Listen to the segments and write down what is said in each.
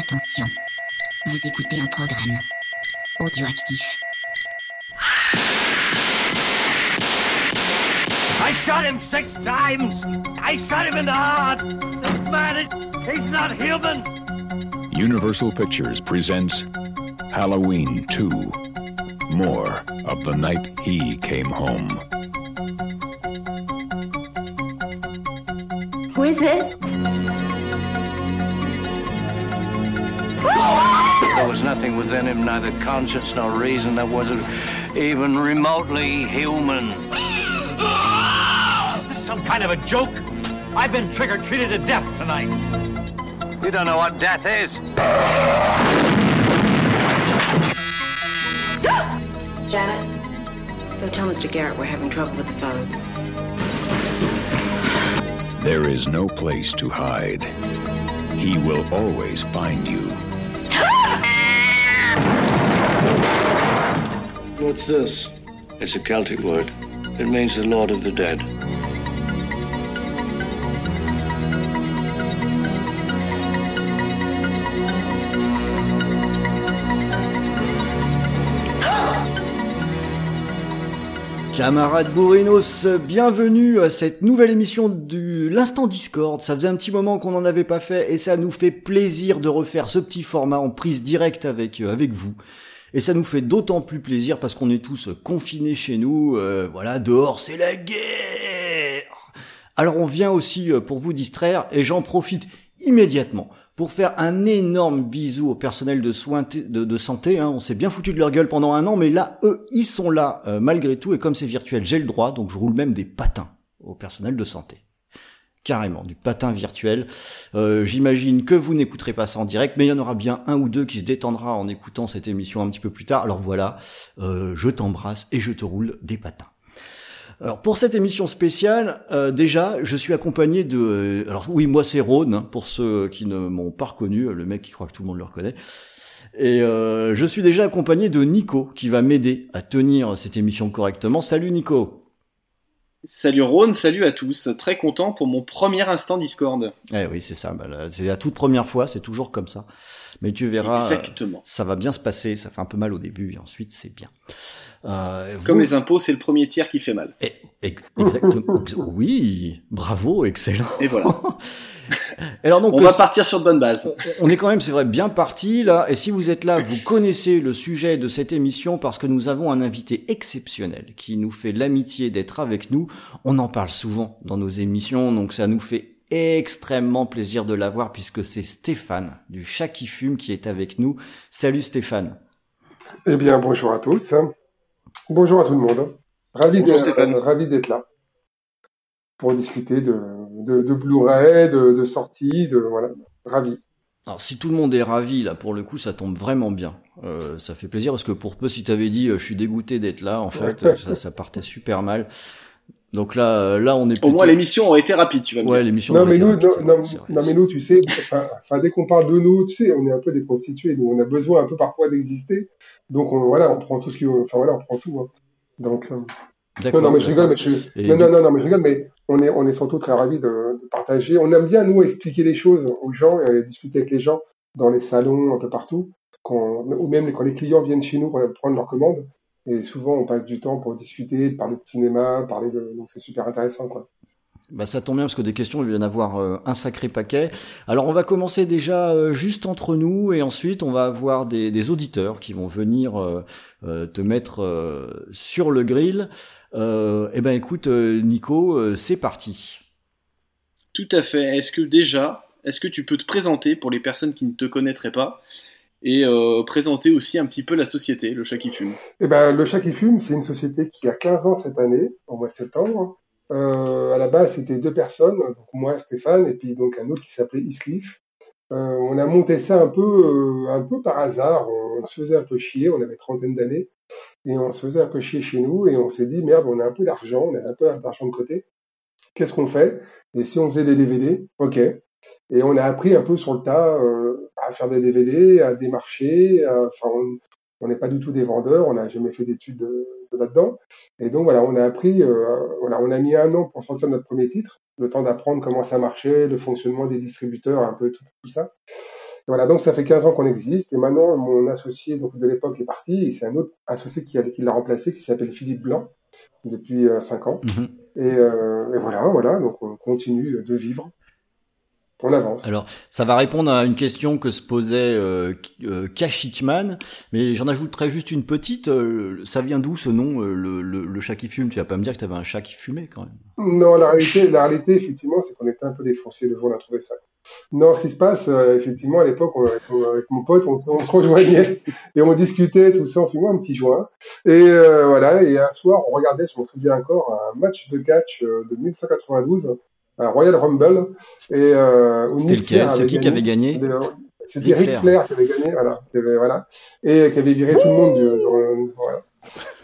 Attention, vous écoutez un programme audioactif. I shot him six times. I shot him in the heart. This Man, it, he's not human. Universal Pictures presents Halloween 2 More of the Night He Came Home. Who is it? Nothing within him, neither conscience nor reason, that wasn't even remotely human. This is some kind of a joke. I've been trick-or-treated to death tonight. You don't know what death is. Janet, go tell Mr. Garrett we're having trouble with the phones. There is no place to hide. He will always find you. What's this? It's a Celtic word. It means the Lord of the Dead. Camarades Bourrinos, bienvenue à cette nouvelle émission du l'Instant Discord. Ça faisait un petit moment qu'on n'en avait pas fait et ça nous fait plaisir de refaire ce petit format en prise directe avec, euh, avec vous. Et ça nous fait d'autant plus plaisir parce qu'on est tous confinés chez nous. euh, voilà, dehors c'est la guerre. Alors on vient aussi euh, pour vous distraire et j'en profite immédiatement pour faire un énorme bisou au personnel de soins de santé. hein. On s'est bien foutu de leur gueule pendant un an, mais là, eux, ils sont là euh, malgré tout. Et comme c'est virtuel, j'ai le droit, donc je roule même des patins au personnel de santé. Carrément, du patin virtuel. Euh, J'imagine que vous n'écouterez pas ça en direct, mais il y en aura bien un ou deux qui se détendra en écoutant cette émission un petit peu plus tard. Alors voilà, euh, je t'embrasse et je te roule des patins. Alors pour cette émission spéciale, euh, déjà, je suis accompagné de... alors oui, moi c'est Rhône, hein, pour ceux qui ne m'ont pas reconnu, le mec qui croit que tout le monde le reconnaît. Et je suis déjà accompagné de Nico, qui va m'aider à tenir cette émission correctement. Salut Nico Salut Rhône, salut à tous. Très content pour mon premier instant Discord. Eh oui, c'est ça, bah, c'est la toute première fois, c'est toujours comme ça. Mais tu verras, euh, Exactement. ça va bien se passer, ça fait un peu mal au début, et ensuite c'est bien. Euh, Comme vous- les impôts, c'est le premier tiers qui fait mal. Eh, ex- Exactement. ex- oui, bravo, excellent. Et voilà. Alors donc, On va partir sur de bonnes bases. on est quand même, c'est vrai, bien parti là. Et si vous êtes là, vous connaissez le sujet de cette émission parce que nous avons un invité exceptionnel qui nous fait l'amitié d'être avec nous. On en parle souvent dans nos émissions, donc ça nous fait extrêmement plaisir de l'avoir puisque c'est Stéphane du Chat qui fume qui est avec nous. Salut Stéphane. Eh bien, bonjour à tous. Bonjour à tout le monde. Ravi Bonjour d'être Stéphane. euh, ravi d'être là pour discuter de, de, de Blu-ray, de, de sorties, de voilà, ravi. Alors si tout le monde est ravi là pour le coup ça tombe vraiment bien. Euh, ça fait plaisir parce que pour peu si t'avais dit euh, je suis dégoûté d'être là en fait ça, ça partait super mal. Donc là là on est Au plutôt... moins, l'émission aurait été rapide, tu vas me Ouais dire. l'émission Non mais, été nous, rapide, non, mais nous, tu sais, enfin, dès qu'on parle de nous, tu sais, on est un peu des prostituées, nous, on a besoin un peu parfois d'exister. Donc on, voilà, on prend tout ce qui, enfin voilà, on prend tout. hein. Donc euh, non, non, mais je rigole, mais d'accord. je, Et non, du- non, non, non, mais je rigole, mais on est, on est surtout très ravis de, de partager. On aime bien nous expliquer les choses aux gens, et discuter avec les gens dans les salons, un peu partout, quand, ou même quand les clients viennent chez nous pour prendre leurs commandes. Et souvent, on passe du temps pour discuter, parler de cinéma, parler de, donc c'est super intéressant, quoi. Bah ça tombe bien parce que des questions il va y en avoir euh, un sacré paquet. Alors on va commencer déjà euh, juste entre nous et ensuite on va avoir des, des auditeurs qui vont venir euh, te mettre sur le grill. Euh, eh ben écoute Nico, c'est parti. Tout à fait. Est-ce que déjà, est-ce que tu peux te présenter pour les personnes qui ne te connaîtraient pas et euh, présenter aussi un petit peu la société, le chat qui fume? Eh ben, le chat qui fume, c'est une société qui a 15 ans cette année, au mois de septembre. Euh, à la base, c'était deux personnes, donc moi, Stéphane, et puis donc un autre qui s'appelait Isleaf. Euh, on a monté ça un peu, euh, un peu par hasard. On, se faisait un peu chier. On avait trentaine d'années et on se faisait un peu chier chez nous et on s'est dit merde, on a un peu d'argent, on a un peu d'argent de côté. Qu'est-ce qu'on fait? Et si on faisait des DVD Ok. Et on a appris un peu sur le tas à faire des DVD, à démarcher. à- on n'est pas du tout des vendeurs, on n'a jamais fait d'études de, de là-dedans. Et donc voilà, on a appris, euh, voilà, on a mis un an pour sortir notre premier titre, le temps d'apprendre comment ça marchait, le fonctionnement des distributeurs, un peu tout, tout ça. voilà, donc ça fait 15 ans qu'on existe, et maintenant mon associé donc, de l'époque est parti, et c'est un autre associé qui, qui l'a remplacé, qui s'appelle Philippe Blanc, depuis 5 ans. Mhm. Et, et, voilà, voilà, donc on continue de vivre on avance. Alors, ça va répondre à une question que se posait euh, euh Kashikman, mais j'en ajouterai juste une petite. Euh, ça vient d'où ce nom, euh, le, le, le, chat qui fume? Tu vas pas me dire que tu avais un chat qui fumait quand même Non, la réalité, la réalité effectivement, c'est qu'on était un peu défoncé le jour où on a trouvé ça. Non, ce qui se passe, effectivement, à l'époque, avec, mon pote, on, on, se rejoignait et on discutait, tout ça, on fumait un petit joint. Et voilà, et un soir, on regardait, je m'en souviens encore, un match de catch de 1992 Royal Rumble. Et, euh, C'était lequel? C'est qui qui avait gagné? C'était Ric Flair qui avait gagné, voilà, voilà, et qui avait viré tout le monde. Du, voilà.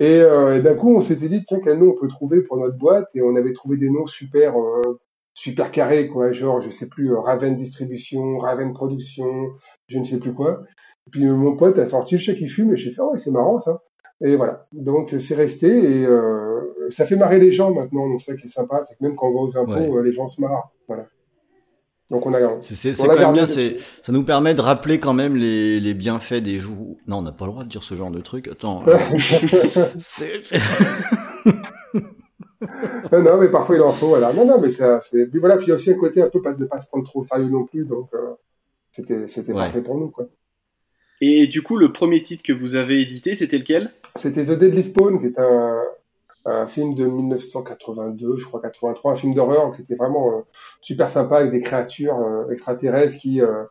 Et, euh, et d'un coup, on s'était dit, tiens, quel nom on peut trouver pour notre boîte? Et on avait trouvé des noms super, euh, super carrés, quoi, genre, je sais plus, euh, Raven Distribution, Raven Production, je ne sais plus quoi. Et puis mon pote a sorti le chat qui fume et j'ai fait, oh, c'est marrant ça. Et voilà. Donc c'est resté et euh, ça fait marrer les gens maintenant. Donc ça qui est sympa, c'est que même quand on va aux impôts, euh, les gens se marrent. Voilà. Donc on a. C'est quand même bien. Ça nous permet de rappeler quand même les, les bienfaits des joues. Non, on n'a pas le droit de dire ce genre de truc. Attends. non, non, mais parfois il en faut. Voilà. Non, non, mais c'est. Puis voilà. Puis il y a aussi un côté un peu pas de pas se prendre trop au sérieux non plus. Donc euh, c'était c'était parfait pour nous quoi. Et du coup, le premier titre que vous avez édité, c'était lequel? C'était The Deadly Spawn, qui est un, un, film de 1982, je crois 83, un film d'horreur qui était vraiment euh, super sympa avec des créatures euh, extraterrestres qui euh,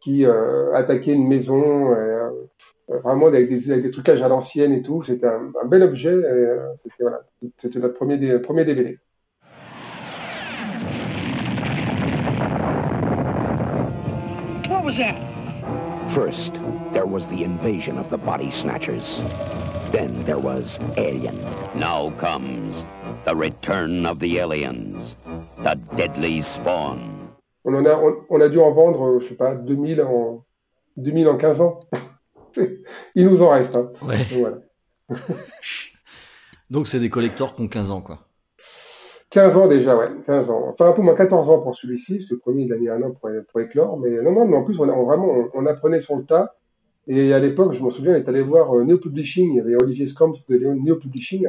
qui attaquaient une maison, vraiment avec des, avec des trucages à l'ancienne et tout. C'était un, un, bel objet. C'était voilà, notre premier premier DVD. What was that? First, there was the invasion of the body snatchers. Then there was Alien. Now comes the return of the aliens, the deadly spawn. On, en a, on, on a dû en vendre, je sais pas, 2000 en, 2000 en 15 ans. Il nous en reste. Hein. Ouais. Donc, voilà. Donc c'est des collecteurs qui ont 15 ans, quoi. 15 ans déjà, ouais, 15 ans. Enfin, un peu moins 14 ans pour celui-ci, parce que le premier, il a mis un an pour, pour éclore. Mais non, non, mais en plus, on, on vraiment, on, apprenait sur le tas. Et à l'époque, je m'en souviens, on est allé voir euh, Neo Publishing. Il y avait Olivier Scamps de Neo Publishing.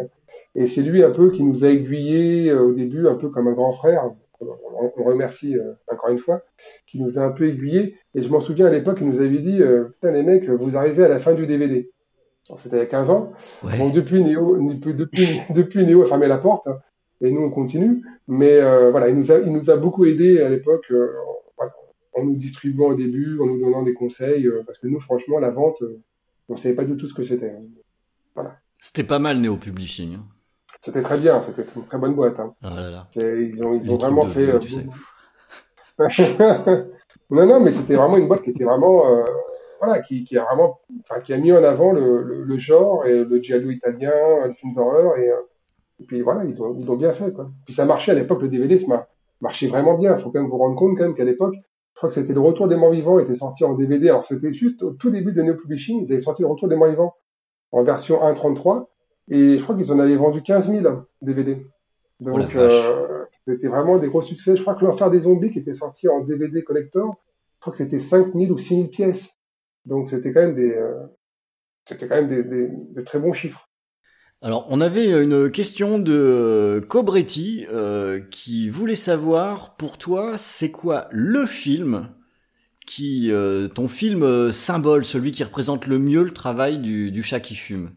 Et c'est lui un peu qui nous a aiguillés euh, au début, un peu comme un grand frère. On, remercie euh, encore une fois, qui nous a un peu aiguillés. Et je m'en souviens à l'époque, il nous avait dit, putain les mecs, vous arrivez à la fin du DVD. C'était il y a 15 ans. Ouais. Bon, depuis Néo, depuis, depuis, a fermé la porte. Hein et nous on continue. Mais euh, voilà, il nous a, il nous a beaucoup aidé à l'époque euh, en nous distribuant au début, en nous donnant des conseils, euh, parce que nous, franchement, la vente, euh, on savait pas du tout ce que c'était. Hein. Voilà. C'était pas mal Néo Publishing. Hein. C'était très bien, c'était une très bonne boîte. Hein. Ah là là. Ils ont, ils ont vraiment fait. Vieux, non, non, mais c'était vraiment une boîte qui était vraiment, euh, voilà, qui, qui, a vraiment, qui a mis en avant le, le, le genre et le giallo italien, le film d'horreur et et puis voilà, ils l'ont, ils bien fait, quoi. Puis ça marchait à l'époque, le DVD, ça marchait vraiment bien. Il faut quand même vous rendre compte quand même qu'à l'époque, crois que c'était le Retour des Morts Vivants, était sorti en DVD. Alors c'était juste au tout début de Neo Publishing, ils avaient sorti le Retour des Morts Vivants en version 1.33. Et je crois qu'ils en avaient vendu 15 000 DVD. Donc oh euh, c'était vraiment des gros succès. Je crois que l'Enfer des Zombies, qui était sorti en DVD collector, je crois que c'était 5 000 ou 6 000 pièces. Donc c'était quand même des, euh, c'était quand même des, des, de très bons chiffres. Alors, on avait une question de Cobretti euh, qui voulait savoir, pour toi, c'est quoi le film qui, euh, ton film euh, symbole, celui qui représente le mieux le travail du, du chat qui fume?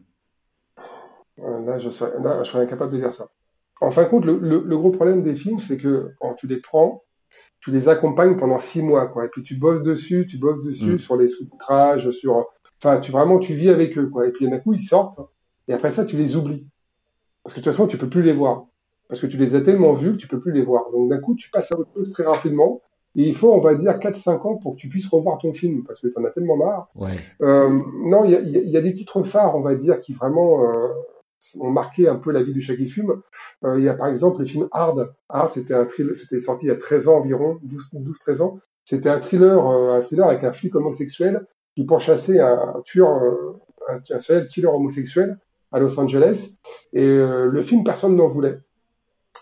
Là, je serais, là, je serais incapable de dire ça. En fin de compte, le, le, le gros problème des films, c'est que quand tu les prends, tu les accompagnes pendant six mois, quoi. Et puis tu bosses dessus, tu bosses dessus Mm. sur les sous-titrages, sur, enfin, tu vraiment, tu vis avec eux, quoi. Et puis d'un coup, ils sortent. Et après ça, tu les oublies. Parce que de toute façon, tu peux plus les voir. Parce que tu les as tellement vus que tu peux plus les voir. Donc d'un coup, tu passes à autre chose très rapidement. Et il faut, on va dire, 4-5 ans pour que tu puisses revoir ton film. Parce que tu en as tellement marre. Ouais. Euh, non, il y a, il y a des titres phares, on va dire, qui vraiment euh, ont marqué un peu la vie du chat qui fume. Euh, il y a par exemple le film Hard. Hard, c'était un thriller, c'était sorti il y a 13 ans environ, 12-13 ans. C'était un thriller, un thriller avec un flic homosexuel qui pourchassait un, un tueur, un, un serial killer homosexuel à Los Angeles. Et euh, le film, personne n'en voulait.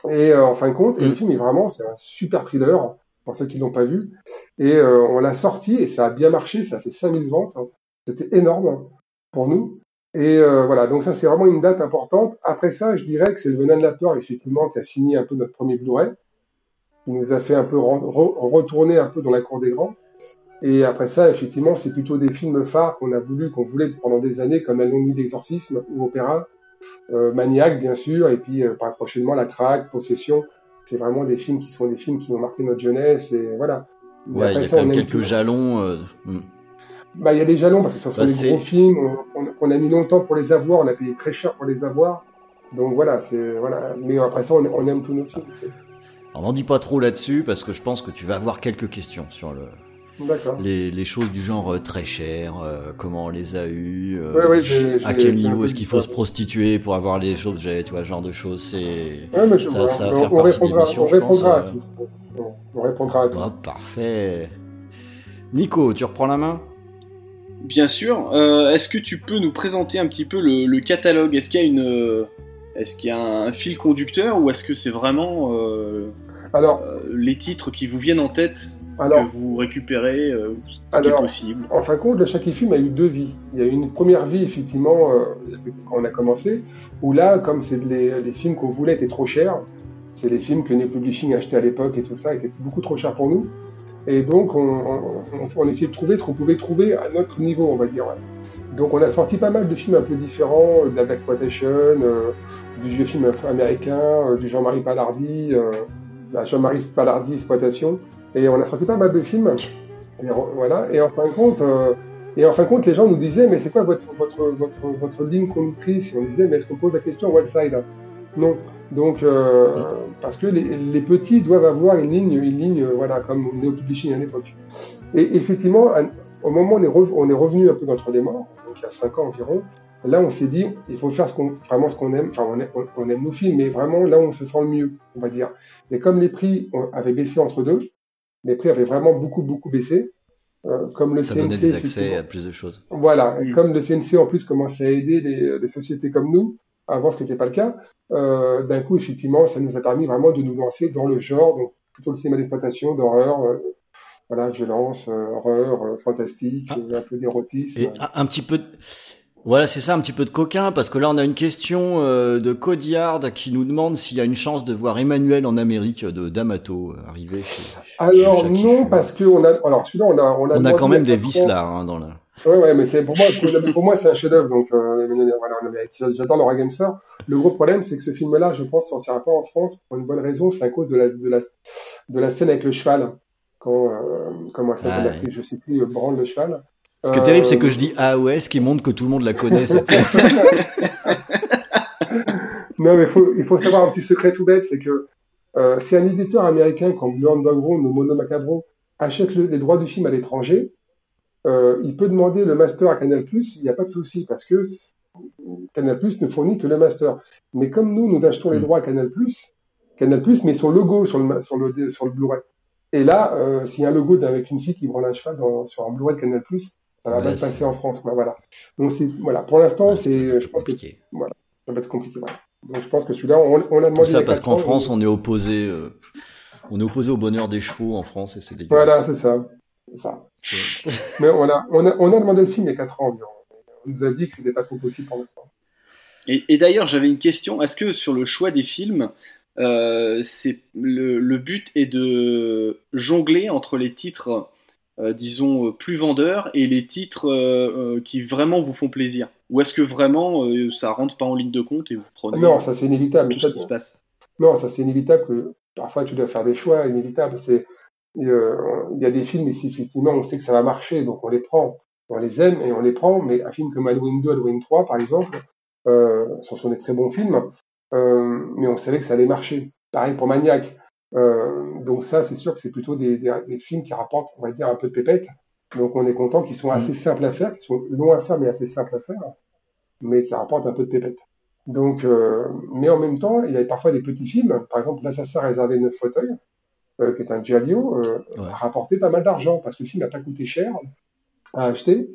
Et euh, en fin de compte, et Mm. le film est vraiment, c'est un super thriller pour ceux qui l'ont pas vu. Et euh, on l'a sorti et ça a bien marché, ça a fait 5000 ventes. hein. C'était énorme pour nous. Et euh, voilà, donc ça c'est vraiment une date importante. Après ça, je dirais que c'est le Venin de la peur, effectivement, qui a signé un peu notre premier Blu-ray, qui nous a fait un peu re- retourner un peu dans la cour des grands. Et après ça, effectivement, c'est plutôt des films phares qu'on a voulu, qu'on voulait pendant des années, comme nuit d'exorcisme ou Opéra, euh, Maniac, bien sûr, et puis euh, prochainement La Traque, Possession. C'est vraiment des films qui sont des films qui ont marqué notre jeunesse, et voilà. Mais Ouais, il y a ça, quand même quelques jalons. euh, hmm. Bah, il y a des jalons parce que ce sont Bah, des gros films. On, on- on a mis longtemps pour les avoir. On a payé très cher pour les avoir. Donc voilà, c'est voilà. Mais après ça, on, on aime tous nos films. On n'en dit pas trop là-dessus parce que je pense que tu vas avoir quelques questions sur le. Les, les choses du genre euh, très cher, euh, comment on les a eues, euh, Ouais, ouais, j'ai- à j'ai- quel niveau est-ce qu'il faut se prostituer pour avoir les objets, tu vois, ce genre de choses. C'est Ouais, ça, vois. ça va on, faire on partie de répondra, l'émission, on je pense. à euh. tout. On, on répondra à tout. Ah, parfait. Nico, tu reprends la main? Bien sûr. Euh, Est-ce que tu peux nous présenter un petit peu le, le catalogue? Est-ce qu'il y a une, est-ce qu'il y a un fil conducteur ou est-ce que c'est vraiment euh, Alors, euh, les titres qui vous viennent en tête? Alors, que vous récupérez, euh, ce qui est possible En fin de compte, le Chaque Film a eu deux vies. Il y a eu une première vie, effectivement, euh, quand on a commencé, où là, comme c'est les, les films qu'on voulait étaient trop chers, c'est les films que New Publishing achetait à l'époque et tout ça, étaient beaucoup trop chers pour nous. Et donc, on, on, on- on essayait de trouver ce qu'on pouvait trouver à notre niveau, on va dire. ouais. Donc, on a sorti pas mal de films un peu différents, euh, de la Blaxploitation, euh, du vieux film américain, du Jean-Marie Palardi, la Jean-Marie Palardi Exploitation. Et on a sorti pas mal de films. Et voilà. Et en fin de compte, euh, et en fin de compte, les gens nous disaient, mais c'est quoi votre, votre, votre, votre ligne conductrice? On disait, mais est-ce qu'on pose la question One Side Non. Donc, euh, parce que les, les petits doivent avoir une ligne, une ligne, euh, voilà, comme Neo Publishing à l'époque. Et effectivement, au moment où on est, revenu un peu d'entre les morts, donc il y a cinq ans environ, là on s'est dit, il faut faire ce qu'on, vraiment ce qu'on aime, enfin on aime, on, aime nos films, mais vraiment là où on se sent le mieux, on va dire. Et comme les prix avaient baissé entre deux, les prix avaient vraiment beaucoup, beaucoup baissé, euh, comme le Ça CNC, donnait des accès à plus de choses. Voilà, et Mm. comme le CNC en plus commençait à aider les, les sociétés comme nous, avant ce qui n'était pas le cas, euh, d'un coup, effectivement, ça nous a permis vraiment de nous lancer dans le genre, donc plutôt le cinéma d'exploitation, d'horreur, euh, voilà, violence, euh, horreur, euh, fantastique, Ah. euh, un peu d'érotisme. Et un petit peu. Voilà, c'est ça, un petit peu de coquin, parce que là, on a une question euh, de Codiard qui nous demande s'il y a une chance de voir Emmanuel en Amérique de D'Amato euh, arriver chez. chez Alors non, parce que on a, alors celui-là, on a, on a, On a quand même des vis là, hein, dans la. Ouais, ouais, mais c'est pour moi, pour, moi, c'est un chef-d'œuvre. Donc, euh, voilà, en Amérique. J'adore Laura Gamester. Le gros problème, c'est que ce film-là, je pense, sortira pas en France pour une bonne raison. C'est à cause de la, de la, de la scène avec le cheval. Quand, euh, comment Ah, s'appelle, ouais. l'actrice, je sais plus, euh, branle le cheval. Ce qui est Euh, terrible, c'est que je dis ah ouais, ce qui montre que tout le monde la connaît. cette. Non, mais faut, il faut savoir un petit secret tout bête, c'est que euh, si un éditeur américain comme Blue Underground ou Mono Macabro achète le- les droits du film à l'étranger, euh, il peut demander le master à Canal+, il n'y a pas de souci, parce que Canal+, ne fournit que le master. Mais comme nous, nous achetons les Mm. droits à Canal+, Canal+, met son logo sur le, sur le, sur le Blu-ray. Et là, euh, s'il y a un logo avec une fille qui branle un cheval dans- sur un Blu-ray de Canal+, ça va Ouais, mal passer en France. quoi, voilà. Donc, c'est, voilà. Pour l'instant, Ouais, c'est je pense que compliqué. ça va être compliqué. voilà. Donc je pense que celui-là, on, on l'a demandé. Tout ça il y a parce qu'en France, on est opposé, euh, on est opposé au bonheur des chevaux en France et c'est dégueulasse. Voilà, c'est ça. C'est ça. Mais on a, on, a, on a demandé le film il y a 4 ans environ. On nous a dit que c'était pas trop possible pour l'instant. Et, et d'ailleurs, j'avais une question. Est-ce que sur le choix des films, euh, c'est le, le but est de jongler entre les titres, disons, euh, plus vendeurs et les titres euh, euh, qui vraiment vous font plaisir Ou est-ce que vraiment euh, ça rentre pas en ligne de compte et vous prenez Non, ça c'est inévitable. tout Ça, ce qui se passe? Non, ça c'est inévitable que parfois tu dois faire des choix inévitables. C'est, euh, il y a des films ici, effectivement, on sait que ça va marcher, donc on les prend. On les aime et on les prend, mais un film comme Halloween 2, Halloween 3, par exemple, euh, ce sont des très bons films, euh, mais on savait que ça allait marcher. Pareil pour Maniac. Euh, donc ça, c'est sûr que c'est plutôt des, des, des films qui rapportent, on va dire, un peu de pépette. Donc on est content qu'ils sont assez simples à faire, qu'ils sont longs à faire, mais assez simples à faire, mais qui rapportent un peu de pépette. Donc, euh, mais en même temps, il y a parfois des petits films. Par exemple, L'Assassin réservé neuf fauteuils, euh, qui est un Giallo, euh, Ouais. a rapporté pas mal d'argent parce que le film n'a pas coûté cher à acheter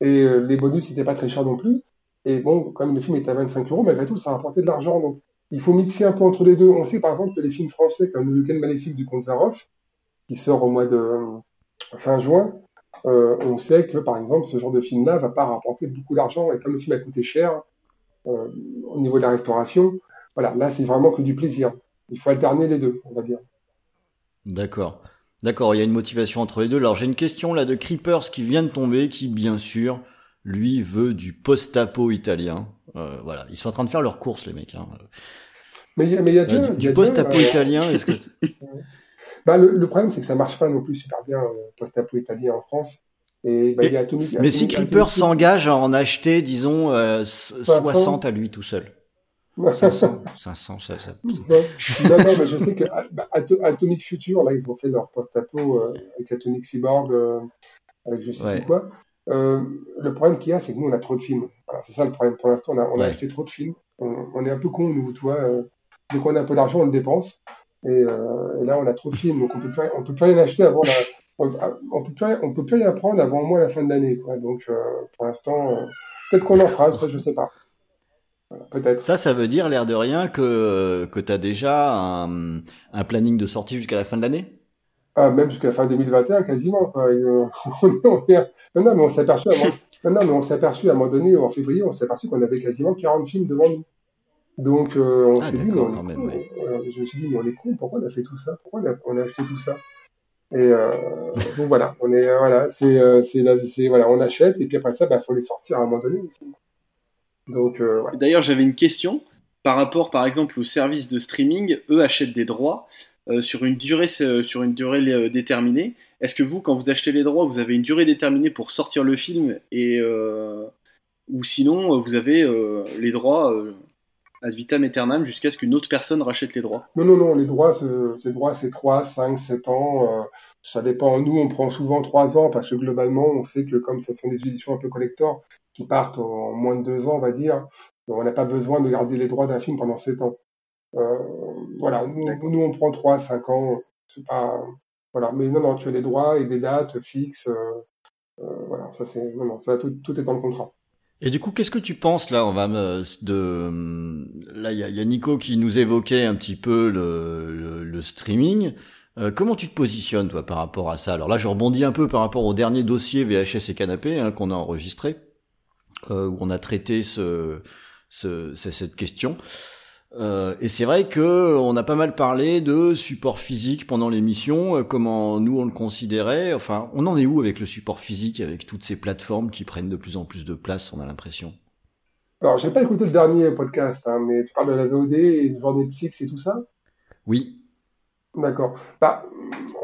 et les bonus n'étaient pas très chers non plus. Et bon, comme le film était à 25 euros, malgré tout, ça a rapporté de l'argent. Donc, il faut mixer un peu entre les deux. On sait par exemple que les films français comme Le Maléfique du Comte Zaroff, qui sort au mois de, fin juin, on sait que par exemple ce genre de film-là va pas rapporter beaucoup d'argent et comme le film a coûté cher au niveau de la restauration, voilà, là c'est vraiment que du plaisir. Il faut alterner les deux, on va dire. D'accord. D'accord, il y a une motivation entre les deux. Alors j'ai une question là de Creepers qui vient de tomber, qui bien sûr, lui veut du post-apo italien. Euh, voilà, ils sont en train de faire leurs courses les mecs. Hein. Mais il y a, mais y a euh, du, post-apo euh, italien. Est-ce que bah, le, problème c'est que ça marche pas non plus super bien post-apo italien en France. Et, bah, y a mais si Creepers s'engage à en acheter, disons, 60 à lui tout seul. 500, 500, ça, ça... Non, non, mais je sais que bah, Atomic Future, là, ils ont fait leur post-apo euh, avec Atomic Cyborg, euh, avec je sais pas quoi. Euh, le problème qu'il y a, c'est que nous, on a trop de films. Voilà, c'est ça le problème. Pour l'instant, on, a, on a, acheté trop de films. On, est un peu con, nous, tu vois. dès qu'on a un peu d'argent, on le dépense. Et, et, là, on a trop de films, donc on peut plus, on peut plus rien acheter avant la, on, on, peut plus, on peut plus rien prendre avant au moins la fin de l'année. Donc, pour l'instant, peut-être qu'on en fera, ça, je sais pas. Peut-être. Ça, ça veut dire, l'air de rien, que, que tu as déjà un, un, planning de sortie jusqu'à la fin de l'année? Ah, Même jusqu'à la fin 2021, quasiment. Quoi. non, mais on s'est aperçu, non, mais on à un moment donné, en février, on s'est aperçu qu'on avait quasiment 40 films devant nous. Donc, euh, on ah, s'est dit, quand même, je me suis dit, mais on est con, pourquoi on a fait tout ça? Pourquoi on a, acheté tout ça? Et euh, donc voilà, on est voilà, c'est euh, c'est voilà, on achète et puis après ça, il bah, faut les sortir à un moment donné. Euh, D'ailleurs, j'avais une question par rapport, par exemple, aux services de streaming. Eux achètent des droits euh, sur une durée, euh, sur une durée déterminée. Est-ce que vous, quand vous achetez les droits, vous avez une durée déterminée pour sortir le film et ou sinon vous avez les droits ad vitam aeternam jusqu'à ce qu'une autre personne rachète les droits? Non, non, non, les droits, ces droits, c'est 3, 5, 7 ans. ça dépend. Nous, on prend souvent 3 ans parce que globalement, on sait que comme ce sont des éditions un peu collector, qui partent en moins de deux ans, on va dire. On n'a pas besoin de garder les droits d'un film pendant sept ans. Euh, voilà, nous, on prend trois, cinq ans. C'est pas voilà, mais non, non, tu as des droits et des dates fixes. Euh, euh, voilà, ça c'est non, non, ça tout, tout est dans le contrat. Et du coup, qu'est-ce que tu penses là On va de là, il y, a Nico qui nous évoquait un petit peu le, le, streaming. comment tu te positionnes toi par rapport à ça? Alors là, je rebondis un peu par rapport au dernier dossier VHS et canapé hein, qu'on a enregistré. Euh, où on a traité ce, ce, cette question. Euh, et c'est vrai que on a pas mal parlé de support physique pendant l'émission, euh, comment nous on le considérait. Enfin, on en est où avec le support physique, avec toutes ces plateformes qui prennent de plus en plus de place, on a l'impression? Alors, j'ai pas écouté le dernier podcast, hein, mais tu parles de la VOD et genre Netflix et tout ça? Oui. D'accord. Bah,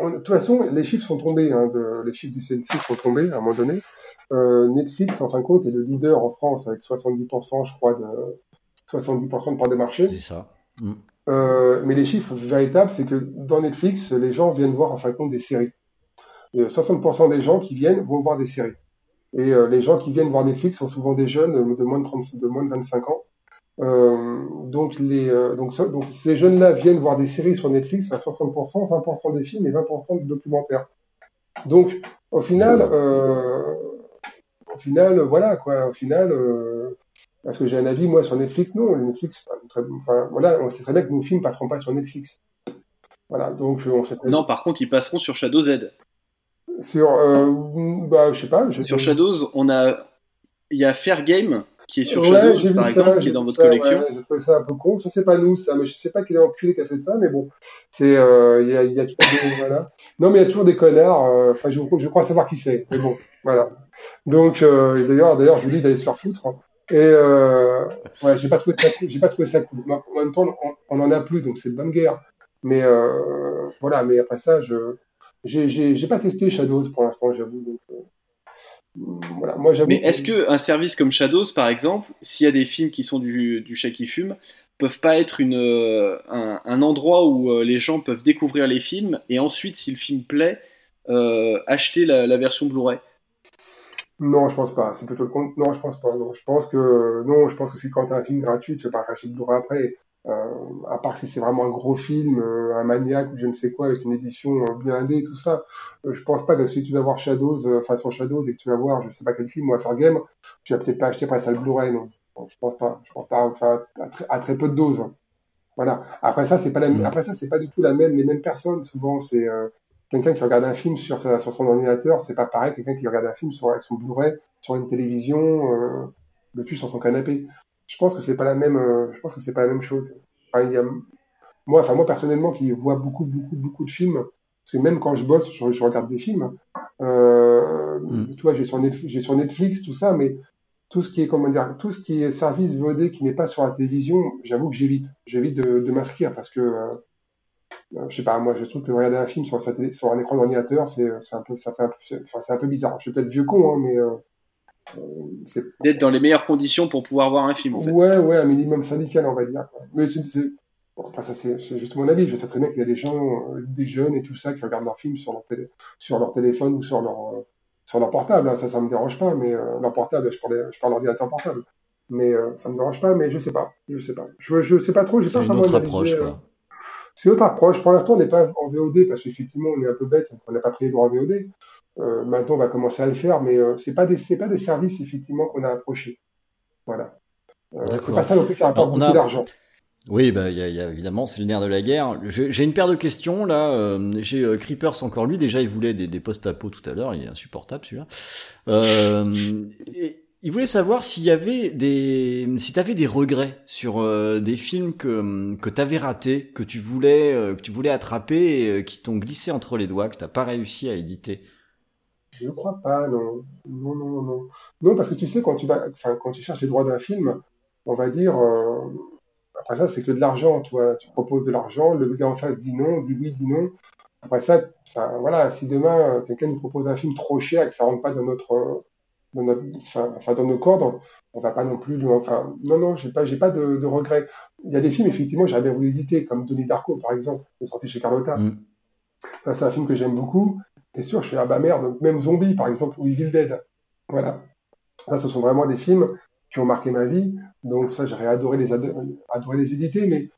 de toute façon, les chiffres sont tombés, hein, de, les chiffres du CNC sont tombés à un moment donné. Euh, Netflix, en fin de compte, est le leader en France avec 70%, je crois, de 70% de part de marché. C'est ça. Mm. Euh, mais les chiffres véritables, c'est que dans Netflix, les gens viennent voir en fin de compte des séries. 60% des gens qui viennent vont voir des séries. Et euh, les gens qui viennent voir Netflix sont souvent des jeunes de moins de, 30, de, moins de 25 ans. donc, les, donc, donc ces jeunes-là viennent voir des séries sur Netflix à 60%, 20% des films et 20% de documentaires. Donc, au final, au final, voilà, quoi, au final, euh, parce que j'ai un avis, moi, sur Netflix, non, Netflix, enfin, voilà, on sait très bien que nos films passeront pas sur Netflix. Voilà, donc on sait Non, par contre, ils passeront sur Shadow Z. Sur, euh, bah, je sais pas. sur Shadows, on a, il y a Fair Game qui est sur Shadows, par exemple, qui est dans votre collection. Ouais, je trouve ça un peu con. Ça, c'est pas nous, ça, mais je sais pas quel est enculé qui a fait ça, mais bon. C'est, euh, il y, a, y a toujours des, voilà. Non, mais il y a toujours des connards, enfin, je, je crois savoir qui c'est, mais bon, voilà. Donc, euh, d'ailleurs, d'ailleurs, je vous dis d'aller se faire foutre. Hein. Et euh, ouais, j'ai pas trouvé ça cool. J'ai pas trouvé ça cool. En même temps, on, en a plus, donc c'est de bonne guerre. Mais euh, voilà. Mais après ça, je j'ai pas testé Shadows pour l'instant, j'avoue. Donc, euh, voilà. Moi, Mais est-ce que un service comme Shadows, par exemple, s'il y a des films qui sont du, du chat qui fume, peuvent pas être une, euh, un, un, endroit où les gens peuvent découvrir les films et ensuite, si le film plaît, acheter la, la version Blu-ray? Non, je pense pas. C'est plutôt le compte. Non, je pense pas. Non, je pense que non, je pense que si quand t'as un film gratuit, tu vas pas racheter le Blu-ray après. Euh, à part si c'est vraiment un gros film, euh, un maniaque ou je ne sais quoi avec une édition euh, bien indé tout ça. Euh, je pense pas que si tu vas voir Shadows, façon Shadows et que tu vas voir, je sais pas quel film ou à faire game, tu vas peut-être pas acheter après ça le Blu-ray. Non, je pense pas. Je pense pas. Enfin, à, très, peu de doses. Voilà. Après ça, c'est pas la. Après ça, c'est pas du tout la même. Les mêmes personnes. Souvent, c'est quelqu'un qui regarde un film sur, sa, sur son ordinateur, c'est pas pareil que quelqu'un qui regarde un film sur, avec son Blu-ray, sur une télévision, euh, le cul sur son canapé. Je pense que c'est pas la même, euh, je pense que c'est pas la même chose. Enfin, il y a, moi, enfin, moi, personnellement, qui vois beaucoup, beaucoup, beaucoup de films, parce que même quand je bosse, je, je regarde des films, euh, Mm. tu vois, j'ai sur, Netflix, j'ai sur Netflix, tout ça, mais tout ce qui est, comment dire, tout ce qui est service VOD qui n'est pas sur la télévision, j'avoue que j'évite. J'évite de, de m'inscrire parce que, je sais pas, moi, je trouve que regarder un film sur, sa télé- sur un écran d'ordinateur, c'est, c'est un peu, ça fait un peu, c'est, enfin, c'est un peu bizarre. Je suis peut-être vieux con, hein, mais, euh, euh, D'être dans les meilleures conditions pour pouvoir voir un film, en fait. Ouais, ouais, un minimum syndical, on va dire. Mais c'est, c'est- bon, enfin, ça, c'est, c'est juste mon avis. Je sais très bien qu'il y a des gens, euh, des jeunes et tout ça, qui regardent leurs films sur leur, télé, sur leur téléphone ou sur leur, euh, sur leur portable. hein. Ça, ça me dérange pas, mais euh, leur portable, je parle, je parle d'ordinateur portable. Mais euh, ça me dérange pas, mais je sais pas. Je sais pas. Je, je sais pas trop. C'est pas une autre approche, euh, quoi. C'est une autre approche. Pour l'instant, on n'est pas en VOD parce qu'effectivement, on est un peu bête, on n'a pas pris les droits en VOD. Euh, maintenant, on va commencer à le faire, mais euh, c'est pas des, c'est pas des services effectivement qu'on a approchés. Voilà. Euh, c'est pas ça non plus qui rapporte beaucoup a- d'argent. Oui, bah, y a, y a- évidemment, c'est le nerf de la guerre. J'ai une paire de questions là. euh, J'ai euh, Creepers encore lui. Déjà, il voulait des, des post-apo tout à l'heure. Il est insupportable celui-là. Euh, et il voulait savoir s'il y avait des, si t'avais des regrets sur euh, des films que que t'avais ratés, que tu voulais euh, que tu voulais attraper euh, qui t'ont glissé entre les doigts, que t'as pas réussi à éditer. Je ne crois pas, non. Non, non, non. Non, parce que tu sais, quand tu vas, quand tu cherches les droits d'un film, on va dire, après ça, c'est que de l'argent, toi. Tu proposes de l'argent, le gars en face dit non, dit oui, dit non. Après ça, voilà, si demain, quelqu'un nous propose un film trop cher et que ça rentre pas dans notre, dans notre, enfin, enfin, dans nos cordes, on, va pas non plus, lui- enfin, non, non, j'ai pas, j'ai pas de, de regrets. Il y a des films, effectivement, j'avais voulu éditer, comme Donnie Darko, par exemple, qui est sorti chez Carlotta. Mm. C'est un film que j'aime beaucoup. T'es sûr, je fais, ah bah merde, même Zombie, par exemple, ou Evil Dead. Voilà. Ça, ce sont vraiment des films qui ont marqué ma vie. Donc, ça, j'aurais adoré les, ado- adoré les éditer, mais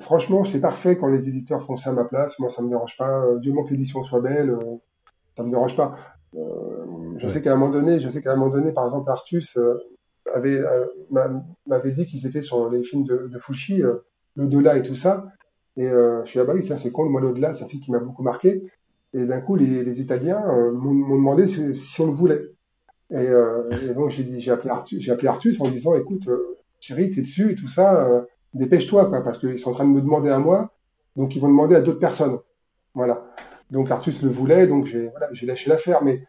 franchement, c'est parfait quand les éditeurs font ça à ma place. Moi, ça me dérange pas. Euh, Du moment que l'édition soit belle, euh, ça me dérange pas. Euh, je Ouais. sais qu'à un moment donné, je sais qu'à un moment donné, par exemple, Artus euh, avait, euh, m'a- m'avait dit qu'ils étaient sur les films de, de Fushi, l'au-delà et tout ça. Et je suis là, bah oui, ça, c'est con, le moi, l'au-delà, c'est un film qui m'a beaucoup marqué. Et d'un coup, les, les Italiens m'ont demandé si, si on le voulait. Et, euh, et donc, j'ai dit, j'ai appelé Artus, j'ai appelé Artus en disant, écoute, euh, chérie, t'es dessus et tout ça, euh, dépêche-toi, quoi, parce qu'ils sont en train de me demander à moi, donc ils vont demander à d'autres personnes. Voilà. Donc Artus le voulait, donc j'ai voilà, lâché l'affaire, mais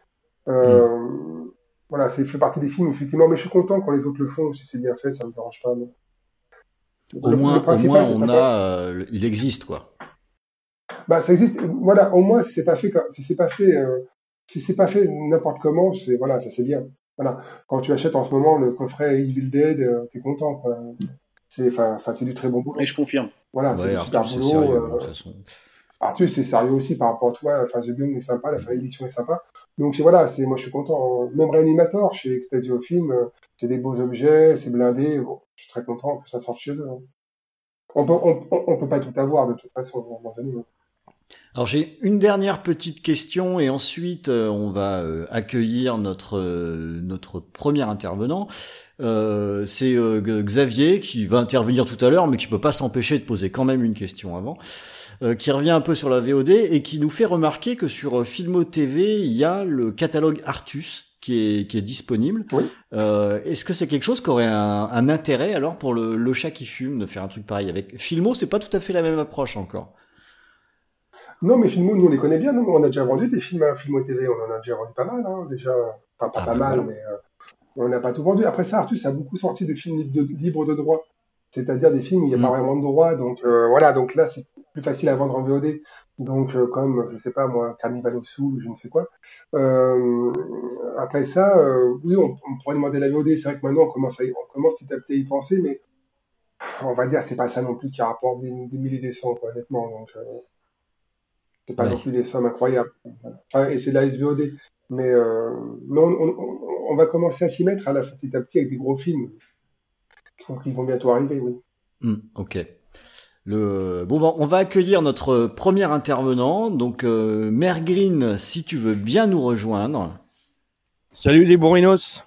euh, voilà, c'est fait partie des films, effectivement, mais je suis content quand les autres le font, si c'est bien fait, ça me dérange pas. Au Le- moins, le au moins, on a, euh, il existe quoi. Bah, ça existe. Voilà, au moins, si c'est pas fait, si c'est pas fait, euh, si c'est pas fait n'importe comment, c'est voilà, ça c'est bien. Voilà. Quand tu achètes en ce moment le coffret Evil Dead, euh, t'es content, quoi. C'est, enfin, c'est du très bon boulot. Et je confirme. Voilà, c'est du super boulot. sérieux. euh, de toute façon. Arthus, c'est sérieux aussi par rapport à toi. Enfin, The Gun est sympa, la fin d'édition est sympa. Donc voilà, c'est moi je suis content. Même Réanimator chez Extadio Film, euh, c'est des beaux objets, c'est blindé. Je suis très content que ça sorte chez eux. hein. On peut, peut pas tout avoir de toute façon. hein. Alors j'ai une dernière petite question et ensuite euh, on va euh, accueillir notre notre premier intervenant. C'est Xavier qui va intervenir tout à l'heure, mais qui peut pas s'empêcher de poser quand même une question avant, euh, qui revient un peu sur la VOD et qui nous fait remarquer que sur euh, Filmo TV il y a le catalogue Artus qui est qui est disponible. Oui. Euh, Est-ce que c'est quelque chose qui aurait un, un intérêt alors pour le, le chat qui fume de faire un truc pareil avec Filmo C'est pas tout à fait la même approche encore. Non, mais Filmo, nous on les connaît bien. Non, on a déjà vendu des films à Filmo TV. On en a déjà vendu pas mal, hein, déjà. Enfin, pas, Ah, pas mal, mais euh, on n'a pas tout vendu. Après ça, Artus a beaucoup sorti de films libres de, libres de droit. C'est-à-dire des films où il n'y a Mm. pas vraiment de droit. Donc euh, voilà, donc là c'est plus facile à vendre en VOD. Donc euh, comme, je sais pas moi, Carnival of Soul ou je ne sais quoi. Euh, après ça, euh, oui, on, on pourrait demander la VOD. C'est vrai que maintenant on commence, à y, on commence petit à petit à y penser, mais on va dire c'est pas ça non plus qui rapporte des, des milliers des cents, quoi, honnêtement. Donc c'est pas non plus des sommes incroyables. Enfin, et c'est de la SVOD. Mais non, on, on- on va commencer à s'y mettre à la petit à petit avec des gros films qui vont, qui vont bientôt arriver, oui. Hmm, ok. Le... Bon, bon, on va accueillir notre premier intervenant. Donc, euh, Mère Green, si tu veux bien nous rejoindre. Salut les bourrinos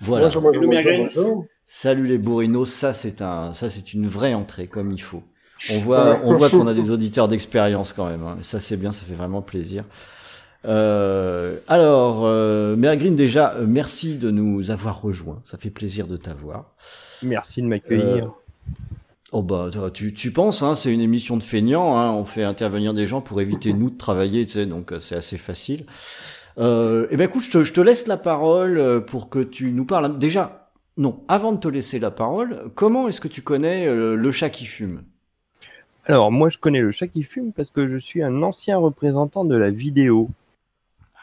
Voilà. Bonjour, bonjour. Salut les bourrinos, ça c'est un, ça c'est une vraie entrée comme il faut. On voit, on voit qu'on a des auditeurs d'expérience quand même. Hein. Ça c'est bien, ça fait vraiment plaisir. Euh, alors, euh, Green, déjà, euh, merci de nous avoir rejoints. Ça fait plaisir de t'avoir. Merci de m'accueillir. Euh, oh bah, tu, tu penses, hein, c'est une émission de feignants. Hein, on fait intervenir des gens pour éviter nous de travailler, tu sais, donc c'est assez facile. Euh, eh ben écoute, je te, je te, laisse la parole pour que tu nous parles. Déjà, non, avant de te laisser la parole, comment est-ce que tu connais le chat qui fume? Alors, moi, je connais le chat qui fume parce que je suis un ancien représentant de la vidéo.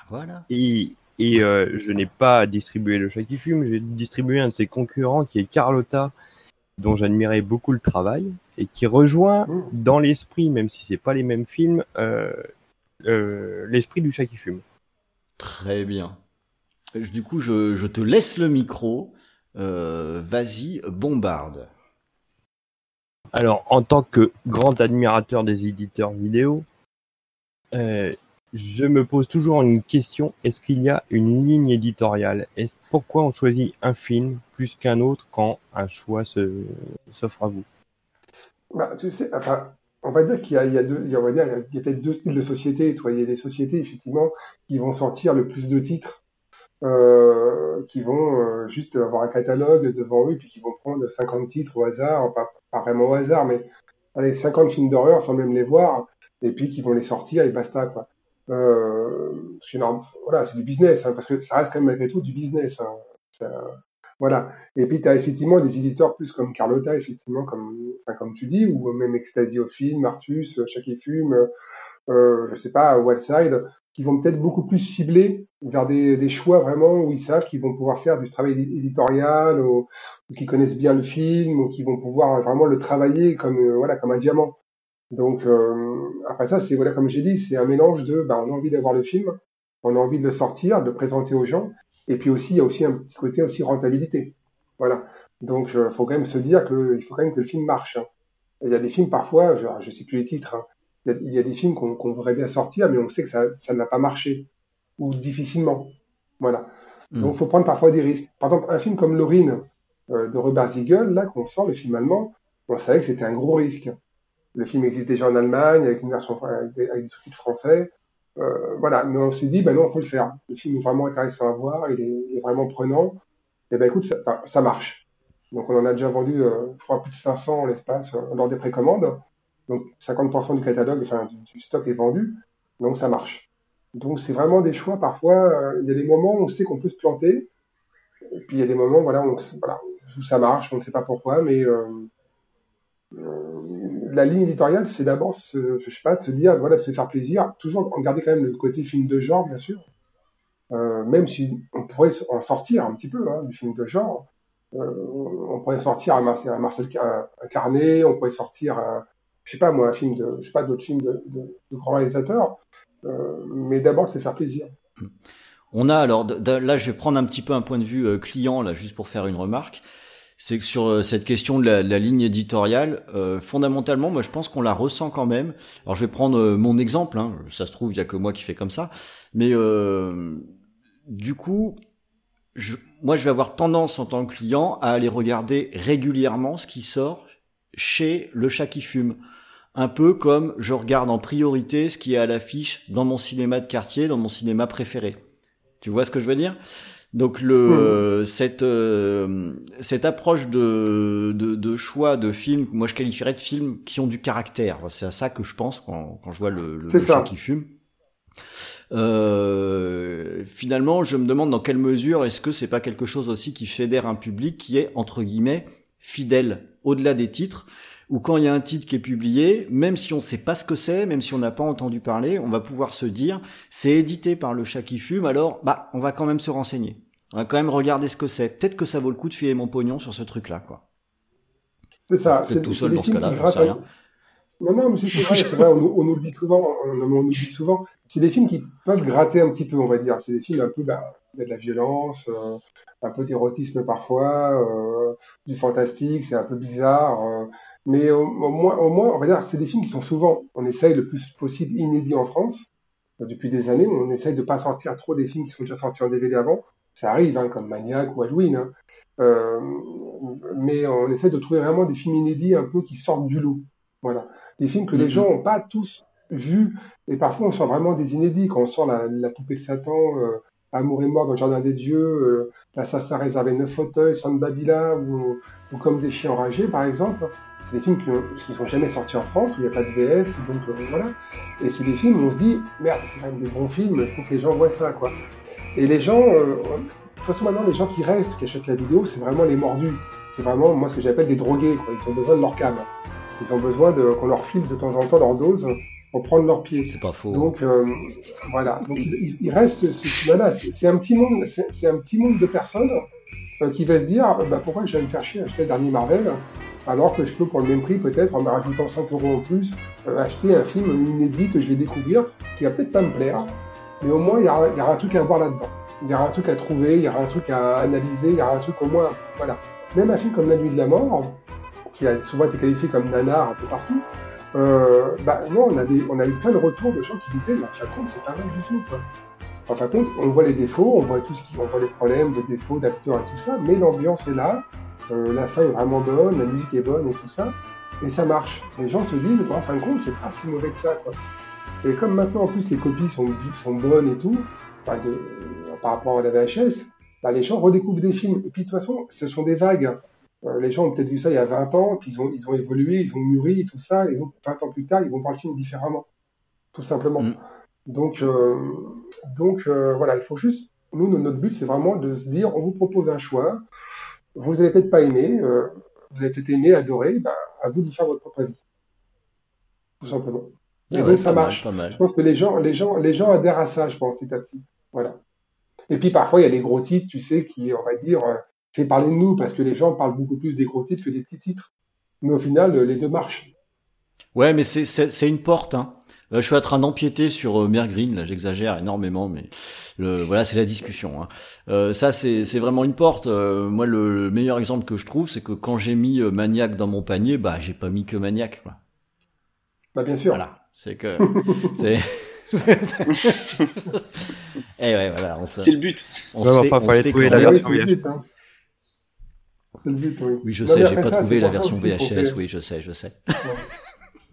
Voilà. Et, et euh, je n'ai pas distribué le chat qui fume, j'ai distribué un de ses concurrents qui est Carlotta, dont j'admirais beaucoup le travail et qui rejoint mmh. dans l'esprit, même si c'est pas les mêmes films, euh, euh, l'esprit du chat qui fume. Très bien. Du coup, je, je te laisse le micro. Vas-y, bombarde. Alors, en tant que grand admirateur des éditeurs vidéo, je me pose toujours une question, est-ce qu'il y a une ligne éditoriale? Pourquoi on choisit un film plus qu'un autre quand un choix s'offre à vous? Bah, tu sais, enfin, on va dire qu'il y a, a peut-être deux styles de sociétés. Il y a des sociétés, effectivement, qui vont sortir le plus de titres, euh, qui vont euh, juste avoir un catalogue devant eux, puis qui vont prendre 50 titres au hasard, pas, pas vraiment au hasard, mais allez, 50 films d'horreur sans même les voir, et puis qui vont les sortir et basta, quoi. Euh, voilà, c'est du business, hein, parce que ça reste quand même malgré tout du business. Hein. voilà. Et puis, tu as effectivement des éditeurs plus comme Carlotta, effectivement, comme, enfin, comme tu dis, ou même au film, Martus, Chucky Fume, euh, je sais pas, Wildside, qui vont peut-être beaucoup plus cibler vers des, des, choix vraiment où ils savent qu'ils vont pouvoir faire du travail éditorial, ou, ou qui connaissent bien le film, ou qui vont pouvoir vraiment le travailler comme, euh, voilà, comme un diamant. Donc euh, après ça, c'est voilà comme j'ai dit, c'est un mélange de, bah, on a envie d'avoir le film, on a envie de le sortir, de le présenter aux gens, et puis aussi il y a aussi un petit côté aussi rentabilité. Voilà. Donc il euh, faut quand même se dire que il faut quand même que le film marche. Hein. Il y a des films parfois, je, sais plus les titres, hein, il, y a, des films qu'on voudrait bien sortir, mais on sait que ça, ça n'a pas marché ou difficilement. Voilà. Hmm. Donc il faut prendre parfois des risques. Par exemple, un film comme Lorine euh, de Robert Ziegel, là qu'on sort le film allemand, on savait que c'était un gros risque. Le film existe déjà en Allemagne avec une version avec des, sous-titres français. Euh, voilà, mais on s'est dit, ben non, on peut le faire. Le film est vraiment intéressant à voir, il est, vraiment prenant. Et ben écoute, ça, marche. Donc on en a déjà vendu, euh, je crois, plus de 500 en l'espace euh, lors des précommandes. Donc 50% du catalogue, enfin du, stock est vendu. Donc ça marche. Donc c'est vraiment des choix. Parfois, euh, il y a des moments où on sait qu'on peut se planter. Et puis il y a des moments, voilà, où ça marche, on ne sait pas pourquoi, mais la ligne éditoriale, c'est d'abord, je sais pas, de se dire, voilà, de se faire plaisir, toujours en garder quand même le côté film de genre, bien sûr. Euh, même si on pourrait en sortir un petit peu hein, du film de genre, euh, on pourrait sortir un Marcel, un on pourrait sortir un, je sais pas moi, un film de, je sais pas, d'autres films de, de, de grands réalisateurs, euh, mais d'abord c'est faire plaisir. On a alors, là je vais prendre un petit peu un point de vue euh, client là, juste pour faire une remarque c'est que sur euh, cette question de la, ligne éditoriale, euh, fondamentalement, moi je pense qu'on la ressent quand même. Alors je vais prendre euh, mon exemple, hein, ça se trouve, il y a que moi qui fais comme ça, mais du coup, je, moi je vais avoir tendance en tant que client à aller regarder régulièrement ce qui sort chez le chat qui fume. Un peu comme je regarde en priorité ce qui est à l'affiche dans mon cinéma de quartier, dans mon cinéma préféré. Tu vois ce que je veux dire? Donc le hmm. cette euh, cette approche de, de, de choix de films, moi je qualifierais de films qui ont du caractère. C'est à ça que je pense quand, quand je vois le, le, chat qui fume. Euh, finalement, je me demande dans quelle mesure est-ce que c'est pas quelque chose aussi qui fédère un public qui est entre guillemets fidèle au-delà des titres ou quand il y a un titre qui est publié, même si on ne sait pas ce que c'est, même si on n'a pas entendu parler, on va pouvoir se dire c'est édité par le chat qui fume, alors bah on va quand même se renseigner. On va quand même regarder ce que c'est. Peut-être que ça vaut le coup de filer mon pognon sur ce truc-là, quoi. C'est ça. C'est tout seul dans ce cas-là, je sais rien. Non, non, mais c'est vrai, vrai, on, nous le dit souvent, on, nous dit souvent. C'est des films qui peuvent gratter un petit peu, on va dire. C'est des films un peu, bah, il y a de la violence, euh, un peu d'érotisme parfois, euh, du fantastique, c'est un peu bizarre. Euh, mais au, moins, au moins, on va dire, c'est des films qui sont souvent, on essaye le plus possible inédits en France. Depuis des années, on essaye de pas sortir trop des films qui sont déjà sortis en DVD avant. Ça arrive, hein, comme Maniac ou Halloween. Hein. Euh, mais on essaie de trouver vraiment des films inédits un peu qui sortent du lot. Voilà. Des films que les Mhm. gens n'ont pas tous vus. Et parfois, on sent vraiment des inédits. Quand on la, la poupée de Satan, euh, Amour et mort dans le jardin des dieux, euh, L'assassin réservé neuf fauteuils, San Babila ou, ou Comme des chiens enragés, par exemple. C'est des films qui ne sont jamais sortis en France, où il n'y a pas de VF, donc euh, voilà. Et c'est des films où on se dit, merde, c'est quand même des bons films, il faut que les gens voient ça, quoi. Et les gens, euh, de toute façon, maintenant, les gens qui restent, qui achètent la vidéo, c'est vraiment les mordus. C'est vraiment, moi, ce que j'appelle des drogués, quoi. Ils ont besoin de leur cam. Ils ont besoin qu'on leur file de temps en temps leur dose pour prendre leur pied. C'est pas faux. Donc, euh, voilà. Donc, il, il reste ce cinéma-là. C'est un petit monde, c'est un petit monde de personnes euh, qui va se dire, euh, bah, pourquoi je vais me faire chier à acheter le dernier Marvel alors que je peux, pour le même prix, peut-être, en me rajoutant 5 euros en plus, euh, acheter un film inédit que je vais découvrir, qui va peut-être pas me plaire, mais au moins, il y aura, il y aura un truc à voir là-dedans. Il y aura un truc à trouver, il y aura un truc à analyser, il y aura un truc au moins, voilà. Même un film comme La Nuit de la Mort, qui a souvent été qualifié comme nanar un peu partout, euh, bah non, on a, des, on a eu plein de retours de gens qui disaient, mais en fin de compte, c'est pas mal du tout, quoi. En fin de compte, on voit les défauts, on voit tout ce qui, on voit les problèmes, les défauts d'acteurs et tout ça, mais l'ambiance est là, euh, la fin est vraiment bonne, la musique est bonne et tout ça, et ça marche. Les gens se disent, en fin de compte, c'est pas si mauvais que ça, quoi. Et comme maintenant, en plus, les copies sont, sont bonnes et tout, bah, de, par rapport à la VHS, bah, les gens redécouvrent des films. Et puis, de toute façon, ce sont des vagues. Euh, les gens ont peut-être vu ça il y a 20 ans, puis ils ont, ils ont évolué, ils ont mûri tout ça, et donc 20 ans plus tard, ils vont voir le film différemment, tout simplement. Mm. Donc, euh, donc euh, voilà, il faut juste, nous, no- notre but, c'est vraiment de se dire, on vous propose un choix, vous n'allez peut-être pas aimer, euh, vous allez peut-être aimer, adorer, bah, à vous de faire votre propre avis. Tout simplement. Et Ah donc, ouais, ça mal, marche. Je pense que les gens, les gens, les gens adhèrent à ça, je pense, petit à petit. Voilà. Et puis parfois, il y a les gros titres, tu sais, qui, on va dire, euh, fait parler de nous, parce que les gens parlent beaucoup plus des gros titres que des petits titres. Mais au final, euh, les deux marchent. Ouais, mais c'est une porte. Hein. Euh, je suis en train d'empiéter sur euh, Mer Green, là, j'exagère énormément, mais le, voilà, c'est la discussion. Hein. Euh, ça, c'est vraiment une porte. Euh, moi, le, le meilleur exemple que je trouve, c'est que quand j'ai mis euh, Maniac dans mon panier, bah, j'ai pas mis que Maniac. Quoi. Bah, bien sûr. Voilà, c'est que c'est. Eh ouais, voilà, on se. C'est le but. On Ouais, se fait, enfin, on fallait se fait trouver quand la version c'est le but, oui. Oui, je Non, sais, j'ai pas ça, trouvé la version VHS. Oui, je sais, je sais.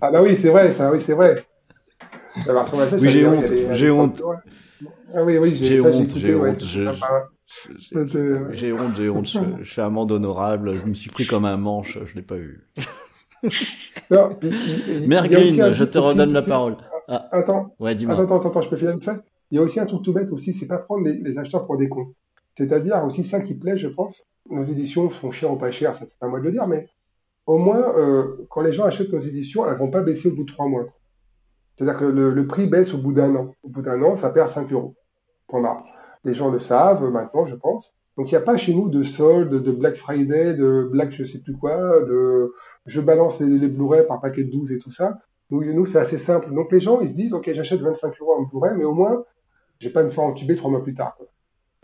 Ah bah oui, c'est vrai, ça, oui, c'est vrai. La version VHS, Oui, j'ai honte, j'ai honte. Ah oui, oui, J'ai honte, j'ai honte. J'ai honte, j'ai honte. Je, je fais amende honorable. Je me suis pris comme un manche. Je l'ai pas vu. Non, je te redonne la parole. Ah, Attends, ouais, dis-moi. Attends, attends, attends, je peux finir une fait. Il y a aussi un truc tout bête aussi, c'est pas prendre les, les acheteurs pour des cons. C'est-à-dire aussi ça qui plaît, je pense. Nos éditions sont chères ou pas chères, ça c'est pas à moi de le dire, mais au moins, euh, quand les gens achètent nos éditions, elles vont pas baisser au bout de trois mois. C'est-à-dire que le, prix baisse au bout d'un an. Au bout d'un an, ça perd 5 euros. Point barre. Les gens le savent maintenant, je pense. Donc il n'y a pas chez nous de solde, de Black Friday, de Black je sais plus quoi, de je balance les, Blu-ray par paquet de 12 et tout ça. Nous, nous c'est assez simple. Donc les gens, ils se disent, ok, j'achète 25 euros en Blu-ray, mais au moins, je vais pas me faire entuber trois mois plus tard.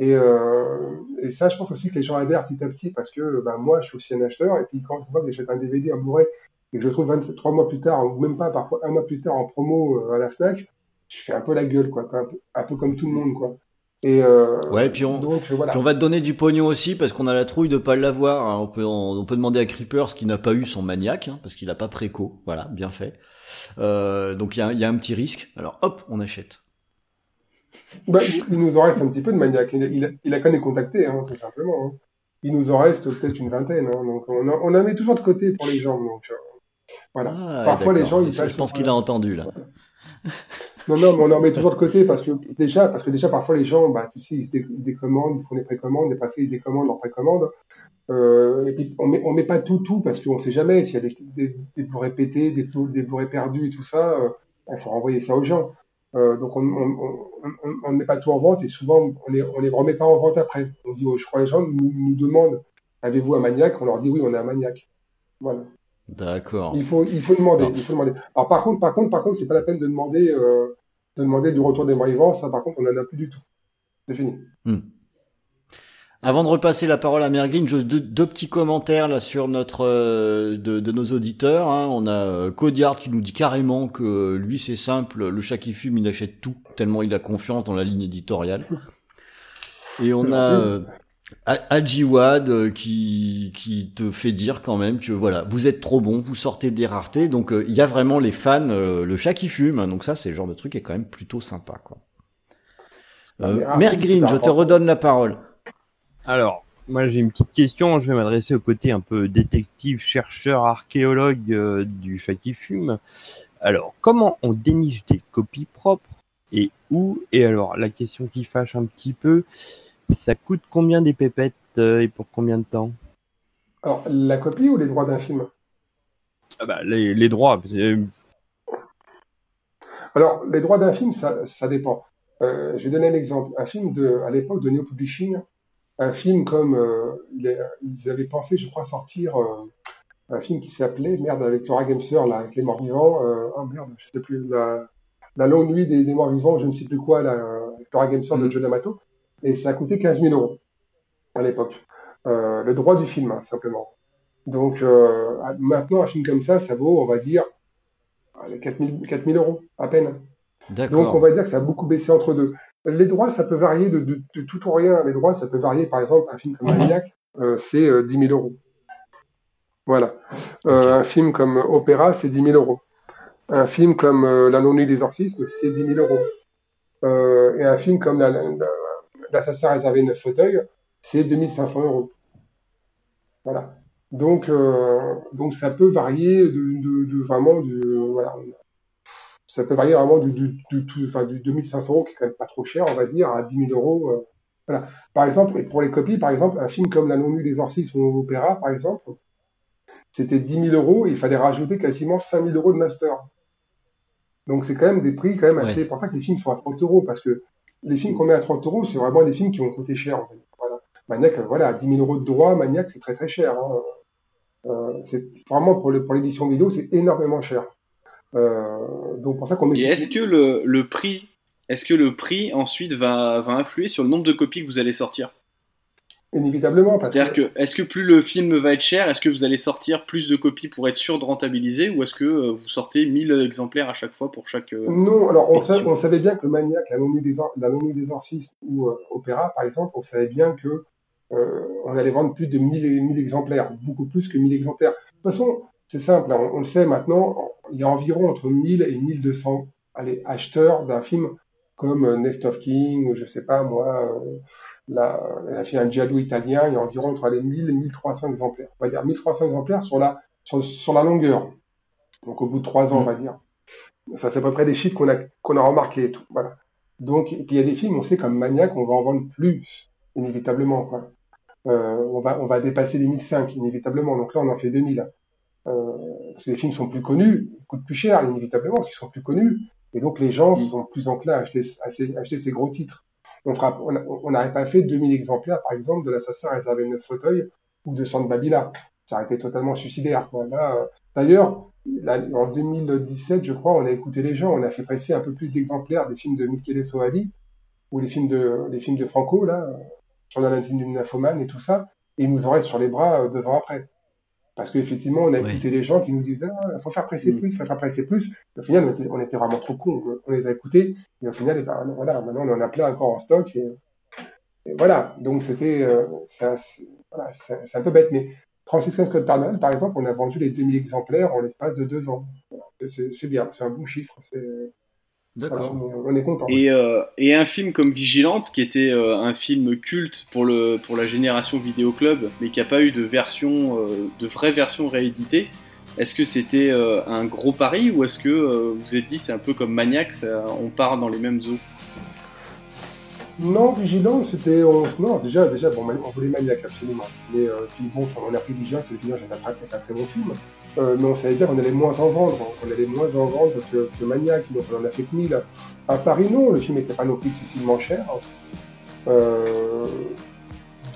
Et, euh, et ça, je pense aussi que les gens adhèrent petit à petit parce que ben, moi, je suis aussi un acheteur. Et puis quand je vois que j'achète un DVD, un Blu-ray, et que je le trouve 27, trois mois plus tard, ou même pas, parfois un mois plus tard en promo euh, à la Fnac, je fais un peu la gueule, quoi, un peu, un peu comme tout le monde, quoi. Et euh, Ouais, puis on, donc voilà. puis on va te donner du pognon aussi parce qu'on a la trouille de pas l'avoir. hein. On peut, on, on peut demander à Creepers qui n'a pas eu son maniaque hein, parce qu'il a pas préco. Voilà, bien fait. Euh, donc il y a, il y a un petit risque. Alors hop, on achète. Bah, il il nous en reste un petit peu de maniaque. Il, il, il a qu'à les contacter, hein, tout simplement. hein. Il nous en reste peut-être une vingtaine. hein, donc on, en- on en met toujours de côté pour les gens. Donc euh, voilà. Ah, Parfois les gens ils Je- pense qu'il a entendu là. Non, non, mais on en met toujours de côté parce que déjà, parce que déjà parfois les gens, bah, tu sais, ils décommandent, ils font des précommandes, et passés ils décommandent leurs précommandes. Euh, et puis on met, on met pas tout, tout parce qu'on sait jamais s'il y a des, des, des pétés, des, des Blu-ray perdus et tout ça. euh, Il faut renvoyer ça aux gens. Euh, donc on ne met pas tout en vente et souvent on on les remet pas en vente après. On dit, oh, je crois que les gens nous, nous demandent, avez-vous un maniaque? On leur dit oui, on a un maniaque. Voilà. D'accord. Il faut, il faut demander. Alors. Il faut demander. Alors par contre, par contre, par contre, c'est pas la peine de demander, euh, de demander du retour des morts vivants. Ça, par contre, on en a plus du tout. C'est fini. Avant de repasser la parole à Mergreen, juste deux, deux petits commentaires là sur notre euh, de, de nos auditeurs. hein. On a euh, Codiard qui nous dit carrément que euh, lui c'est simple, le chat qui fume il achète tout tellement il a confiance dans la ligne éditoriale. Et on a euh, Ajiwad euh, qui, qui te fait dire quand même que voilà, vous êtes trop bon, vous sortez des raretés, donc euh, il y a vraiment les fans, euh, le chat qui fume, donc ça c'est le genre de truc qui est quand même plutôt sympa quoi. Euh, Mère Green, je te redonne la parole. Alors, moi j'ai une petite question, je vais m'adresser au côté un peu détective, chercheur, archéologue du chat qui fume. Alors, comment on déniche des copies propres et où? Et alors, la question qui fâche un petit peu, ça coûte combien des pépettes euh, et pour combien de temps? Alors, la copie ou les droits d'un film? Ah bah, les, droits. Alors, les droits d'un film, ça, dépend. Euh, je vais donner un exemple. Un film de, à l'époque de Neo Publishing, un film comme euh, ils avaient pensé, je crois, sortir un film qui s'appelait merde avec Laura Gemser là, avec les morts vivants. oh merde, je sais plus la, la longue nuit des, morts vivants, je ne sais plus quoi, là, avec Laura Gemser de mm. John Amato et ça a coûté 15 000 euros à l'époque. Euh, le droit du film, hein, simplement. Donc euh, maintenant, un film comme ça, ça vaut, on va dire, 4 000, euros, à peine. Donc on va dire que ça a beaucoup baissé entre deux. Les droits, ça peut varier de, de, de tout ou rien. Les droits, ça peut varier, par exemple, un film comme Maniac, euh, c'est 10 000 euros. Voilà. Un film comme Opéra, c'est 10 000 euros. Un film comme La non-nuit des exorcismes, c'est 10 000 euros. et un film comme la, l'assassin réservé 9 fauteuils, c'est 2500 euros. Voilà. Donc, euh, donc ça peut varier de, vraiment de, voilà, ça peut varier vraiment du, du, enfin, du 2500 euros qui est quand même pas trop cher, on va dire, à 10 000 euros. Euh, voilà. Par exemple, et pour les copies, par exemple, un film comme La non-nue des orcismes ou Opéra, par exemple, c'était 10 000 euros et il fallait rajouter quasiment 5 000 euros de master. Donc c'est quand même des prix quand même assez. C'est pour ça que les films sont à 30 euros parce que les films qu'on met à 30 euros, c'est vraiment des films qui vont coûter cher. En fait. voilà. Maniac, voilà, 10 000 euros de droit, Maniac, c'est très très cher. Hein. Euh, c'est vraiment pour l'édition vidéo, c'est énormément cher. Euh, donc pour ça qu'on met. Et est-ce que le, le prix, est-ce que le prix ensuite va, va influer sur le nombre de copies que vous allez sortir? Inévitablement. C'est-à-dire que, est-ce que plus le film va être cher, est-ce que vous allez sortir plus de copies pour être sûr de rentabiliser, ou est-ce que euh, vous sortez 1000 exemplaires à chaque fois pour chaque. Euh, non, alors on, savait, bien que Maniac, la non des, la des Orcistes ou euh, Opéra, par exemple, on savait bien que on allait vendre plus de 1000, 1000 exemplaires, beaucoup plus que 1000 exemplaires. De toute façon, c'est simple, hein, on, le sait maintenant, il y a environ entre 1000 et 1200 allez, acheteurs d'un film comme Nest of King, ou je sais pas moi la, a fait un giallo italien, il y a environ entre les 1000 et 1300 exemplaires. On va dire 1300 exemplaires sur la, sur, la longueur. Donc au bout de trois ans, on va dire. Ça, c'est à peu près des chiffres qu'on a, qu'on a remarqués et tout. Voilà. Donc, et puis il y a des films, on sait comme Maniac, on va en vendre plus, inévitablement. Quoi. Euh, on, va, on va dépasser les 1005, inévitablement. Donc là, on en fait 2000. Euh, parce que les films sont plus connus, ils coûtent plus cher, inévitablement, parce qu'ils sont plus connus. Et donc les gens mm. sont plus enclins à acheter, à acheter ces gros titres on n'aurait pas fait 2000 exemplaires, par exemple, de l'assassin réservé 9 fauteuils ou de Sante Babila. Ça aurait été totalement suicidaire. Euh, d'ailleurs, en 2017, je crois, on a écouté les gens, on a fait presser un peu plus d'exemplaires des films de Michele Soavi ou les films de, les films de Franco, là, Journal intime d'une nymphomane et tout ça, et ils nous auraient sur les bras euh, deux ans après. Parce qu'effectivement, on a écouté les gens qui nous disaient il ah, faut faire presser mm. plus, il faut faire presser plus. au final, on était, vraiment trop cons. On les a écoutés, et au final, et ben, voilà, maintenant, on en a plein encore en stock. Et, voilà, donc c'était. Euh, c'est un peu bête, mais Franciscan Scott Parnell, par exemple, on a vendu les 2000 exemplaires en l'espace de deux ans. C'est bien, c'est un bon chiffre. D'accord. on, est content. Et, euh, et, un film comme Vigilante, qui était euh, un film culte pour, le, pour la génération Vidéo Club, mais qui n'a pas eu de version, euh, de vraie version rééditée, est-ce que c'était un gros pari ou est-ce que vous vous êtes dit c'est un peu comme Maniac, on part dans les mêmes eaux? Non, Vigilante, c'était. Non, déjà, déjà bon, on voulait Maniac absolument. Mais puis bon, on a pris Vigilante, Vigilante, j'ai un très bon film. Euh, mais on savait dire qu'on allait moins en vendre, on allait moins en vendre que, que Maniac, donc on en a fait que 1000. À Paris, non, le film n'était pas non plus excessivement cher. Euh,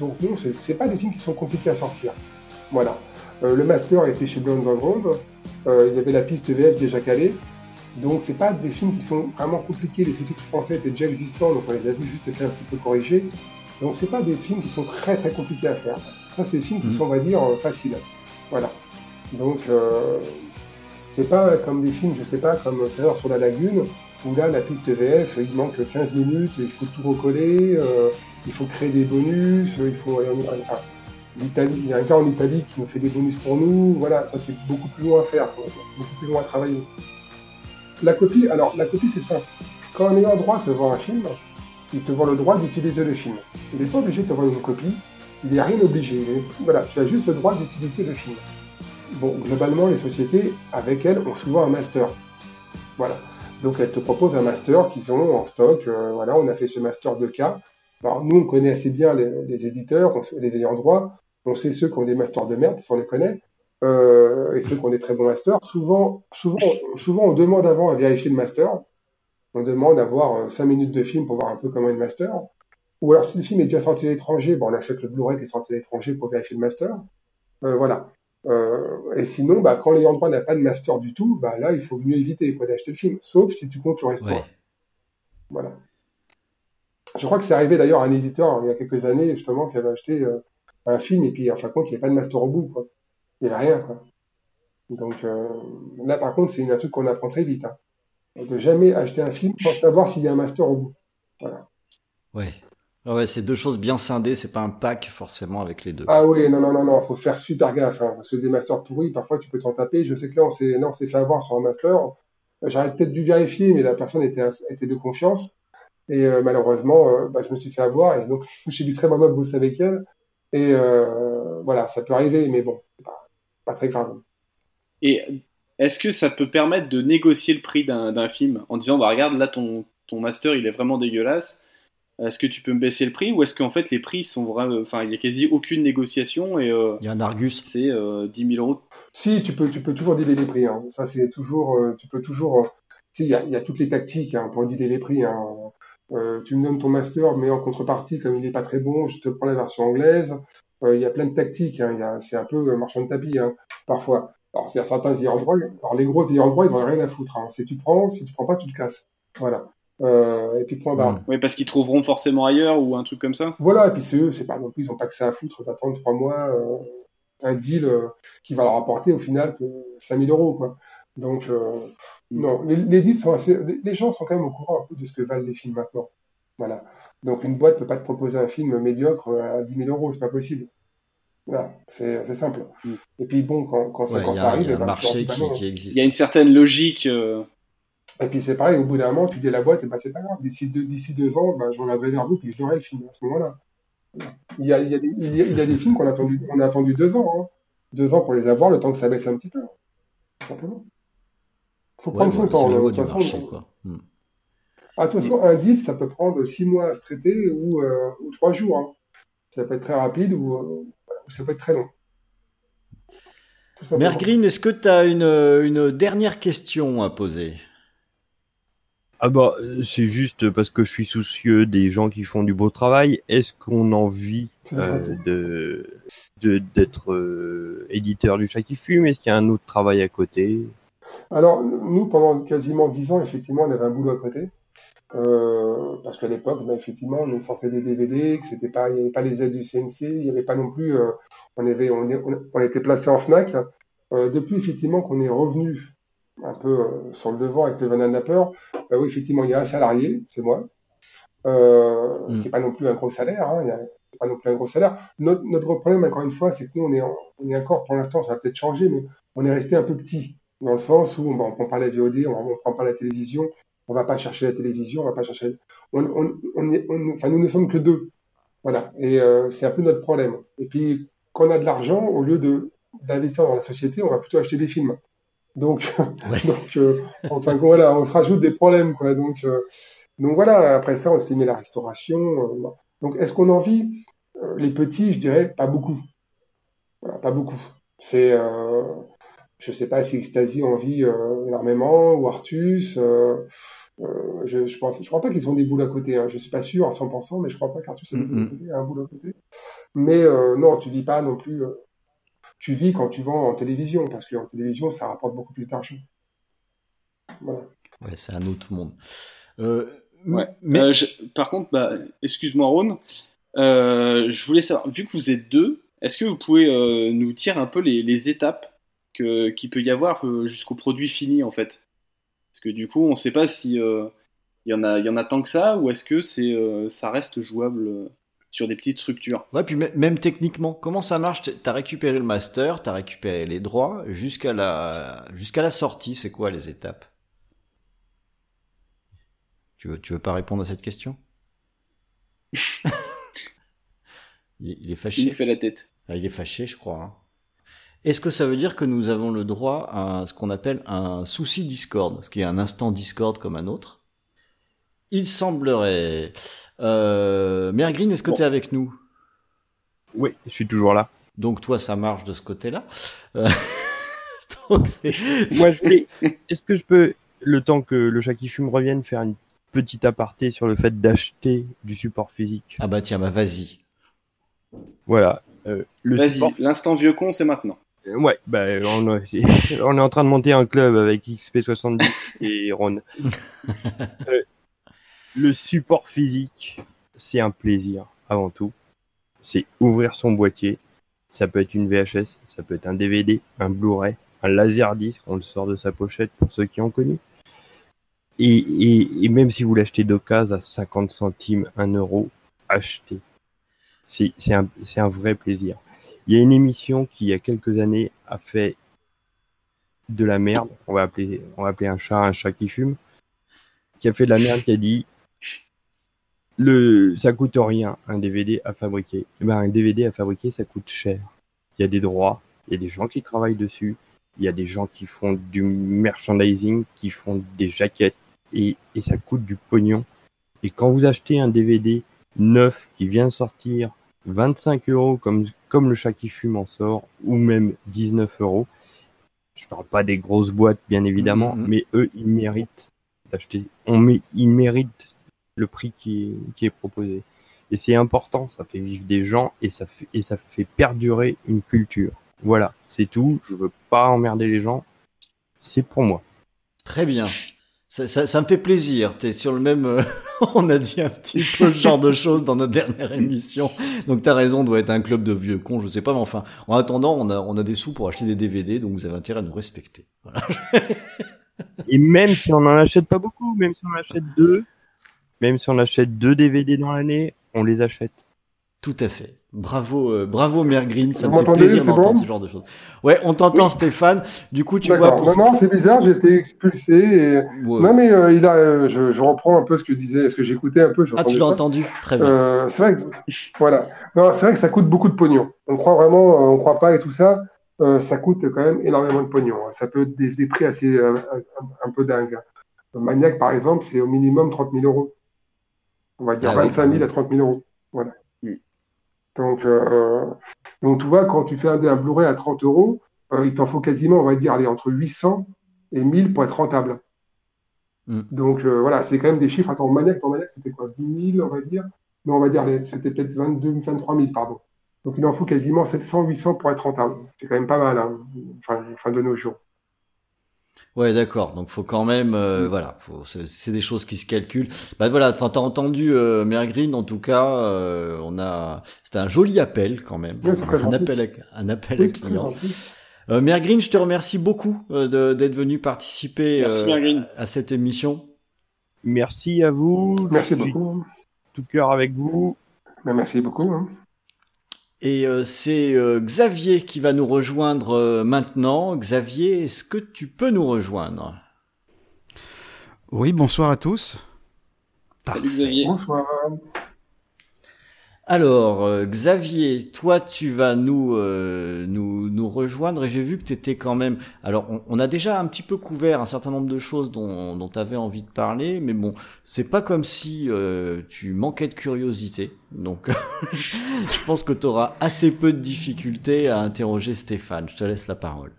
donc non, c'est pas des films qui sont compliqués à sortir. Voilà. Euh, le master était chez Blonde Underground, il y avait la piste VF déjà calée, donc c'est pas des films qui sont vraiment compliqués, les sous-titres français étaient déjà existants, donc on les a vu juste fait un petit peu corriger. Donc c'est pas des films qui sont très très compliqués à faire. Ça c'est des films qui mmh. sont, on va dire, faciles. Voilà. Donc, euh, c'est pas comme des films, je sais pas, comme Terreur sur la lagune, où là, la piste VF, il manque 15 minutes, il faut tout recoller, euh, il faut créer des bonus, il faut aller en, enfin, il y a un gars en Italie qui nous fait des bonus pour nous, voilà, ça c'est beaucoup plus loin à faire, beaucoup plus loin à travailler. La copie, alors la copie c'est simple. Quand un ayant droit te vend un film, il te vend le droit d'utiliser le film. Il n'est pas obligé de te vendre une copie, il n'y a rien obligé. Voilà, tu as juste le droit d'utiliser le film. Bon, globalement, les sociétés, avec elles, ont souvent un master. Voilà. Donc elles te proposent un master qu'ils ont en stock. Euh, voilà, on a fait ce master de cas. Alors nous, on connaît assez bien les, éditeurs, les ayants droit. On sait ceux qui ont des masters de merde, on les connaît. Euh, et ceux qui ont des très bons masters. Souvent, souvent, souvent, on demande avant à vérifier le master. On demande à voir 5 euh, minutes de film pour voir un peu comment est le master. Ou alors, si le film est déjà sorti à l'étranger, on achète le Blu-ray qui est sorti à l'étranger pour vérifier le master. voilà. Euh, et sinon, bah, quand l'ayant droit n'a pas de master du tout, bah, là, il faut mieux éviter d'acheter le film, sauf si tu comptes le restaurant. Voilà. Je crois que c'est arrivé d'ailleurs à un éditeur il y a quelques années, justement, qui avait acheté euh, un film et puis en fin de compte, il n'y avait pas de master au bout. Quoi. Il n'y avait rien. Quoi. Donc euh, là, par contre, c'est un truc qu'on apprend très vite. Hein. De jamais acheter un film sans savoir s'il y a un master au bout. Voilà. Ouais. Ah ouais, c'est deux choses bien scindées, c'est pas un pack forcément avec les deux. Ah oui, non, non, non, non, faut faire super gaffe, hein, parce que des masters pourris, parfois tu peux t'en taper. Je sais que là, on s'est, là, on s'est fait avoir sur un master. J'aurais peut-être dû vérifier, mais la personne était, était de confiance. Et euh, malheureusement, euh, bah, je me suis fait avoir, et donc j'ai dû très maintenant bosser avec elle. Et euh, voilà, ça peut arriver, mais bon, pas, très grave. Et est-ce que ça peut permettre de négocier le prix d'un, film en disant, bah regarde, là, ton, ton master, il est vraiment dégueulasse est-ce que tu peux me baisser le prix ou est-ce qu'en fait les prix sont vraiment. Enfin, il n'y a quasi aucune négociation et. Euh, il y a un Argus. C'est euh, 10 000 euros? Si, tu peux, tu peux toujours dealer les prix. Hein. Ça, c'est toujours. Euh, tu peux toujours. Euh, si, il y a, y a, toutes les tactiques hein, pour dealer les prix. Hein. tu me donnes ton master, mais en contrepartie, comme il n'est pas très bon, je te prends la version anglaise. Il y a plein de tactiques. Hein. c'est un peu marchand de tapis, hein, parfois. Alors, a certains ayants droit. Alors, les gros ayants droit, ils n'ont rien à foutre. Hein. Si tu prends, si tu prends pas, tu te casses. Voilà. Euh, et puis point barre. Oui, parce qu'ils trouveront forcément ailleurs ou un truc comme ça. Voilà, et puis c'est eux, c'est pas non plus, ils ont pas que ça à foutre d'attendre trois mois euh, un deal euh, qui va leur apporter au final que 5000 euros, quoi. Donc, euh, mm. non, les, les, deals sont assez, les, gens sont quand même au courant un peu de ce que valent les films maintenant. Voilà. Donc, une boîte peut pas te proposer un film médiocre à 10 000 euros, c'est pas possible. Voilà, c'est simple. Mm. Et puis bon, quand, quand, ça, quand ça arrive, il y a un marché qui, qui, existe. Il y a une certaine logique. Et puis c'est pareil, au bout d'un moment, tu dis à la boîte, et bah, c'est pas grave, d'ici deux, d'ici deux ans, bah, je reviendrai vers vous, puis je l'aurai le film à ce moment-là. Il y a, il y a, des, il y a, des films qu'on a attendu, on a attendu deux ans, hein. deux ans pour les avoir, le temps que ça baisse un petit peu, tout simplement. Faut prendre son temps. De toute façon, quoi. Hmm. Ah, de toute façon, un deal, ça peut prendre six mois à se traiter ou, euh, ou trois jours. Hein. Ça peut être très rapide ou, euh, ça peut être très long. Mère Green, est-ce que tu as une, une dernière question à poser? Ah bah, c'est juste parce que je suis soucieux des gens qui font du beau travail. Est-ce qu'on a envie euh, de d'être euh, éditeur du chat qui fume? Est-ce qu'il y a un autre travail à côté? Alors, nous, pendant quasiment dix ans, effectivement, on avait un boulot à côté. Euh, parce qu'à l'époque, bah, effectivement, on sortait des DVD, que c'était pas, il n'y avait pas les aides du CNC, il n'y avait pas non plus, on avait, on, on, était placé en Fnac. depuis effectivement qu'on est revenu un peu euh, sur le devant avec le Van Napper, bah oui, effectivement, il y a un salarié, c'est moi, euh, mm. qui n'est pas non plus un gros salaire, hein, il pas non plus un gros salaire. Notre, notre problème, encore une fois, c'est que nous, on est, on est encore, pour l'instant, ça va peut-être changer, mais on est resté un peu petit, dans le sens où bah, on ne prend pas la VOD, on ne prend pas la télévision, on ne va pas chercher la télévision, on va pas chercher... On, on, on, est, enfin, nous ne sommes que deux. Voilà, et euh, c'est un peu notre problème. Et puis, quand on a de l'argent, au lieu de d'investir dans la société, on va plutôt acheter des films. Donc, donc euh, enfin voilà, on se rajoute des problèmes quoi. Donc, euh, donc voilà. Après ça, on s'est mis la restauration. Donc, est-ce qu'on en vit? Les petits, je dirais, pas beaucoup. Voilà, pas beaucoup. C'est, je sais pas si Ecstasy en vit énormément ou Artus. je, je pense, je crois pas qu'ils ont des boules à côté. Hein. Je suis pas sûr à 100%, mais je crois pas qu'Artus a, a un boulot à côté. Mais non, tu vis pas non plus tu vis quand tu vends en télévision, parce qu'en télévision, ça rapporte beaucoup plus d'argent. Voilà. Ouais, c'est un autre monde. Euh, mais... Euh, par contre, bah, excuse-moi Ron, euh, je voulais savoir, vu que vous êtes deux, est-ce que vous pouvez nous dire un peu les, étapes qu'il peut y avoir jusqu'au produit fini en fait Parce que du coup, on ne sait pas si il y en a, il y en a tant que ça, ou est-ce que c'est, ça reste jouable sur des petites structures. Ouais, puis même techniquement, comment ça marche? T'as récupéré le master, t'as récupéré les droits jusqu'à la jusqu'à la sortie. C'est quoi les étapes? Tu veux tu veux pas répondre à cette question? Il, est fâché. Il fait la tête. Ah, il est fâché, je crois. Hein. Est-ce que ça veut dire que nous avons le droit à ce qu'on appelle un souci Discord, ce qui est un instant Discord comme un autre? Il semblerait. Euh, Mère Green, est-ce que tu es avec nous? Oui, je suis toujours là. Donc toi, ça marche de ce côté-là. Euh, Moi, je voulais... Est-ce que je peux, le temps que le chat qui fume revienne, faire une petite aparté sur le fait d'acheter du support physique? Ah bah tiens, bah vas-y. Voilà. Euh, vas-y, l'instant vieux con, c'est maintenant. Ouais, bah, on, est, on, est en train de monter un club avec XP70 et Ron. Euh, le support physique, c'est un plaisir avant tout. C'est ouvrir son boîtier. Ça peut être une VHS, ça peut être un DVD, un Blu-ray, un Laserdisc, on le sort de sa pochette pour ceux qui ont connu. Et, même si vous l'achetez d'occasion à 50 centimes, 1 euro, achetez. C'est un, un vrai plaisir. Il y a une émission qui, il y a quelques années, a fait de la merde. On va appeler, on va appeler un chat un chat qui fume. Qui a fait de la merde, qui a dit le, ça coûte rien un DVD à fabriquer. Eh ben, un DVD à fabriquer, ça coûte cher. Il y a des droits, il y a des gens qui travaillent dessus, il y a des gens qui font du merchandising, qui font des jaquettes, et, et ça coûte du pognon. Et quand vous achetez un DVD neuf qui vient de sortir 25 euros comme, comme le chat qui fume en sort, ou même 19 euros, je parle pas des grosses boîtes bien évidemment, mm, mm, mais eux ils méritent d'acheter. On met, ils méritent le prix qui est, qui est proposé. Et c'est important, ça fait vivre des gens et ça fait, et ça fait perdurer une culture. Voilà, c'est tout. Je veux pas emmerder les gens. C'est pour moi. Très bien. Ça, ça, ça me fait plaisir. T'es sur le même. On a dit un petit peu ce genre de choses dans notre dernière émission. Donc t'as raison, doit être un club de vieux cons, je sais pas, mais enfin, en attendant, on a, on a des sous pour acheter des DVD, donc vous avez intérêt à nous respecter. Voilà. Et même si on en achète pas beaucoup, même si on en achète deux, même si on achète deux DVD dans l'année, on les achète. Tout à fait. Bravo, euh, bravo Mère Green, ça me fait plaisir d'entendre ce genre de choses. Ouais, on t'entend Stéphane. Du coup, tu vois. Pour... Non, non, c'est bizarre, j'ai été expulsé. Et... Non, mais euh, il a, euh, je, je, reprends un peu ce que disait, ce que j'écoutais un peu. Ah, tu l'as entendu, très bien. C'est vrai que, voilà. Non, c'est vrai que ça coûte beaucoup de pognon. On croit vraiment, on croit pas et tout ça. ça coûte quand même énormément de pognon. Ça peut être des, des prix assez un, peu dingues. Maniac, par exemple, c'est au minimum 30 000 euros. On va dire 25 000 à 30 000 euros. Voilà. Donc, euh, donc, tu vois, quand tu fais un, un Blu-ray à 30 euros, euh, il t'en faut quasiment, on va dire, aller entre 800 et 1000 pour être rentable. Mm. Donc, euh, voilà, c'est quand même des chiffres. Attends, Maniac, ton Maniac, c'était quoi 10 000, on va dire? Non, on va dire, c'était peut-être 22 23 000, pardon. Donc, il en faut quasiment 700, 800 pour être rentable. C'est quand même pas mal, hein, enfin, fin de nos jours. Ouais, d'accord. Donc faut quand même, euh, mm. voilà, c'est des choses qui se calculent. Bah voilà, enfin t'as entendu euh, Mère Green, en tout cas, euh, on a, c'était un joli appel quand même, un, appel un appel à client. Euh, Mère Green, je te remercie beaucoup euh, d'être venu participer à cette émission. Merci à vous. Merci beaucoup. Tout cœur avec vous. Merci beaucoup. Hein. Et euh, c'est euh, Xavier qui va nous rejoindre euh, maintenant. Xavier, est-ce que tu peux nous rejoindre? Oui, bonsoir à tous. Salut Xavier. Bonsoir. Alors, euh, Xavier, toi, tu vas nous euh, nous, nous rejoindre et j'ai vu que tu étais quand même. Alors, on, a déjà un petit peu couvert un certain nombre de choses dont dont tu avais envie de parler, mais bon, c'est pas comme si euh, tu manquais de curiosité. Donc, je pense que tu auras assez peu de difficultés à interroger Stéphane. Je te laisse la parole.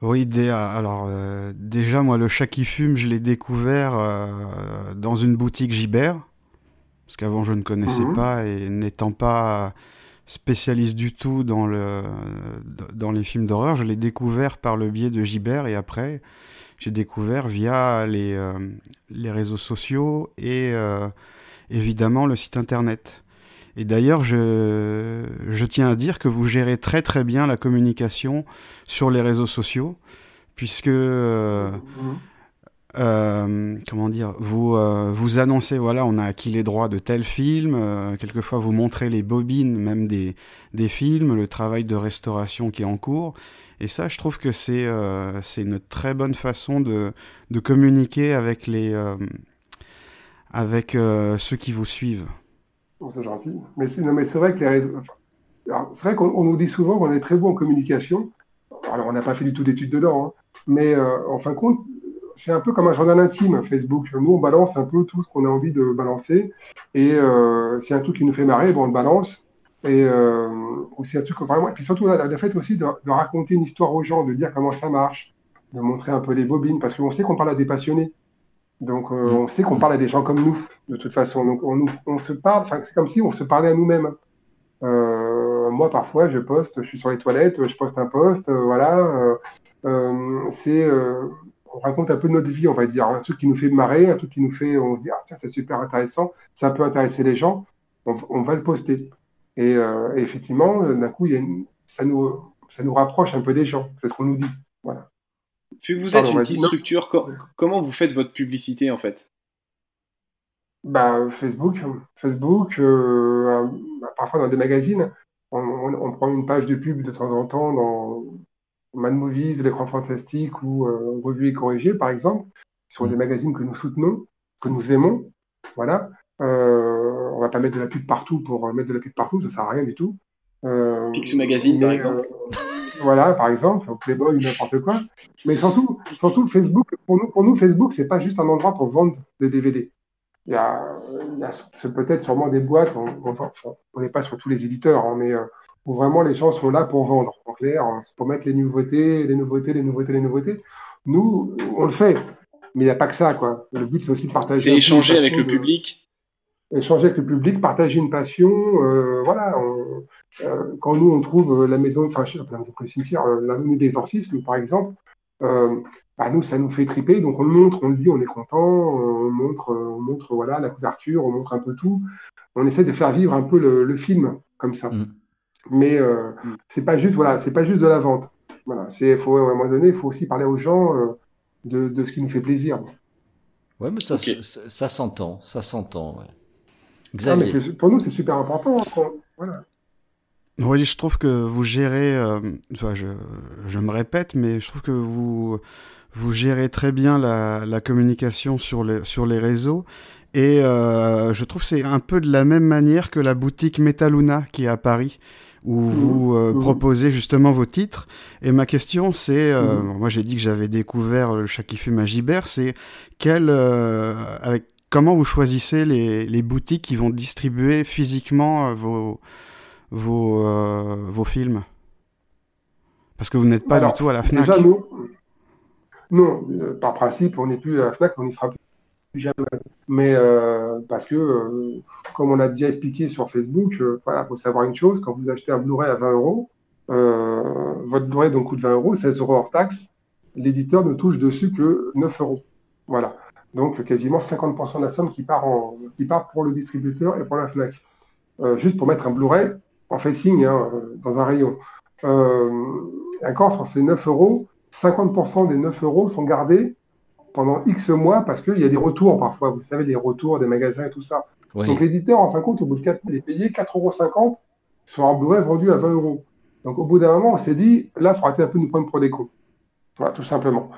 Oui, alors déjà moi le chat qui fume, je l'ai découvert dans une boutique Gibert parce qu'avant je ne connaissais mhm. pas et n'étant pas spécialiste du tout dans, le, dans les films d'horreur, je l'ai découvert par le biais de Gibert et après j'ai découvert via les, euh, les réseaux sociaux et euh, évidemment le site internet. Et d'ailleurs, je, je tiens à dire que vous gérez très très bien la communication sur les réseaux sociaux puisque euh, euh, comment dire, vous euh, vous annoncez voilà, on a acquis les droits de tel film. quelquefois, vous montrez les bobines même des des films, le travail de restauration qui est en cours. Et ça, je trouve que c'est une très bonne façon de de communiquer avec les avec ceux qui vous suivent. c'est gentil. Mais c'est, vrai que les réseaux... c'est vrai qu'on nous dit souvent qu'on est très bon en communication. Alors, on n'a pas fait du tout d'études dedans, hein. mais euh, en fin de compte, c'est un peu comme un journal intime, Facebook. Nous, on balance un peu tout ce qu'on a envie de balancer. Et euh, c'est un truc qui nous fait marrer, bon, on le balance. Et euh, c'est un truc vraiment. Et puis surtout, le fait aussi de, raconter une histoire aux gens, de dire comment ça marche, de montrer un peu les bobines, parce qu'on sait qu'on parle à des passionnés. Donc, euh, on sait qu'on parle à des gens comme nous, de toute façon. Donc, on, on se parle, c'est comme si on se parlait à nous-mêmes. Euh, moi, parfois, je poste, je suis sur les toilettes, je poste un post, voilà. c'est, on raconte un peu notre vie, on va dire, un truc qui nous fait marrer, un truc qui nous fait, on se dit, ah, tiens, c'est super intéressant, ça peut intéresser les gens, on, va le poster. Et, effectivement, d'un coup, il y a ça, nous, ça nous rapproche un peu des gens, c'est ce qu'on nous dit. Voilà. Vu que vous êtes une petite structure, comment vous faites votre publicité en fait? Bah, Facebook, Facebook, euh, bah, parfois dans des magazines, on, prend une page de pub de temps en temps dans Mad Movies, l'écran fantastique ou euh, Revue et corrigé par exemple, sont des mm. magazines que nous soutenons, que nous aimons. Voilà. Euh, on va pas mettre de la pub partout pour mettre de la pub partout, ça sert à rien du tout. Euh, Magazine, par exemple. Voilà, par exemple, Playboy ou n'importe quoi. Mais surtout, surtout Facebook, pour nous, pour nous Facebook, c'est pas juste un endroit pour vendre des DVD. Il y a, peut-être sûrement des boîtes, on n'est pas sur tous les éditeurs, hein, mais euh, où vraiment les gens sont là pour vendre. En clair, hein, c'est pour mettre les nouveautés, les nouveautés, les nouveautés, les nouveautés. Nous, on le fait, mais il n'y a pas que ça, quoi. Le but, c'est aussi de partager. C'est échanger avec le public échanger avec le public, partager une passion. Euh, voilà, euh, quand nous on trouve la maison, enfin, je sais pas, le cimetière, euh, la maison des orcismes, par exemple, bah, nous ça nous fait triper, donc on le montre, on le dit, on est content, on montre, on montre voilà la couverture, on montre un peu tout, on essaie de faire vivre un peu le, film comme ça. Mm. Mais c'est pas juste voilà, c'est pas juste de la vente. Voilà, c'est faut à un moment donné, il faut aussi parler aux gens de, de, ce qui nous fait plaisir. Ouais, mais ça, ça, s'entend, ça s'entend. Ouais. Ah, pour nous, c'est super important. Voilà. Oui, je trouve que vous gérez, euh, enfin, je, je, me répète, mais je trouve que vous, vous gérez très bien la, la communication sur les, sur les réseaux. Et euh, je trouve que c'est un peu de la même manière que la boutique Metaluna qui est à Paris, où mmh. vous euh, mmh. proposez justement vos titres. Et ma question, c'est, mmh. moi j'ai dit que j'avais découvert le chat qui fume à Gibert, c'est quel, avec comment vous choisissez les, boutiques qui vont distribuer physiquement euh, vos, vos, euh, vos films? Parce que vous n'êtes pas du tout à la FNAC. Déjà, nous, non, euh, par principe, on n'est plus à la FNAC, on n'y sera plus Mais parce que, comme on l'a déjà expliqué sur Facebook, il faut savoir une chose, quand vous achetez un Blu-ray à 20 euros, votre Blu-ray donc coûte 20 euros, 16 euros hors taxe, l'éditeur ne touche dessus que 9 euros. Voilà. Donc quasiment 50% de la somme qui part, en, qui part pour le distributeur et pour la FNAC. Euh, juste pour mettre un Blu-ray en facing hein, dans un rayon. Euh, encore sur ces 9 euros, 50% des 9 euros sont gardés pendant X mois parce qu'il y a des retours parfois, vous savez, des retours des magasins et tout ça. Donc l'éditeur, en fin de compte, au bout de 4 mois, il est payé 4,50 euros sur un Blu-ray vendu à 20 euros. Donc au bout d'un moment, on s'est dit, là, il faudra un peu nous prendre pour des cons. Voilà, tout simplement.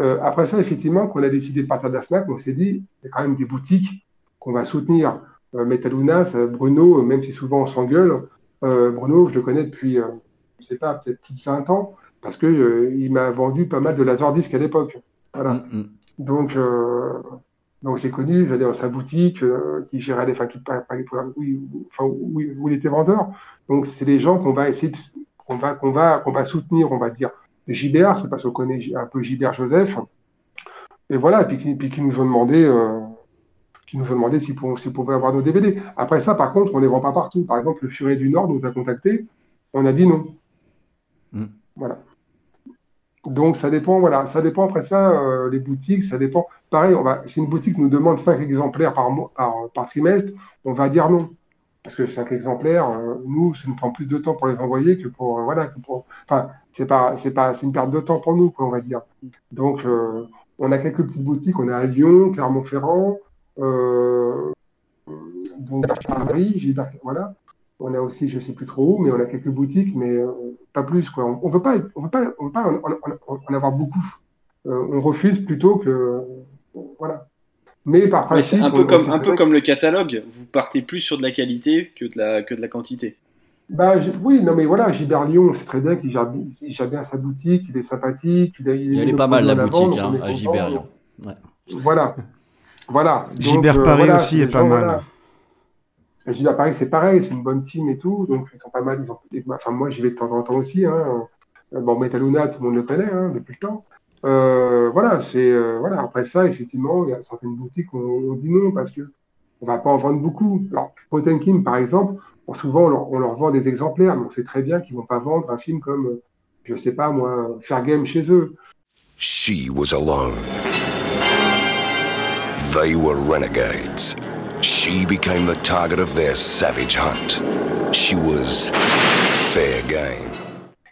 Euh, après ça, effectivement, quand on a décidé de partir de la FNAC, on s'est dit, il y a quand même des boutiques qu'on va soutenir. Euh, Metalunas, Bruno, même si souvent on s'engueule, euh, Bruno, je le connais depuis, je ne sais pas, peut-être plus de 20 ans, parce qu'il il m'a vendu pas mal de Laserdisc à l'époque. Voilà. Mm, mm. Donc, donc j'ai connu, j'allais dans sa boutique, qui gérait les, enfin, oui, enfin, où, où, il était vendeur. Donc, c'est des gens qu'on va essayer de, qu'on va, qu'on va, qu'on va soutenir, on va dire. JBR, c'est parce qu'on connaît un peu JBR Joseph. Et voilà, puis, puis qui nous ont demandé, euh, qui nous ont demandé s'ils pouvaient, avoir nos DVD. Après ça, par contre, on ne les vend pas partout. Par exemple, le Furet du Nord nous a contactés, on a dit non. Mm. Voilà. Donc ça dépend, voilà, ça dépend après ça, euh, les boutiques, ça dépend. Pareil, on va, si une boutique nous demande 5 exemplaires par, mois, par, trimestre, on va dire non. parce que cinq exemplaires, euh, nous, ça nous prend plus de temps pour les envoyer que pour, euh, voilà, que pour, enfin, c'est pas, c'est pas, c'est une perte de temps pour nous, quoi, on va dire. Donc, on a quelques petites boutiques, on a à Lyon, Clermont-Ferrand, donc Paris, Gilbert, voilà. On a aussi, je sais plus trop où, mais on a quelques boutiques, mais euh, pas plus, quoi. On, on peut pas, être- on peut pas, on peut pas en, en- en- en avoir beaucoup. Euh, on refuse plutôt que, voilà. Mais par Mais c'est principe, un peu on- comme c'est un peu comme le catalogue. Vous partez plus sur de la qualité que de la que de la quantité. Bah, oui, non, mais voilà, Gilbert Lyon, c'est très bien qu'il gère, bi- il gère bien sa boutique, il est sympathique. Il, a, il elle est pas mal la boutique hein, à. Gibert Lyon. Ouais. Voilà. Voilà. Gilbert euh, Paris voilà, aussi est pas gens, mal. voilà. Et Gilbert Paris, c'est pareil, c'est une bonne team et tout, donc ils sont pas mal. Enfin, moi, j'y vais de temps en temps aussi. Hein. Bon, Metaluna, tout le monde le connaît hein, depuis le temps. Euh, euh, voilà. Après ça, effectivement, il y a certaines boutiques où on, dit non parce que on va pas en vendre beaucoup. Alors, Potemkin, par exemple, souvent on leur, vend des exemplaires, mais on sait très bien qu'ils vont pas vendre un film comme, je sais pas moi, Fair Game chez eux. She was alone. They were renegades. She became the target of their savage hunt. She was fair game.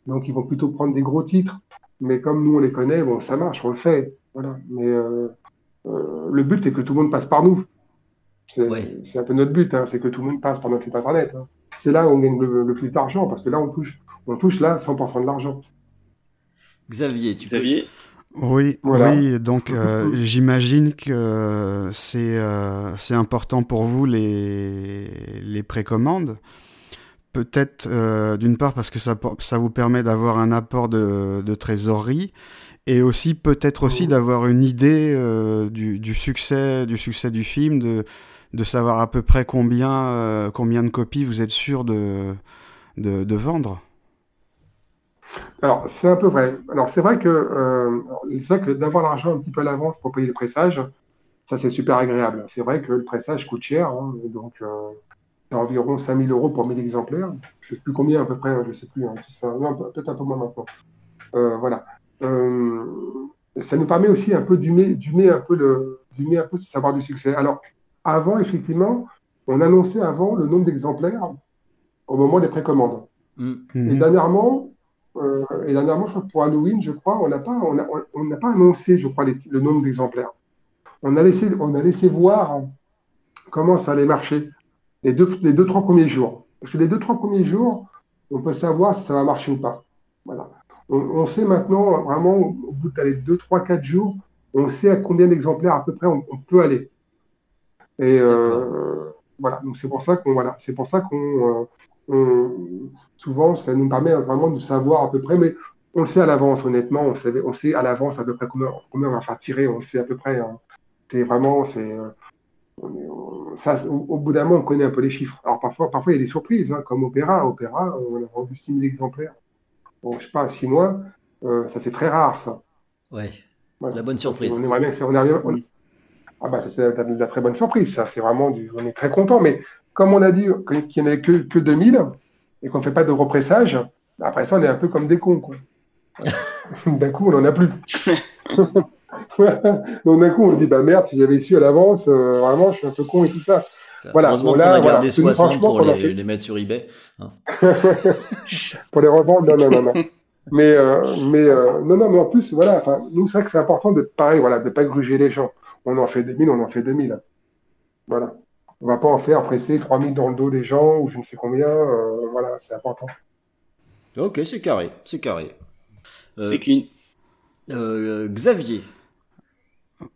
Donc ils vont plutôt prendre des gros titres. Mais comme nous on les connaît, bon ça marche, on le fait. Voilà. Mais euh, euh, le but c'est que tout le monde passe par nous. C'est un peu notre but, hein, c'est que tout le monde passe par notre site internet. hein. C'est là où on gagne le, le plus d'argent, parce que là on touche, on touche là 100% de l'argent. Xavier, tu Xavier Oui, Voilà. oui, donc euh, j'imagine que c'est euh, c'est important pour vous les, les précommandes. Peut-être euh, d'une part parce que ça, ça vous permet d'avoir un apport de, de trésorerie et aussi peut-être aussi d'avoir une idée euh, du, du succès du succès du film, de, de savoir à peu près combien, euh, combien de copies vous êtes sûr de, de, de vendre. Alors, c'est un peu vrai. Alors, c'est vrai que, euh, c'est vrai que d'avoir l'argent un petit peu à l'avance pour payer le pressage, ça, c'est super agréable. C'est vrai que le pressage coûte cher, hein, donc euh, c'est environ 5000 euros pour 1000 exemplaires. Je ne sais plus combien à peu près, hein, je ne sais plus. hein, peut-être un peu moins maintenant. Euh, voilà. Euh, ça nous permet aussi un peu d'humer, un peu le, d'humer un peu ce savoir du succès. Alors, avant, effectivement, on annonçait avant le nombre d'exemplaires au moment des précommandes. Et dernièrement, euh, et dernièrement, je crois pour Halloween, je crois, on n'a pas, on a- on n'a pas annoncé, je crois, les- le nombre d'exemplaires. On a laissé, on a laissé voir comment ça allait marcher les deux, les deux, trois premiers jours. Parce que les deux, trois premiers jours, on peut savoir si ça va marcher ou pas. Voilà. On, on sait maintenant, vraiment, au bout d'aller deux, trois, quatre jours, on sait à combien d'exemplaires à peu près on, on peut aller. Et euh, voilà, donc c'est pour ça qu'on voilà, c'est pour ça qu'on euh, on- souvent ça nous permet vraiment de savoir à peu près, mais on le sait à l'avance, honnêtement, on sait, on sait à l'avance à peu près combien, combien on va faire tirer, on le sait à peu près. hein. C'est vraiment, c'est euh, ça, au, au bout d'un moment, on connaît un peu les chiffres. Alors parfois, parfois il y a des surprises, hein, comme Opéra. Opéra, on a vendu 6000 exemplaires. Bon, je sais pas, 6 mois, euh, ça c'est très rare, ça. Ouais. Voilà. La bonne surprise. On aimerait bien que ça- on arrive- on- Ah bah c'est de la- très bonne surprise, ça. C'est vraiment du. On est très content. Mais comme on a dit qu'il n'y en avait que, que 2000 et qu'on ne fait pas de repressage, après ça, on est un peu comme des cons, d'un coup, on n'en a plus. Donc d'un coup, on se dit, bah merde, si j'avais su à l'avance, euh, vraiment, je suis un peu con et tout ça. Voilà. Heureusement qu'on a gardé Nous, 60 franchement, pour les, fait- les mettre sur eBay. hein. pour les revendre, non, non, non, non. Mais, euh, mais euh, non, non, mais en plus, voilà, nous, c'est vrai que c'est important de, pareil, voilà, de pas gruger les gens. On en fait 2000, on en fait 2000. Voilà. On va pas en faire presser 3000 dans le dos des gens ou je ne sais combien. euh, voilà, c'est important. Ok, c'est carré, c'est carré. Euh, C'est clean. euh, Xavier,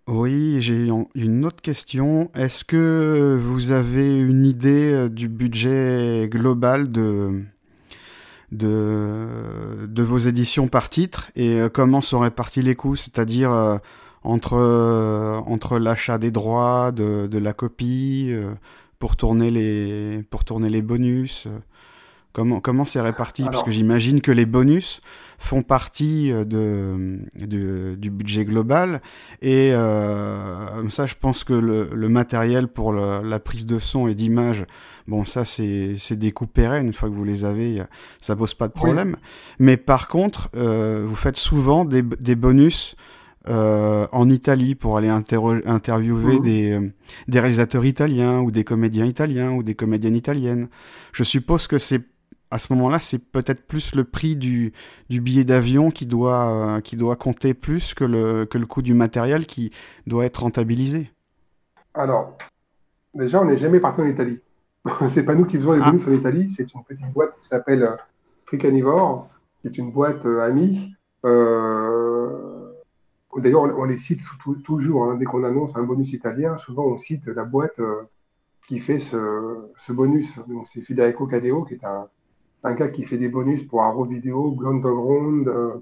Oui, j'ai une autre question. Est-ce que vous avez une idée du budget global de, de, de vos éditions par titre? Et comment sont répartis les coûts, c'est-à-dire euh, entre, euh, entre l'achat des droits, de, de la copie, euh, pour tourner les, pour tourner les bonus euh, Comment, comment c'est réparti? Parce que j'imagine que les bonus font partie de, de- du budget global. Et euh, ça, je pense que le, le matériel pour le- la prise de son et d'image, bon, ça, c'est des coûts pérennes. Une fois que vous les avez, ça pose pas de problème. Mais par contre, euh, vous faites souvent des, des bonus euh, en Italie pour aller interviewer des, euh, des réalisateurs italiens ou des comédiens italiens ou des comédiennes italiennes. Je suppose que c'est à ce moment-là, c'est peut-être plus le prix du, du billet d'avion qui doit, euh, qui doit compter plus que le, que le coût du matériel qui doit être rentabilisé. Alors, déjà, on n'est jamais parti en Italie. c'est pas nous qui faisons les bonus en Italie, c'est une petite boîte qui s'appelle Fricanivore, qui est une boîte euh, amie. Euh, D'ailleurs, on, les cite toujours, hein. dès qu'on annonce un bonus italien, souvent on cite la boîte euh, qui fait ce, ce bonus. Donc, c'est Federico Cadeo, qui est un, un gars qui fait des bonus pour Arrow Video, Blonde Underground, euh,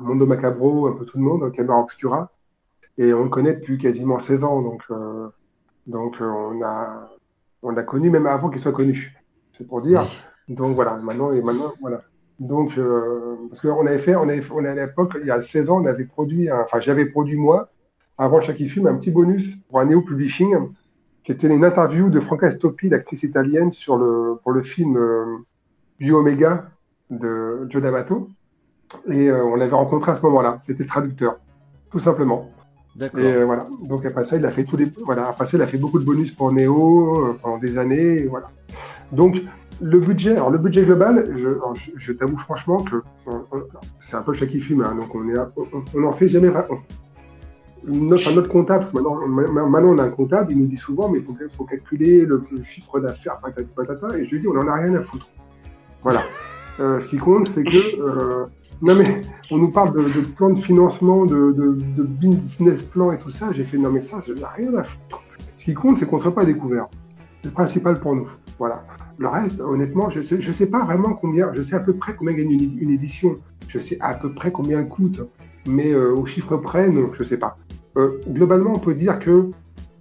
Mondo Macabro, un peu tout le monde, Camera Obscura. Et on le connaît depuis quasiment 16 ans, donc, euh, donc on a, on l'a connu même avant qu'il soit connu. C'est pour dire. Donc voilà, maintenant, et maintenant, voilà. Donc, euh, parce qu'on avait fait, on avait, on a à l'époque, il y a 16 ans, on avait produit, un- enfin, j'avais produit moi, avant chaque film, un petit bonus pour un Neo Publishing, qui était une interview de Franca Stoppi, l'actrice italienne, sur le, pour le film euh, Bio Omega de Joe D'Amato. Et euh, on l'avait rencontré à ce moment-là. C'était le traducteur, tout simplement. D'accord. Et euh, voilà. Donc après ça, il a fait tous les, voilà. Après ça, il a fait beaucoup de bonus pour Neo euh, pendant des années. et voilà. Donc le budget, alors le budget global, je, t'avoue franchement que c'est un peu chaque film. Hein, donc on on, on- on en sait jamais. on- Notre, comptable, maintenant, ma- maintenant on a un comptable, il nous dit souvent, mais il faut, faut calculer le, le chiffre d'affaires, patati patata, et je lui dis, on en a rien à foutre. Voilà. Euh, ce qui compte, c'est que euh, non mais on nous parle de, de plan de financement, de business plan et tout ça. J'ai fait non mais ça, je n'ai rien à foutre. Ce qui compte, c'est qu'on ne soit pas découvert. C'est le principal pour nous. Voilà. Le reste, honnêtement, je sais, je sais pas vraiment combien. Je sais à peu près combien gagne une, édition. Je sais à peu près combien elle coûte, mais euh, au chiffre près, non, je sais pas. Euh, globalement, on peut dire que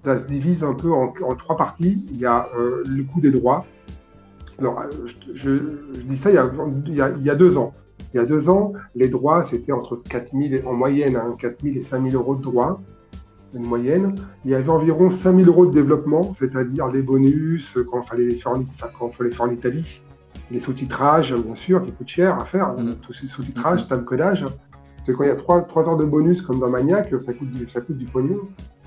ça se divise un peu en, trois parties. Il y a euh, le coût des droits. Alors, je, dis ça il y a deux ans. Il y a deux ans, les droits, c'était entre 4 000 et- en moyenne, hein, 4 000 et 5 000 euros de droits, une moyenne. Il y avait environ 5 000 euros de développement, c'est-à-dire les bonus, euh, quand il fallait les faire en, quand fallait faire en Italie, les sous-titrages, bien sûr, qui coûtent cher à faire, tous ces sous-titrages, time codage. C'est quand il y a 3, heures de bonus, comme dans Maniac, ça coûte du, ça coûte du pognon.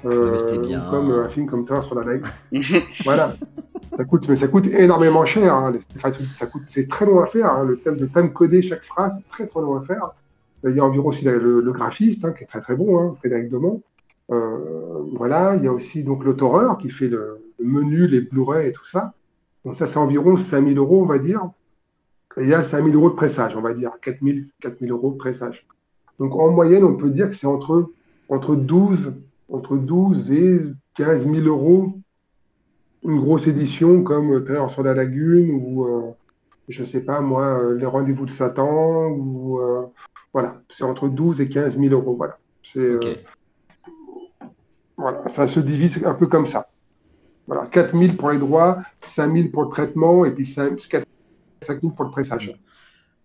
Euh, bien. Comme euh, un film comme toi sur la live. voilà. Ça coûte, mais ça coûte énormément cher. hein. Ça coûte, c'est très long à faire. hein. Le thème de time coder chaque phrase, c'est très très long à faire. Il y a environ aussi le, graphiste, hein, qui est très très bon, Frédéric Demont. Euh, voilà, il y a aussi donc l'autoreur qui fait le, le menu, les Blu-ray et tout ça. Donc ça, c'est environ 5000 euros, on va dire. Et il y a 5000 euros de pressage, on va dire. 4000, 4000 euros de pressage. Donc en moyenne, on peut dire que c'est entre, entre, 12, entre 12 et 15 000 euros une grosse édition comme Terreur sur la Lagune ou, euh, je sais pas moi, euh, Les Rendez-vous de Satan ou. euh, voilà, c'est entre 12 et 15 000 euros. Voilà. C'est, euh, voilà, ça se divise un peu comme ça. Voilà, 4 000 pour les droits, 5 000 pour le traitement et puis 5, 4 5 000 pour le pressage.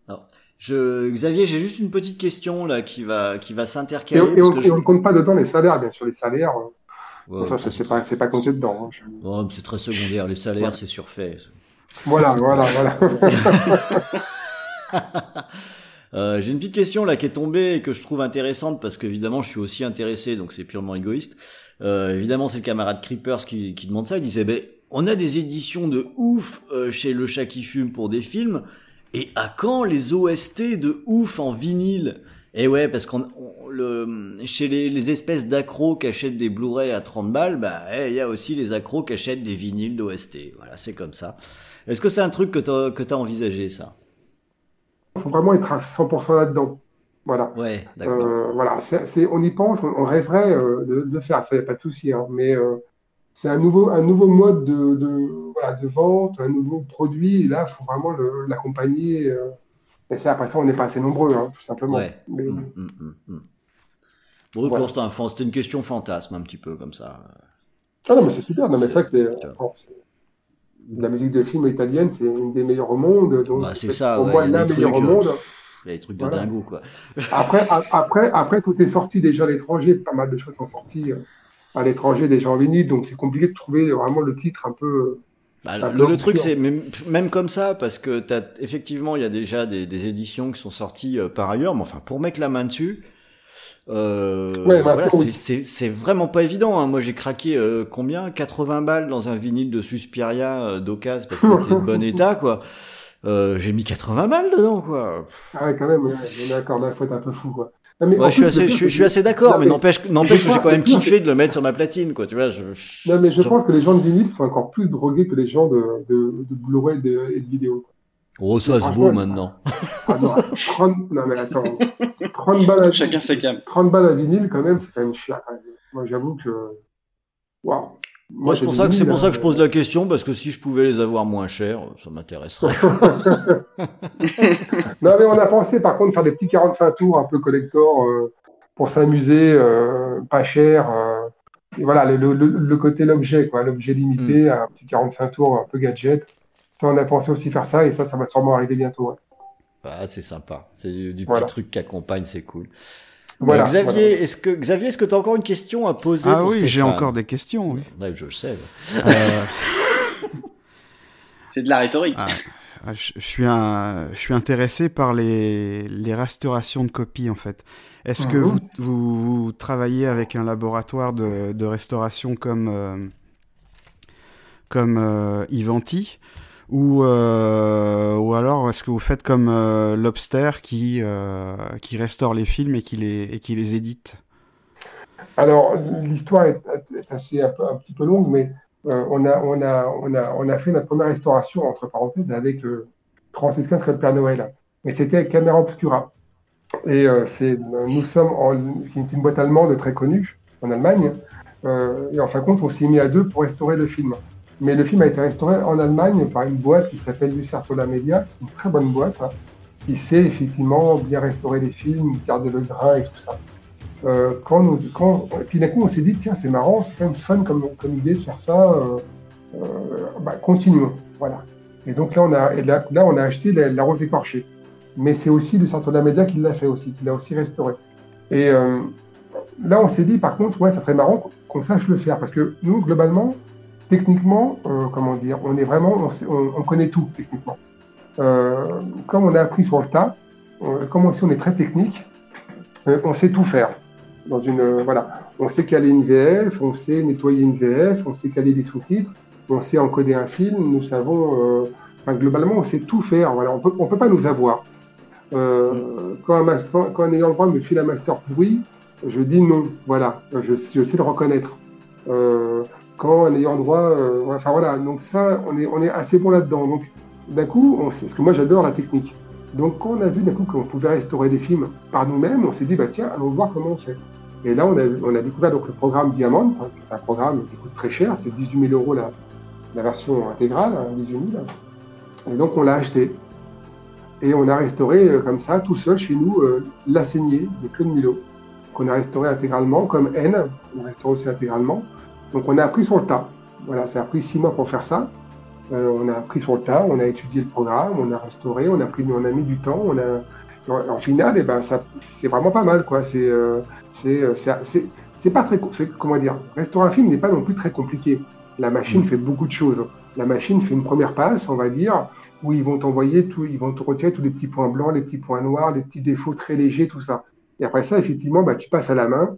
Alors, je, Xavier, j'ai juste une petite question là qui va, qui va s'intercaler. et on je- ne compte pas dedans les salaires, bien sûr, les salaires. euh, Ouais, ça, ça, ça, c'est pas, pas compté dedans. hein. Je- Oh, c'est très secondaire, les salaires, c'est surfait. Voilà, voilà, voilà. Euh, J'ai une petite question là qui est tombée et que je trouve intéressante parce qu'évidemment je suis aussi intéressé, donc c'est purement égoïste. Euh, évidemment c'est le camarade Creepers qui, qui demande ça. Il disait ben on a des éditions de ouf euh, chez le chat qui fume pour des films et à quand les OST de ouf en vinyle? Et ouais parce qu'on on- le chez les, les espèces d'accros qui achètent des Blu-ray à 30 balles, bah eh, il y a aussi les accros qui achètent des vinyles d'OST. Voilà c'est comme ça. Est-ce que c'est un truc que t'as que t'as envisagé ça? Faut vraiment être à 100% là-dedans. Voilà. Ouais. Euh, voilà, c'est- on y pense, on, rêverait euh, de, de faire ça, il n'y a pas de souci. hein, mais euh, c'est un nouveau, un nouveau mode de, de, voilà, de vente, un nouveau produit. Et là, il faut vraiment l'accompagner. euh, et ça, après ça, on n'est pas assez nombreux, hein, tout simplement. Ouais. Mais- Mm, mm, mm, mm. Bon, d'accord, c'était une question fantasme, un petit peu comme ça. Ah non, mais c'est super. Non, mais c'est vrai que la musique de film italienne, c'est une des meilleures au monde. Donc, Bah, c'est ça, pour ouais, moi, la des meilleure au euh, monde. Il y a des trucs de Voilà. dingo, quoi. Après, a- après, après, tout est sorti déjà à l'étranger. Pas mal de choses sont sorties euh, à l'étranger, déjà en vinyle. Donc, c'est compliqué de trouver vraiment le titre un peu. Bah, le, truc, c'est même, même comme ça, parce que t'as, effectivement, il y a déjà des, des éditions qui sont sorties euh, par ailleurs, mais enfin, pour mettre la main dessus, Euh, Ouais, voilà, maintenant, oui. c'est- vraiment pas évident. Hein. Moi, j'ai craqué euh, combien? 80 balles dans un vinyle de Suspiria d'occasion parce qu'il était de bon état, quoi. Euh, j'ai mis 80 balles dedans, quoi. Ah ouais, quand même, on est d'accord, là, faut être un peu fou, quoi. Non, mais Ouais, en je suis assez, je, je suis d'accord, Non, mais n'empêche, n'empêche que j'ai quand même kiffé de le mettre sur ma platine, quoi. Tu vois, je, Non, mais je pense que les gens de vinyle sont encore plus drogués que les gens de, de, de Blu-ray et de, et de vidéo. quoi. Oh, ça se vaut maintenant. Ah non, 30... non, mais attends. 30 balles à... Chacun gamme. 30 balles à vinyle, quand même, c'est quand même même. Moi, j'avoue que. Waouh. Moi, c'est pour ça que c'est pour ça que je pose la question parce que si je pouvais les avoir moins chers, ça m'intéresserait. Non, mais on a pensé par contre faire des petits 45 tours un peu collector euh, pour s'amuser, euh, pas cher. euh, et voilà, le, le- le- le côté l'objet, quoi, l'objet limité, Mm. un petit 45 tours un peu gadget. Ça, on a pensé aussi faire ça et ça, ça va sûrement arriver bientôt. ouais. Ah, c'est sympa. C'est du, du Voilà. petit truc qui accompagne, c'est cool. Voilà, Xavier, voilà. est-ce que Xavier, est-ce que tu as encore une question à poser Ah pour oui, j'ai encore des questions, oui. Ouais, je le sais. Euh, C'est de la rhétorique. Ah, je, je suis un, je suis intéressé par les, les restaurations de copies en fait. Est-ce que Mhm. vous, vous, vous travaillez avec un laboratoire de, de restauration comme euh, comme euh, Ivanti? Ou euh, ou alors est-ce que vous faites comme euh, Lobster qui euh, qui restaure les films et qui les et qui les édite? Alors, l'histoire est, assez un, petit peu longue, mais on, a, on, a, on, a, on a fait notre première restauration, entre parenthèses, avec Franciscain Scott Père Noël. Mais c'était Camera Obscura. Et c'est, nous sommes en, est une boîte allemande très connue en Allemagne. Et en fin de compte, on s'est mis à deux pour restaurer le film. Mais le film a été restauré en Allemagne par une boîte qui s'appelle Lucertola Media, une très bonne boîte, hein, qui sait effectivement bien restaurer les films, garder le grain et tout ça. Euh, quand puis d'un coup, on s'est dit, tiens, c'est marrant, c'est quand même fun comme, idée de faire ça. euh, euh, bah, continuons, voilà. Et donc là, on a, là, on a acheté la, la rose écorchée. Mais c'est aussi le centre de la média qui l'a fait aussi, qui l'a aussi restauré. Et là, on s'est dit, par contre, ouais, ça serait marrant qu'on sache le faire, parce que nous, globalement, techniquement, euh, comment dire, on est vraiment, on, on- on connaît tout techniquement. Euh, comme on a appris sur le tas, euh, comme aussi on est très technique, on sait tout faire. Dans une, voilà, on sait caler une VF, on sait nettoyer une VF, on sait caler des sous-titres, on sait encoder un film. Nous savons, globalement, on sait tout faire. On peut, on peut pas nous avoir. Quand, un mas- quand, un ayant droit me file un master pourri, je dis non. Voilà, je, sais le reconnaître. Quand un ayant droit, euh, enfin voilà, donc ça, on est, assez bon là-dedans. Donc d'un coup, on, parce que moi j'adore la technique. Donc quand on a vu d'un coup qu'on pouvait restaurer des films par nous-mêmes, on s'est dit bah tiens, allons voir comment on fait. Et là, on a, a découvert donc le programme Diamant, hein, qui est un programme qui coûte très cher, c'est 18 000 euros la, la version intégrale, hein, 18 000. Et donc on l'a acheté. Et on a restauré euh, comme ça, tout seul chez nous, euh, La Saignée de Claude Milot, qu'on a restauré intégralement, comme N, on restaure aussi intégralement. Donc on a appris sur le tas. Voilà, ça a pris six mois pour faire ça. Euh, on a appris sur le tas, on a étudié le programme, on a restauré, on a pris, on a mis du temps, on a. En, finale, eh ben, ça, c'est vraiment pas mal, quoi. C'est, euh, c'est, euh, c'est, c'est, c'est pas très, comment dire, restaurer un film n'est pas non plus très compliqué. La machine fait beaucoup de choses. La machine fait une première passe, on va dire, où ils vont t'envoyer tout, ils vont te retirer tous les petits points blancs, les petits points noirs, les petits défauts très légers, tout ça. Et après ça, effectivement, bah, tu passes à la main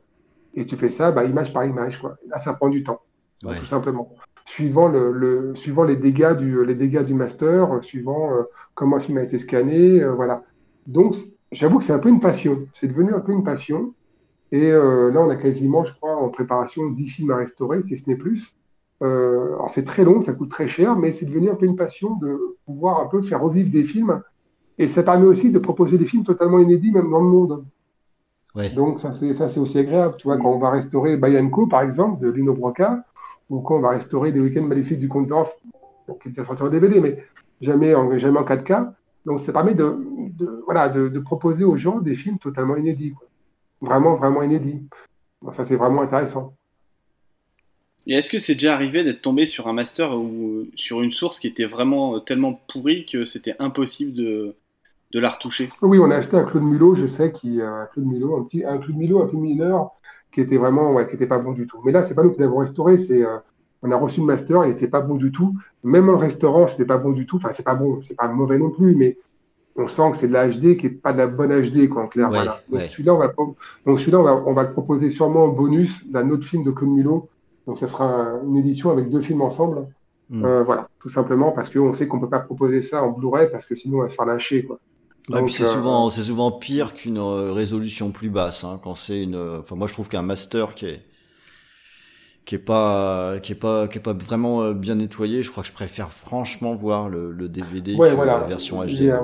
et tu fais ça, bah, image par image, quoi. Là, ça prend du temps, Ouais. tout simplement. Suivant, le, le- suivant les, dégâts du, les dégâts du master, suivant euh, comment un film a été scanné, euh, voilà. Donc, j'avoue que c'est un peu une passion. C'est devenu un peu une passion. Et euh, là, on a quasiment, je crois, en préparation 10 films à restaurer, si ce n'est plus. Euh, alors, c'est très long, ça coûte très cher, mais c'est devenu un peu une passion de pouvoir un peu faire revivre des films. Et ça permet aussi de proposer des films totalement inédits, même dans le monde. Ouais. Donc, ça, c'est ça, c'est aussi agréable. Tu vois, quand on va restaurer Bayanko, par exemple, de Lino Broca, ou quand on va restaurer Les Week-ends Maléfiques du Comte d'Orff, bon, qui est déjà sorti en DVD, mais jamais en, jamais en 4K. Donc, ça permet de, de- voilà, de, de proposer aux gens des films totalement inédits. quoi. Vraiment, vraiment inédits. Donc, ça, c'est vraiment intéressant. Et est-ce que c'est déjà arrivé d'être tombé sur un master ou sur une source qui était vraiment euh, tellement pourrie que c'était impossible de, de la retoucher Oui, on a acheté un Claude Mulot, je sais, qui, euh, un Claude Mulot, un petit, un Claude Mulot un peu mineur, qui était vraiment, ouais, qui était pas bon du tout. Mais là, c'est pas nous qui l'avons restauré, c'est, euh, on a reçu le master, il était pas bon du tout. Même en restaurant, c'était pas bon du tout. Enfin, c'est pas bon, c'est pas mauvais non plus, mais on sent que c'est de la HD qui est pas de la bonne HD, quoi, en clair. voilà. Donc celui-là, on va, donc celui-là, on va, on va le proposer sûrement en bonus d'un autre film de Claude Milo. Donc ce sera une édition avec deux films ensemble. Hmm. Euh, voilà, tout simplement parce qu'on sait qu'on peut pas proposer ça en Blu-ray parce que sinon on va se faire lâcher, quoi. C'est souvent, c'est souvent pire qu'une résolution plus basse, hein, quand c'est une. Enfin, moi, je trouve qu'un master qui est qui est pas qui est pas qui est pas vraiment euh, bien nettoyé. Je crois que je préfère franchement voir le, le DVD que la version HD. Il y, a,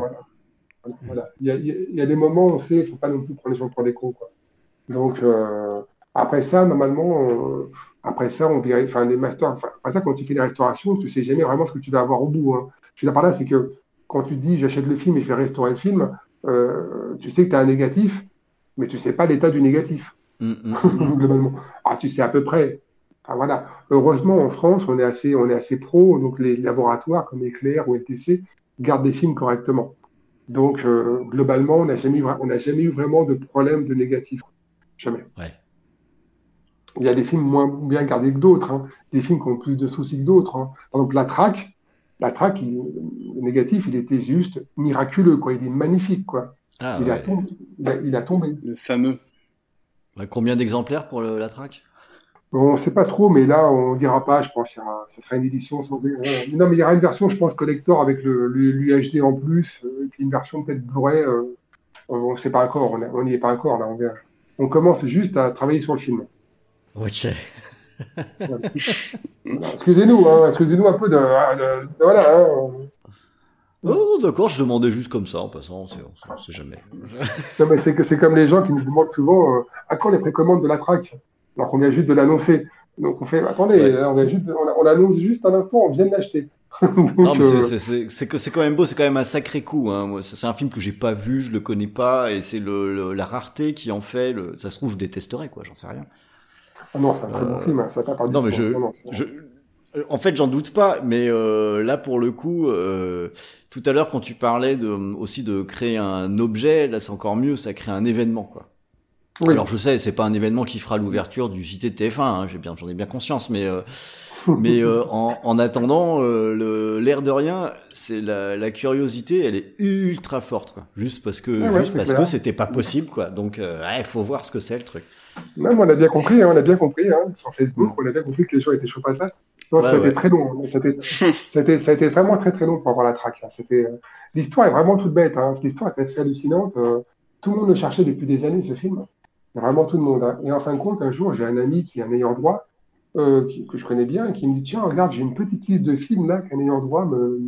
voilà. Il, y a, il y, a, des moments où on sait, il faut pas non plus prendre les gens pour des cons. Quoi. Donc euh, après ça, normalement, après ça, on dirait, enfin les masters, enfin, après ça, quand tu fais des restaurations, tu sais jamais vraiment ce que tu vas avoir au bout. Hein. Je veux dire par là, c'est que quand tu dis j'achète le film et je vais restaurer le film, euh, tu sais que tu as un négatif, mais tu sais pas l'état du négatif. Mm, mm. globalement. Ah, tu sais à peu près voilà. Heureusement, en France, on est assez, on est assez pro, donc les laboratoires comme Éclair ou LTC gardent des films correctement. Donc, euh, globalement, on n'a jamais, eu, jamais eu vraiment de problème de négatif. Jamais. Il y a des films moins bien gardés que d'autres, hein. des films qui ont plus de soucis que d'autres. Hein. Par exemple, La Traque, La Traque, le négatif, il était juste miraculeux, quoi. Il est magnifique, quoi. Ah, il, a tombé, il, a, tombé. Le fameux. combien d'exemplaires pour La Traque? On ne sait pas trop, mais là, on ne dira pas, je pense. que ça sera une édition sans. Non, mais il y aura une version, je pense, collector avec l'UHD en plus, euh, et puis une version peut-être Blu-ray. Euh, on ne sait pas encore, on n'y est pas encore, là. On, on commence juste à travailler sur le film. Ok. Excusez-nous, hein, excusez-nous un peu de. voilà. Hein. Oh, d'accord, je demandais juste comme ça en passant, on ne sait jamais. non, mais c'est comme les gens qui nous demandent souvent euh, à quand les précommandes de la traque? Alors qu'on vient juste de l'annoncer. Donc on fait, attendez, on, juste, on, l'annonce juste un instant, on vient de l'acheter. non, mais euh, c'est quand même beau, c'est quand même un sacré coup. Hein. C'est un film que j'ai pas vu, je le connais pas, et c'est le, la rareté qui en fait. Le... Ça se trouve, je détesterais, quoi, j'en sais rien. Ah non, c'est un très bon euh, film, hein. ça pas Non, mais je, je, en fait, j'en doute pas, mais euh, là, pour le coup, euh, tout à l'heure, quand tu parlais de, aussi de créer un objet, là, c'est encore mieux, ça crée un événement, quoi. Alors je sais, c'est pas un événement qui fera l'ouverture du JT de TF1, hein, j'ai bien, j'en ai bien conscience, mais euh, mais euh, en, en, attendant, euh, l'air de rien, c'est la, la, curiosité, elle est ultra forte, quoi. Juste parce que ah juste parce que c'était pas possible, quoi. Donc il faut voir ce que c'est le truc. Même on a bien compris, hein, on a bien compris hein, sur Facebook, on a bien compris que les gens étaient chauds patates. Non, ça a été très long. Hein. Ça a, été, vraiment très très long pour avoir la traque. C'était l'histoire est vraiment toute bête. Hein. L'histoire est assez hallucinante. tout le monde le cherchait depuis des années ce film. Vraiment tout le monde. Et en fin de compte, un jour, j'ai un ami qui est un ayant droit, euh, que je connais bien, qui me dit Tiens, regarde, j'ai une petite liste de films là qu'un ayant droit me.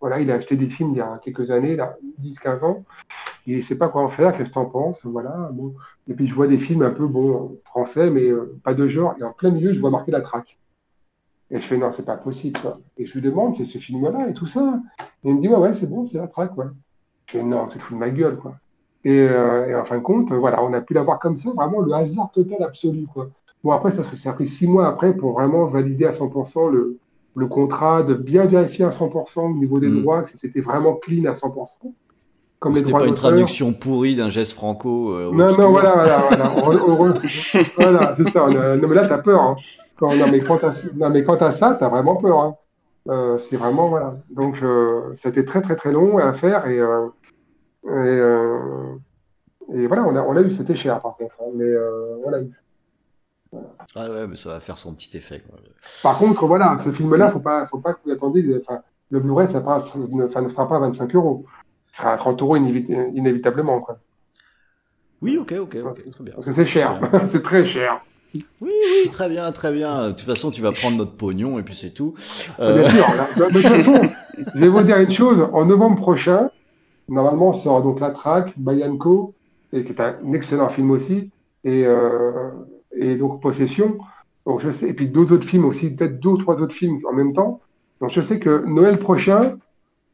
Voilà, il a acheté des films il y a quelques années, là, 10-15 ans. Il ne sait pas quoi en faire, qu'est-ce que tu en penses? Voilà. Bon. Et puis je vois des films un peu bon, français, mais euh, pas de genre. Et en plein milieu, je vois marquer la traque. Et je fais non, c'est pas possible. Et je lui demande, c'est ce film-là et tout ça. Et il me dit, ouais, ouais, c'est bon, c'est la traque. Je fais non, tu te fous de ma gueule, quoi. Euh, et, en fin de compte, voilà, on a pu l'avoir comme ça, vraiment le hasard total absolu. Quoi. Bon, après, ça, s'est pris six mois après pour vraiment valider à 100% le, le contrat, de bien vérifier à 100% au niveau des mm. droits, si c'était vraiment clean à 100%. Comme c'était pas une traduction pourrie d'un geste franco. Euh, non, non, voilà, voilà, voilà. voilà, c'est ça. non, mais là, t'as peur. Hein. Quand, non, mais quand t'as, ça, t'as vraiment peur. Hein. Euh, c'est vraiment, voilà. Donc, euh, c'était très, très, très long à faire et, et, euh, et voilà, on a, on a eu, c'était cher par contre, hein, mais on l'a eu. Ah ouais, mais ça va faire son petit effet. Par contre, voilà, ce film-là, faut pas, faut pas que vous attendiez. Enfin, le Blu-ray, ça ne, ne sera pas 25 euros. Ce sera à 30 euros inévitablement, quoi. Oui, ok, ok, ok, très bien. Parce que c'est cher, c'est très cher. Oui, oui, très bien, très bien. De toute façon, tu vas prendre notre pognon et puis c'est tout. Euh... Bien sûr. de toute façon, je vais vous dire une chose. En novembre prochain, Normalement, sera donc La Traque, Bayanko, et qui est un excellent film aussi, et, euh, et donc Possession. Donc je sais, et puis deux autres films aussi, peut-être deux ou trois autres films en même temps. Donc je sais que Noël prochain,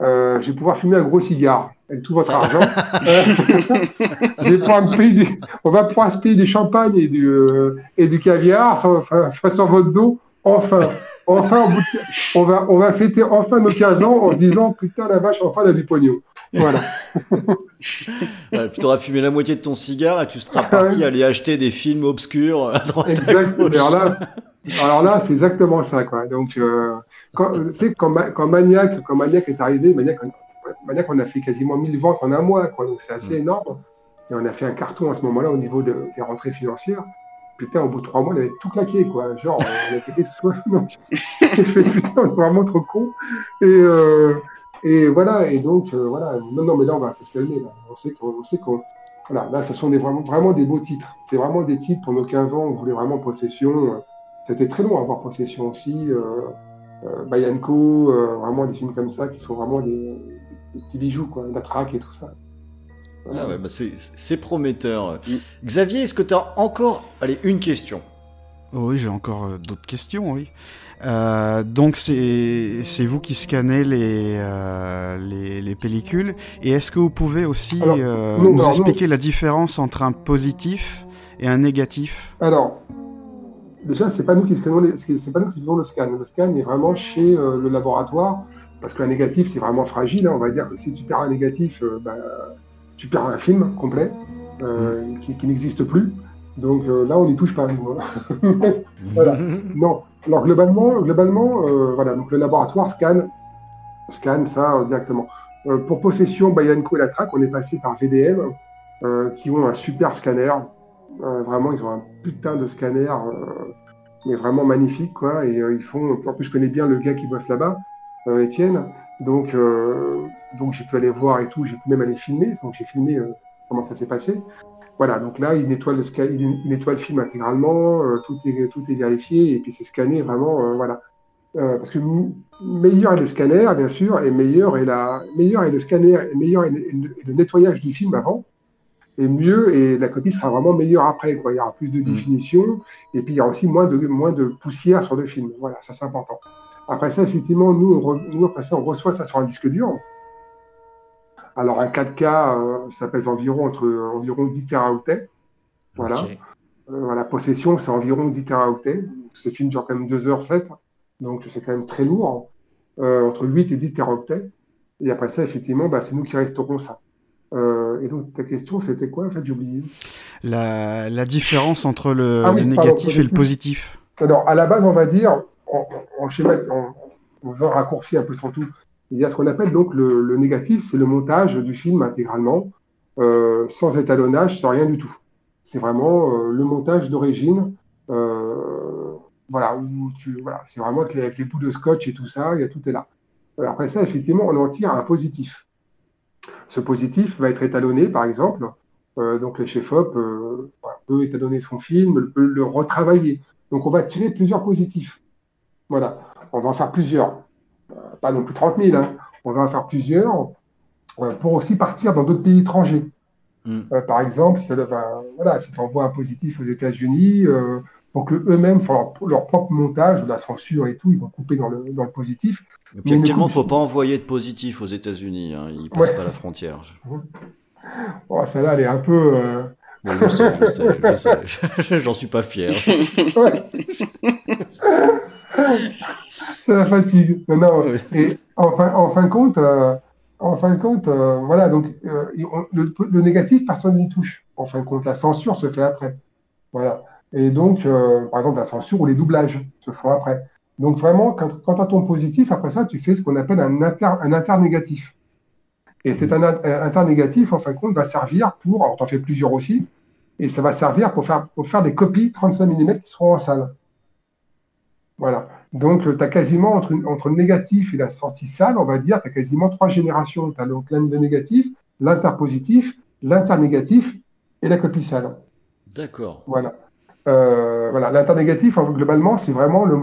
euh, je vais pouvoir fumer un gros cigare avec tout votre argent. je vais payer du, on va pouvoir se payer du champagne et du, euh, et du caviar sur, sur votre dos, enfin. Enfin, on va, on va fêter enfin nos 15 ans en se disant putain la vache, enfin on a du pognon. Voilà. ouais, puis tu auras fumé la moitié de ton cigare et tu seras parti aller acheter des films obscurs à droite Exactement. Alors là, alors là c'est exactement ça. Quoi. Donc, euh, quand, tu sais, quand, quand, Maniac, quand Maniac est arrivé, Maniac, manière qu'on a fait quasiment 1000 ventes en un mois, quoi. Donc c'est assez énorme. Et on a fait un carton à ce moment-là au niveau de- des rentrées financières. Putain, au bout de trois mois, on avait tout claqué, quoi. Genre, on a été soit. Donc, je fais putain, on est vraiment trop con. Et, euh, et voilà, et donc, euh, voilà. Non, non, mais là, on va un peu se calmer. Là. On sait qu'on. on sait qu'on- Voilà, là, ce sont des, vraiment, vraiment des beaux titres. C'est vraiment des titres pour nos 15 ans. On voulait vraiment possession. C'était très long à avoir possession aussi. Euh, euh, Bayanko, euh, vraiment des films comme ça qui sont vraiment des, des petits bijoux, quoi. La traque et tout ça. Ah ouais, bah c'est- prometteur. Xavier, est-ce que tu as encore allez, une question? Oui, j'ai encore d'autres questions, oui. Euh, donc c'est vous qui scannez les, euh, les les pellicules et est-ce que vous pouvez aussi Alors, euh, non, nous alors, expliquer la différence entre un positif et un négatif? Alors, déjà, c'est pas nous qui scannons les- c'est pas nous qui faisons le scan. Le scan est vraiment chez le laboratoire parce qu'un négatif, c'est vraiment fragile. hein. On va dire que si tu perds un négatif, bah, tu perds un film complet euh, qui, qui n'existe plus. Donc euh, là, on n'y touche pas. nous, hein. voilà. Non. Alors globalement, globalement, euh, voilà. Donc le laboratoire scanne, scanne ça euh, directement. Euh, pour possession, Bayanko et la traque, on est passé par VDM, qui ont un super scanner. Vraiment, ils ont un putain de scanner, mais vraiment magnifique, quoi. Et ils font. En plus, je connais bien le gars qui bosse là-bas, Étienne. Donc, donc j'ai pu aller voir et tout. J'ai pu même aller filmer. Donc, j'ai filmé comment ça s'est passé. Voilà. Donc là, il nettoie le il, nettoie le film intégralement. euh, tout est tout est vérifié et puis c'est scanné vraiment. euh, voilà. Euh, parce que meilleur est le scanner, bien sûr, et meilleur est la meilleur est le scanner, et meilleur est le, est nettoyage du film avant et mieux, et la copie sera vraiment meilleure après. Quoi. Il y aura plus de définition, et puis il y aura aussi moins de, moins de poussière sur le film. Voilà, ça c'est important. Après ça, effectivement, nous, on, re- nous, après ça, on reçoit ça sur un disque dur. Alors un 4K, euh, ça pèse environ entre euh, environ 10 teraoctets. Voilà. Euh, voilà, possession, c'est environ 10 teraoctets. Ce film dure quand même 2h07, donc c'est quand même très lourd. Euh, entre 8 et 10 teraoctets. Et après ça, effectivement, bah, c'est nous qui resterons ça. Euh, et donc ta question, c'était quoi? En fait, j'ai oublié. la, la différence entre le, Ah oui, le pardon, négatif et le positif Alors, à la base, on va dire, en, en schéma, en, en faisant un raccourci un peu sur tout, il y a ce qu'on appelle donc le, négatif, c'est le montage du film intégralement, euh, sans étalonnage, sans rien du tout. C'est vraiment euh, le montage d'origine. euh, voilà, c'est vraiment avec les, les bouts de scotch et tout ça, y a, tout est là. Après ça, effectivement, on en tire un positif. Ce positif va être étalonné, par exemple. Donc, le chef-op euh, voilà, peut étalonner son film, le retravailler. Donc, on va tirer plusieurs positifs. Voilà. On va en faire plusieurs. Pas non plus 30 000. hein. On va en faire plusieurs euh, pour aussi partir dans d'autres pays étrangers. Euh, par exemple, si, ben, voilà, si tu envoies un positif aux États-Unis, euh, pour que eux-mêmes font leur, leur propre montage, de la censure et tout, ils vont couper dans le, dans le positif. Et ils ne faut pas envoyer de positif aux États-Unis. Hein. Ils passent Ouais. pas la frontière. Oh, celle-là, elle est un peu. euh, Bon, je sais, je sais, je sais. J'en suis pas fier. Ouais. C'est la fatigue. Non. Et en fin, en fin de compte, euh, en fin de compte, euh, voilà, donc euh, le, le négatif, personne n'y touche. En fin de compte, la censure se fait après. Voilà. Et donc, par exemple, la censure ou les doublages se font après. Donc vraiment, quand, quand tu as ton positif, après ça, tu fais ce qu'on appelle un, inter, un internégatif. Et cet internégatif, en fin de compte, va servir pour, alors t'en fais plusieurs aussi, et ça va servir pour faire, pour faire des copies 35 mm qui seront en salle. Voilà. Donc, tu as quasiment, entre, entre le négatif et la sortie salle, on va dire, tu as quasiment trois générations. Tu as le négatif, l'interpositif, l'internégatif et la copie salle. D'accord. Voilà. Euh, voilà. L'internégatif, en- globalement, c'est vraiment le,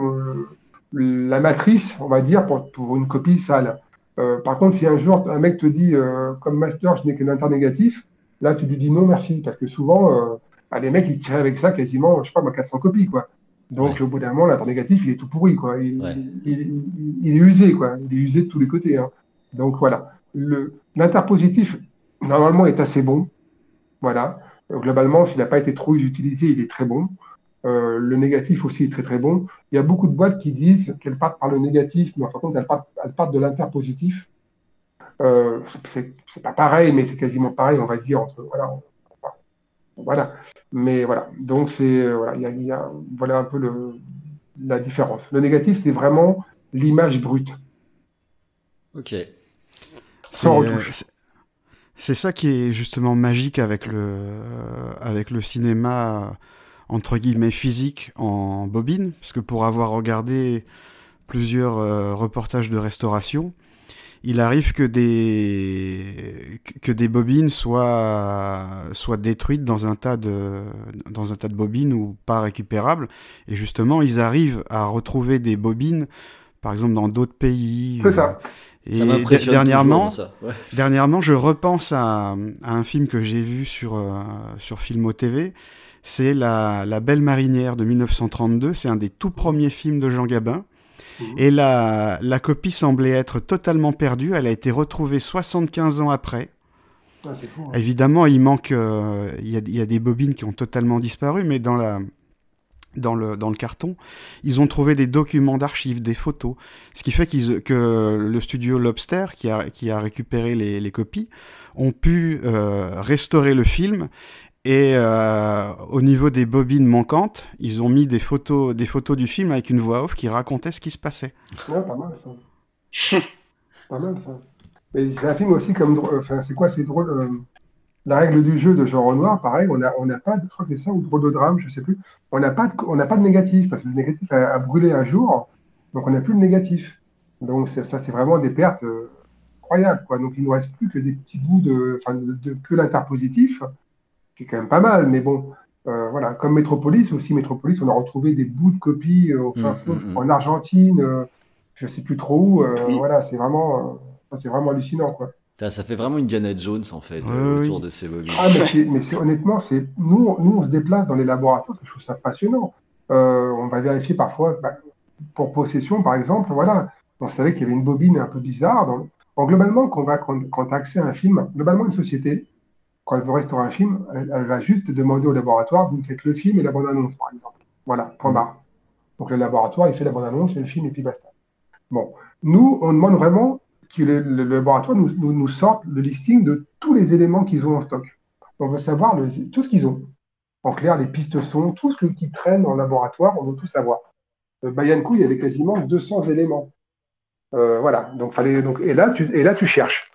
le- la matrice, on va dire, pour, pour une copie sale. Euh, par contre, si un jour un mec te dit, euh, comme master, je n'ai qu'un internégatif, là, tu lui dis non, merci. Parce que souvent, euh, bah, les mecs, ils tiraient avec ça quasiment, je sais pas, moi, 400 copies, quoi. Donc, au bout d'un moment, l'internégatif, il est tout pourri, quoi. Il, il- il- il est usé, quoi. Il est usé de tous les côtés. hein. Donc, voilà. Le- L'interpositif, normalement, est assez bon. Voilà. Globalement, s'il n'a pas été trop utilisé, il est très bon. Euh, le négatif aussi est très très bon. Il y a beaucoup de boîtes qui disent qu'elles partent par le négatif, mais en fin de compte, elles partent, elles partent de l'interpositif. Euh, c'est pas pareil, mais c'est quasiment pareil, on va dire. Entre, voilà, voilà. Mais voilà. Donc, c'est euh, voilà, il y a, y a- voilà un peu le, la différence. Le négatif, c'est vraiment l'image brute. Ok. Sans retouche. C'est ça qui est justement magique avec le, avec le cinéma entre guillemets physique en bobine, parce que pour avoir regardé plusieurs euh, reportages de restauration, il arrive que des que des bobines soient soient détruites dans un tas de dans un tas de bobines ou pas récupérables et justement ils arrivent à retrouver des bobines par exemple dans d'autres pays C'est ça. et Ça m'impressionne dernièrement, toujours, ça. Ouais. dernièrement, je repense à, à un film que j'ai vu sur, euh, sur Filmo TV. C'est la, la Belle Marinière de 1932. C'est un des tout premiers films de Jean Gabin. Et la, la copie semblait être totalement perdue. Elle a été retrouvée 75 ans après. Ah, fou, hein. Évidemment, il manque, euh, il y, a, y a des bobines qui ont totalement disparu, mais dans la, dans le, dans le carton, ils ont trouvé des documents d'archives, des photos, ce qui fait qu'ils, que le studio Lobster, qui a, qui a récupéré les, les copies, ont pu euh, restaurer le film. Et euh, au niveau des bobines manquantes, ils ont mis des photos, des photos du film avec une voix off qui racontait ce qui se passait. Ouais, pas mal ça. pas mal ça. Mais c'est un film aussi comme. Enfin, c'est quoi C'est drôle. euh, La règle du jeu de Jean Renoir, pareil, on n'a on n'a pas, de- je crois que c'est ça, ou drôle de drame, je sais plus. On n'a pas, de- pas de négatif, parce que le négatif a, a brûlé un jour, donc on n'a plus le négatif. Donc ça, c'est vraiment des pertes euh, incroyables, quoi. Donc il nous reste plus que des petits bouts de, enfin, de, de- que l'interpositif, qui est quand même pas mal, mais bon. euh, voilà, comme Metropolis aussi, Metropolis, on a retrouvé des bouts de copies euh, au fin Mm, fond, mm, crois, en Argentine, euh, je sais plus trop où. euh, Voilà, c'est vraiment, euh, ça, c'est vraiment hallucinant, quoi. Ça fait vraiment Indiana Jones en fait oui. autour de ces bobines. Ah, mais, c'est- mais c'est- honnêtement, c'est nous, nous, on se déplace dans les laboratoires, je trouve ça passionnant. Euh, on va vérifier parfois, bah, pour possession, par exemple, voilà, on savait qu'il y avait une bobine un peu bizarre. Dans... Bon, globalement, quand, on va, quand, quand tu as accès à un film, globalement, une société, quand elle veut restaurer un film, elle, va juste demander au laboratoire, vous me faites le film et la bande-annonce, par exemple. Voilà, point barre. Donc le laboratoire, il fait la bande-annonce et le film, et puis basta. Bon, nous, on demande vraiment que le, laboratoire nous, nous, nous sorte le listing de tous les éléments qu'ils ont en stock. On veut savoir tout ce qu'ils ont. En clair, les pistes sont, tout ce qui traîne en laboratoire, on veut tout savoir. Euh, Bayankou, il y avait quasiment 200 éléments. Euh, voilà, donc, fallait, donc, et, là, tu, et là, tu cherches.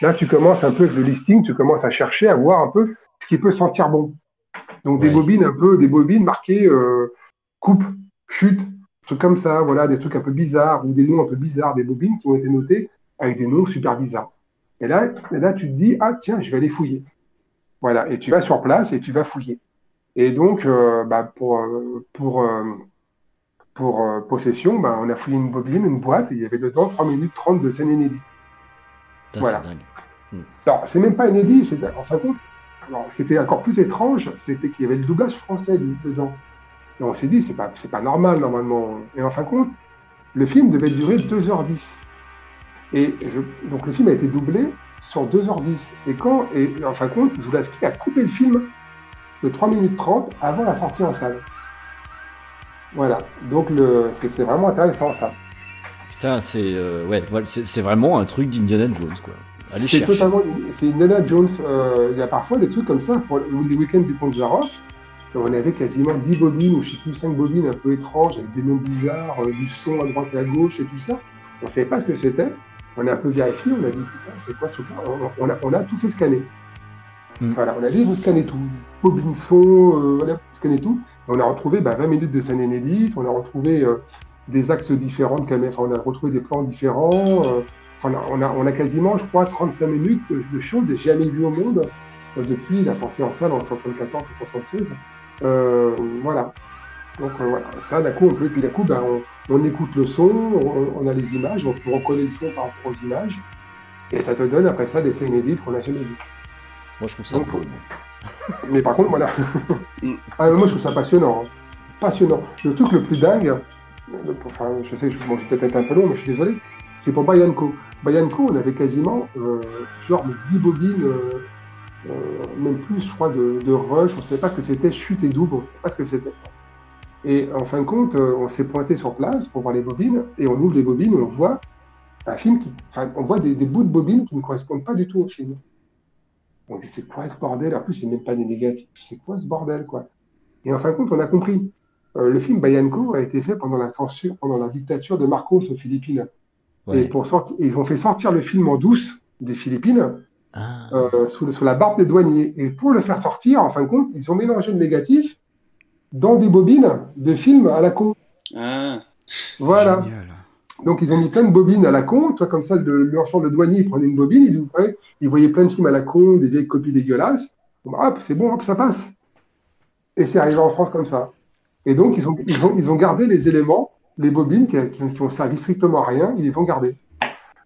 Là, tu commences un peu avec le listing, tu commences à chercher, à voir un peu ce qui peut sentir bon. Donc, des Ouais. bobines un peu, des bobines marquées euh, coupe, chute, trucs comme ça, voilà, des trucs un peu bizarres ou des noms un peu bizarres, des bobines qui ont été notées avec des noms super bizarres. Et là, et là, tu te dis, ah tiens, je vais aller fouiller. Voilà, et tu vas sur place et tu vas fouiller. Et donc, euh, bah, pour, euh, pour, pour euh, possession, bah, on a fouillé une bobine, une boîte, et il y avait dedans 3 minutes 30 de scène inédite. Voilà. c'est dingue. Alors, c'est même pas inédit, c'est en fin de compte. Alors, ce qui était encore plus étrange, c'était qu'il y avait le doublage français dedans. Et on s'est dit, c'est pas, c'est pas normal normalement. Et en fin de compte, le film devait durer 2h10. Et je- donc le film a été doublé sur 2h10. Et quand, et en fin de compte, Zulaski a coupé le film de 3 minutes 30 avant la sortie en salle. Voilà. Donc le, c'est, c'est vraiment intéressant ça. Putain, c'est euh, ouais, c'est vraiment un truc d'Indiana Jones quoi. Allez C'est chercher. totalement. C'est Indiana Jones. euh, Il y a parfois des trucs comme ça pour les week-ends du Comte Zaroff. On avait quasiment 10 bobines ou je sais plus 5 bobines un peu étranges avec des noms bizarres, euh, du son à droite et à gauche et tout ça. On ne savait pas ce que c'était. On a un peu vérifié. On a dit putain c'est quoi ce truc-là? On, on a, on a tout fait scanner. Mm. Voilà, on a dit vous scannez tout. Bobine son, euh, voilà, vous scannez tout. Et on a retrouvé bah, 20 minutes de scène inédite. On a retrouvé euh, des axes différents de caméra. Enfin, on a retrouvé des plans différents. On, a, on a quasiment, je crois, 35 minutes de, de choses jamais vues au monde euh, depuis la sortie en salle en 74 ou 76. Euh, voilà. Donc euh, voilà, ça d'un coup, on peut, puis d'un coup, ben, on, on écoute le son, on, on a les images, on peut reconnaître le son par rapport aux images, et ça te donne après ça des scènes inédites qu'on n'a jamais vues. Moi je trouve ça Donc, cool. Mais par contre, voilà. Ah, moi, je trouve ça passionnant. hein. Passionnant. Le truc le plus dingue, enfin, je sais, je, bon, je vais peut-être être un peu long, mais je suis désolé, c'est pour Bayanko. Bayanko, on avait quasiment euh, genre 10 bobines, euh, euh, même plus, je crois, de, rush. On ne savait pas ce que c'était, chute et double, on ne savait pas ce que c'était. Et en fin de compte, euh, on s'est pointé sur place pour voir les bobines, et on ouvre les bobines et on voit un film qui. On voit des, bouts de bobines qui ne correspondent pas du tout au film. On dit, c'est quoi ce bordel? En plus, c'est même pas des négatifs. C'est quoi ce bordel, quoi? Et en fin de compte, on a compris. Le film Bayanko a été fait pendant la dictature de Marcos aux Philippines. Ouais. Et pour sortir, ils ont fait sortir le film en douce des Philippines Ah. euh, sous, le- sous la barbe des douaniers. Et pour le faire sortir, en fin de compte, ils ont mélangé le négatif dans des bobines de films à la con. Ah, Voilà. Génial. Donc ils ont mis plein de bobines à la con. Toi, comme ça, le, le de douanier, il prenait une bobine, il ouvrait, il voyait plein de films à la con, des vieilles copies dégueulasses. Bon, bah, hop, c'est bon, hop, ça passe. Et c'est arrivé en France comme ça. Et donc, ils ont, ils ont, ils ont gardé les éléments, les bobines qui, qui, qui ont servi strictement à rien, ils les ont gardés.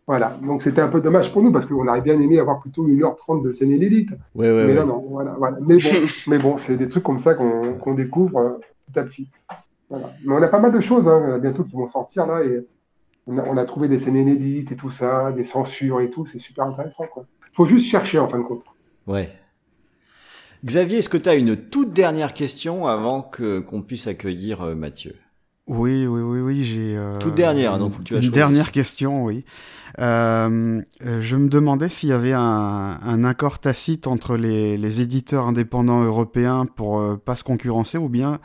Voilà. Donc, c'était un peu dommage pour nous parce qu'on aurait bien aimé avoir plutôt 1h30 de scène inédite. Ouais, ouais, mais ouais. non. Voilà, voilà. Mais bon, mais bon c'est des trucs comme ça qu'on découvre euh, petit à petit. Voilà. Mais on a pas mal de choses hein, bientôt qui vont sortir là et on a, on a trouvé des scènes inédites et tout ça, des censures et tout. C'est super intéressant. Quoi. Faut juste chercher en fin de compte. Ouais. Xavier, est-ce que tu as une toute dernière question avant que qu'on puisse accueillir euh, Mathieu? Oui, oui, oui, oui, j'ai. euh, Toute dernière, donc, tu la Une dernière question, oui. Euh, euh, je me demandais s'il y avait un, un accord tacite entre les, les éditeurs indépendants européens pour euh, pas se concurrencer, ou bien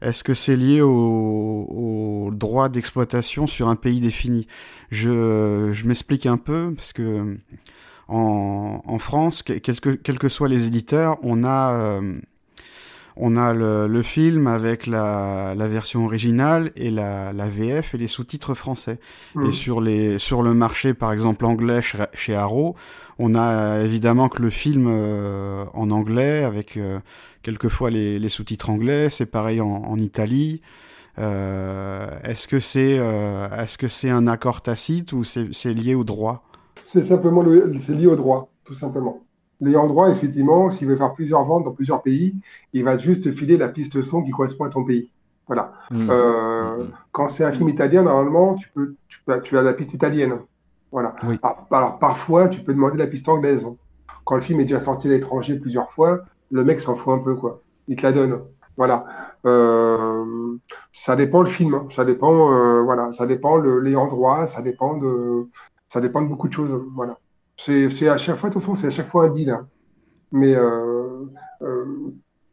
est-ce que c'est lié au, au droit d'exploitation sur un pays défini? Je, je m'explique un peu parce que en, en France, que, quels que soient les éditeurs, on a euh, on a le, le film avec la, la version originale et la, la VF et les sous-titres français. Mhm. Et sur, les, sur le marché, par exemple anglais chez, chez Arrow, on a évidemment que le film euh, en anglais avec euh, quelquefois les, les sous-titres anglais. C'est pareil en, en Italie. Euh, est-ce que c'est est-ce que c'est un accord tacite ou c'est lié au droit? C'est simplement le- c'est lié au droit, tout simplement. L'ayant droit, effectivement, s'il veut faire plusieurs ventes dans plusieurs pays, il va juste te filer la piste son qui correspond à ton pays. Voilà. Mhm. Euh, quand c'est un film italien, normalement, tu peux, tu, peux- tu as la piste italienne. Voilà. Oui. Alors, alors, parfois, tu peux demander la piste anglaise. Quand le film est déjà sorti à l'étranger plusieurs fois, le mec s'en fout un peu, quoi. Il te la donne. Voilà. Euh, ça dépend le film. hein. Ça dépend, euh, voilà. Ça dépend le, l'ayant droit. Ça dépend de, ça dépend de beaucoup de choses. Voilà. C'est, à chaque fois, façon, c'est à chaque fois un deal. hein. Mais euh, euh,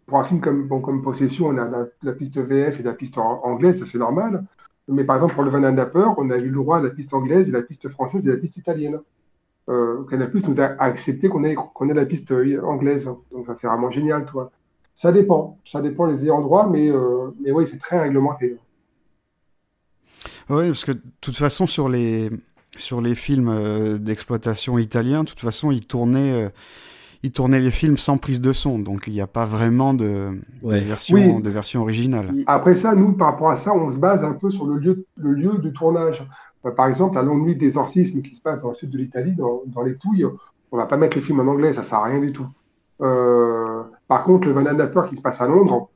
pour un film comme, comme Possession, on a la, piste VF et la piste anglaise, ça c'est normal. Mais par exemple, pour le Van Dapper, on a eu le droit à la piste anglaise et la piste française et la piste italienne. Euh, Canal Plus nous a accepté qu'on ait, qu'on ait la piste euh, anglaise. Donc ça c'est vraiment génial, toi. Ça dépend, ça dépend les ayants droit, mais, mais oui, c'est très réglementé. Oui, parce que de toute façon, sur les, sur les films euh, d'exploitation italiens, de toute façon, ils tournaient, euh, ils tournaient les films sans prise de son. Donc, il n'y a pas vraiment de, Ouais. de, version, Oui. de version originale. Après ça, nous, par rapport à ça, on se base un peu sur le lieu, le lieu de tournage. Euh, Par exemple, la longue nuit des exorcismes qui se passe dans le sud de l'Italie, dans, dans les Pouilles, on va pas mettre le film en anglais, ça sert à rien du tout. Euh, par contre, le Van Dapper qui se passe à Londres,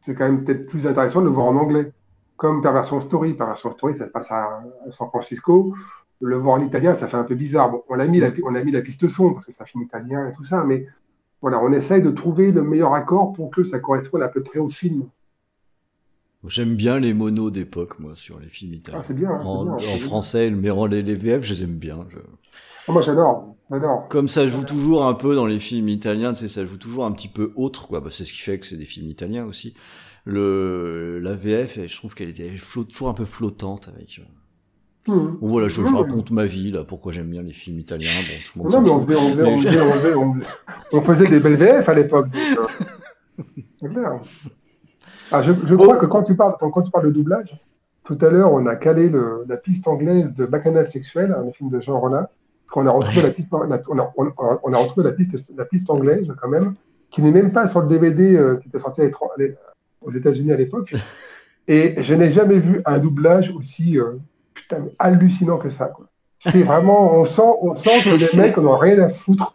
c'est quand même peut-être plus intéressant de le voir en anglais. Comme Perversion Story. Perversion Story, ça se passe à San Francisco. Le voir en italien, ça fait un peu bizarre. Bon, on a mis la, on a mis la piste son parce que c'est un film italien et tout ça, mais voilà, on essaye de trouver le meilleur accord pour que ça corresponde à peu près au film. J'aime bien les monos d'époque, moi, sur les films italiens. Ah, c'est bien, en, bien, français, mais en les, les VF, je les aime bien. je- Ah, moi, j'adore, j'adore. Comme ça joue toujours un peu dans les films italiens, ça joue toujours un petit peu autre, quoi. Bah, c'est ce qui fait que c'est des films italiens aussi. Le, la VF, je trouve qu'elle elle flotte, toujours un peu flottante avec. Bon, voilà, je, raconte ma vie, là, pourquoi j'aime bien les films italiens. Bon, tout le monde Non, mais on faisait, on, faisait, on, Mais je- faisait, on, faisait, on faisait- on faisait des belles VF à l'époque. euh. Ah, je, je crois que quand tu, parles, quand tu parles de doublage, tout à l'heure, on a calé le, la piste anglaise de Bacchanal sexuel, un film de Jean Rollin, parce qu'on a retrouvé la piste, on a, on retrouvé la piste, la piste anglaise quand même, qui n'est même pas sur le DVD euh, qui était sorti aux États-Unis à l'époque. Et je n'ai jamais vu un doublage aussi euh, putain, mais hallucinant que ça. quoi. C'est vraiment, on sent, on sent que les mecs n'en ont rien à foutre.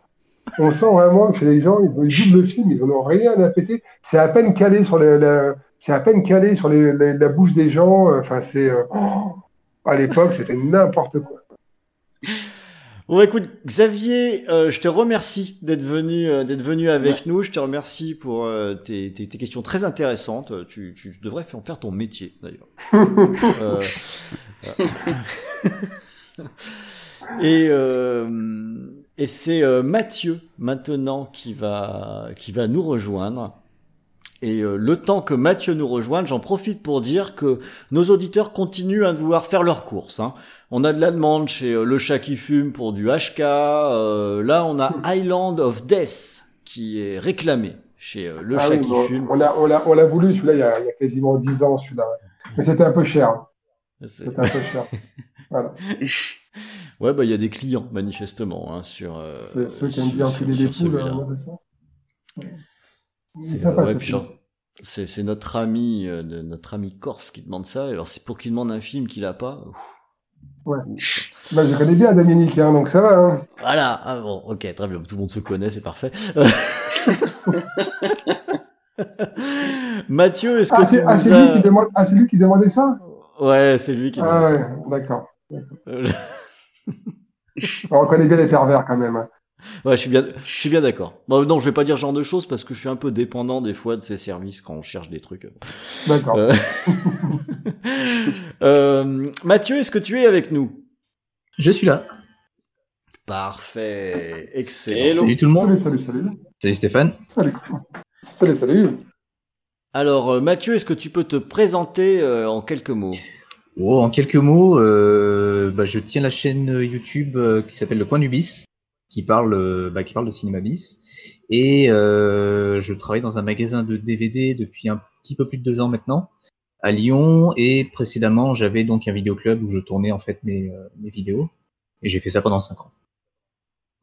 On sent vraiment que les gens, ils, doublent le film, ils en ont rien à péter. C'est à peine calé sur les- la, c'est à peine calé sur les- les- la bouche des gens. Enfin, c'est, euh, oh, à l'époque, c'était n'importe quoi. Bon, écoute, Xavier, euh, je te remercie d'être venu, euh, d'être venu avec nous. Je te remercie pour euh, tes, tes, tes questions très intéressantes. Euh, Tu, tu devrais en faire ton métier, d'ailleurs. Euh, et euh, et c'est euh, Mathieu maintenant qui va qui va nous rejoindre. Et euh, le temps que Mathieu nous rejoigne, j'en profite pour dire que nos auditeurs continuent à vouloir faire leurs courses. Hein. On a de la demande chez euh, Le Chat qui fume pour du HK. Euh, là, on a Island of Death qui est réclamé chez euh, Le Ah Chat oui, qui fume. on l'a on l'a- on l'a voulu celui-là il, y a- il y a quasiment 10 ans celui-là. Mais c'était un peu cher. hein. C'est- C'était un peu cher. Voilà. Ouais, bah il y a des clients manifestement hein, sur. euh, C'est ceux qui aiment bien sur des poules, hein, c'est ça. C'est sympa, ouais, ce c'est c'est notre ami euh, de- notre ami corse qui demande ça. Alors c'est pour qu'il demande un film qu'il a pas. ouf. Ouais. Bah, je connais bien Dominique, hein, donc ça va. Hein. Voilà. Ah bon, ok, très bien. Tout le monde se connaît, c'est parfait. Mathieu, est-ce que Ah, tu c'est ah, nous c'est as... lui, qui demande- ah, c'est lui qui demandait ça? Ouais, c'est lui qui Ah demande ouais, ça. d'accord. Euh, On reconnaît bien les pervers quand même. Ouais, je suis bien, je suis bien d'accord. Bon, non, je vais pas dire ce genre de choses parce que je suis un peu dépendant des fois de ces services quand on cherche des trucs. D'accord. Euh, euh, Mathieu, est-ce que tu es avec nous? Je suis là. Parfait, excellent. Hello. Salut tout le monde. Salut, salut, salut. Salut Stéphane. Salut, salut. salut. Alors, euh, Mathieu, est-ce que tu peux te présenter euh, en quelques mots? Oh, en quelques mots, euh, bah, je tiens la chaîne YouTube euh, qui s'appelle Le Coin du Bis, qui parle, euh, bah, qui parle de cinéma bis. Et euh, je travaille dans un magasin de DVD depuis un petit peu plus de deux ans maintenant, à Lyon. Et précédemment, j'avais donc un vidéoclub où je tournais en fait mes, euh, mes vidéos. Et j'ai fait ça pendant cinq ans.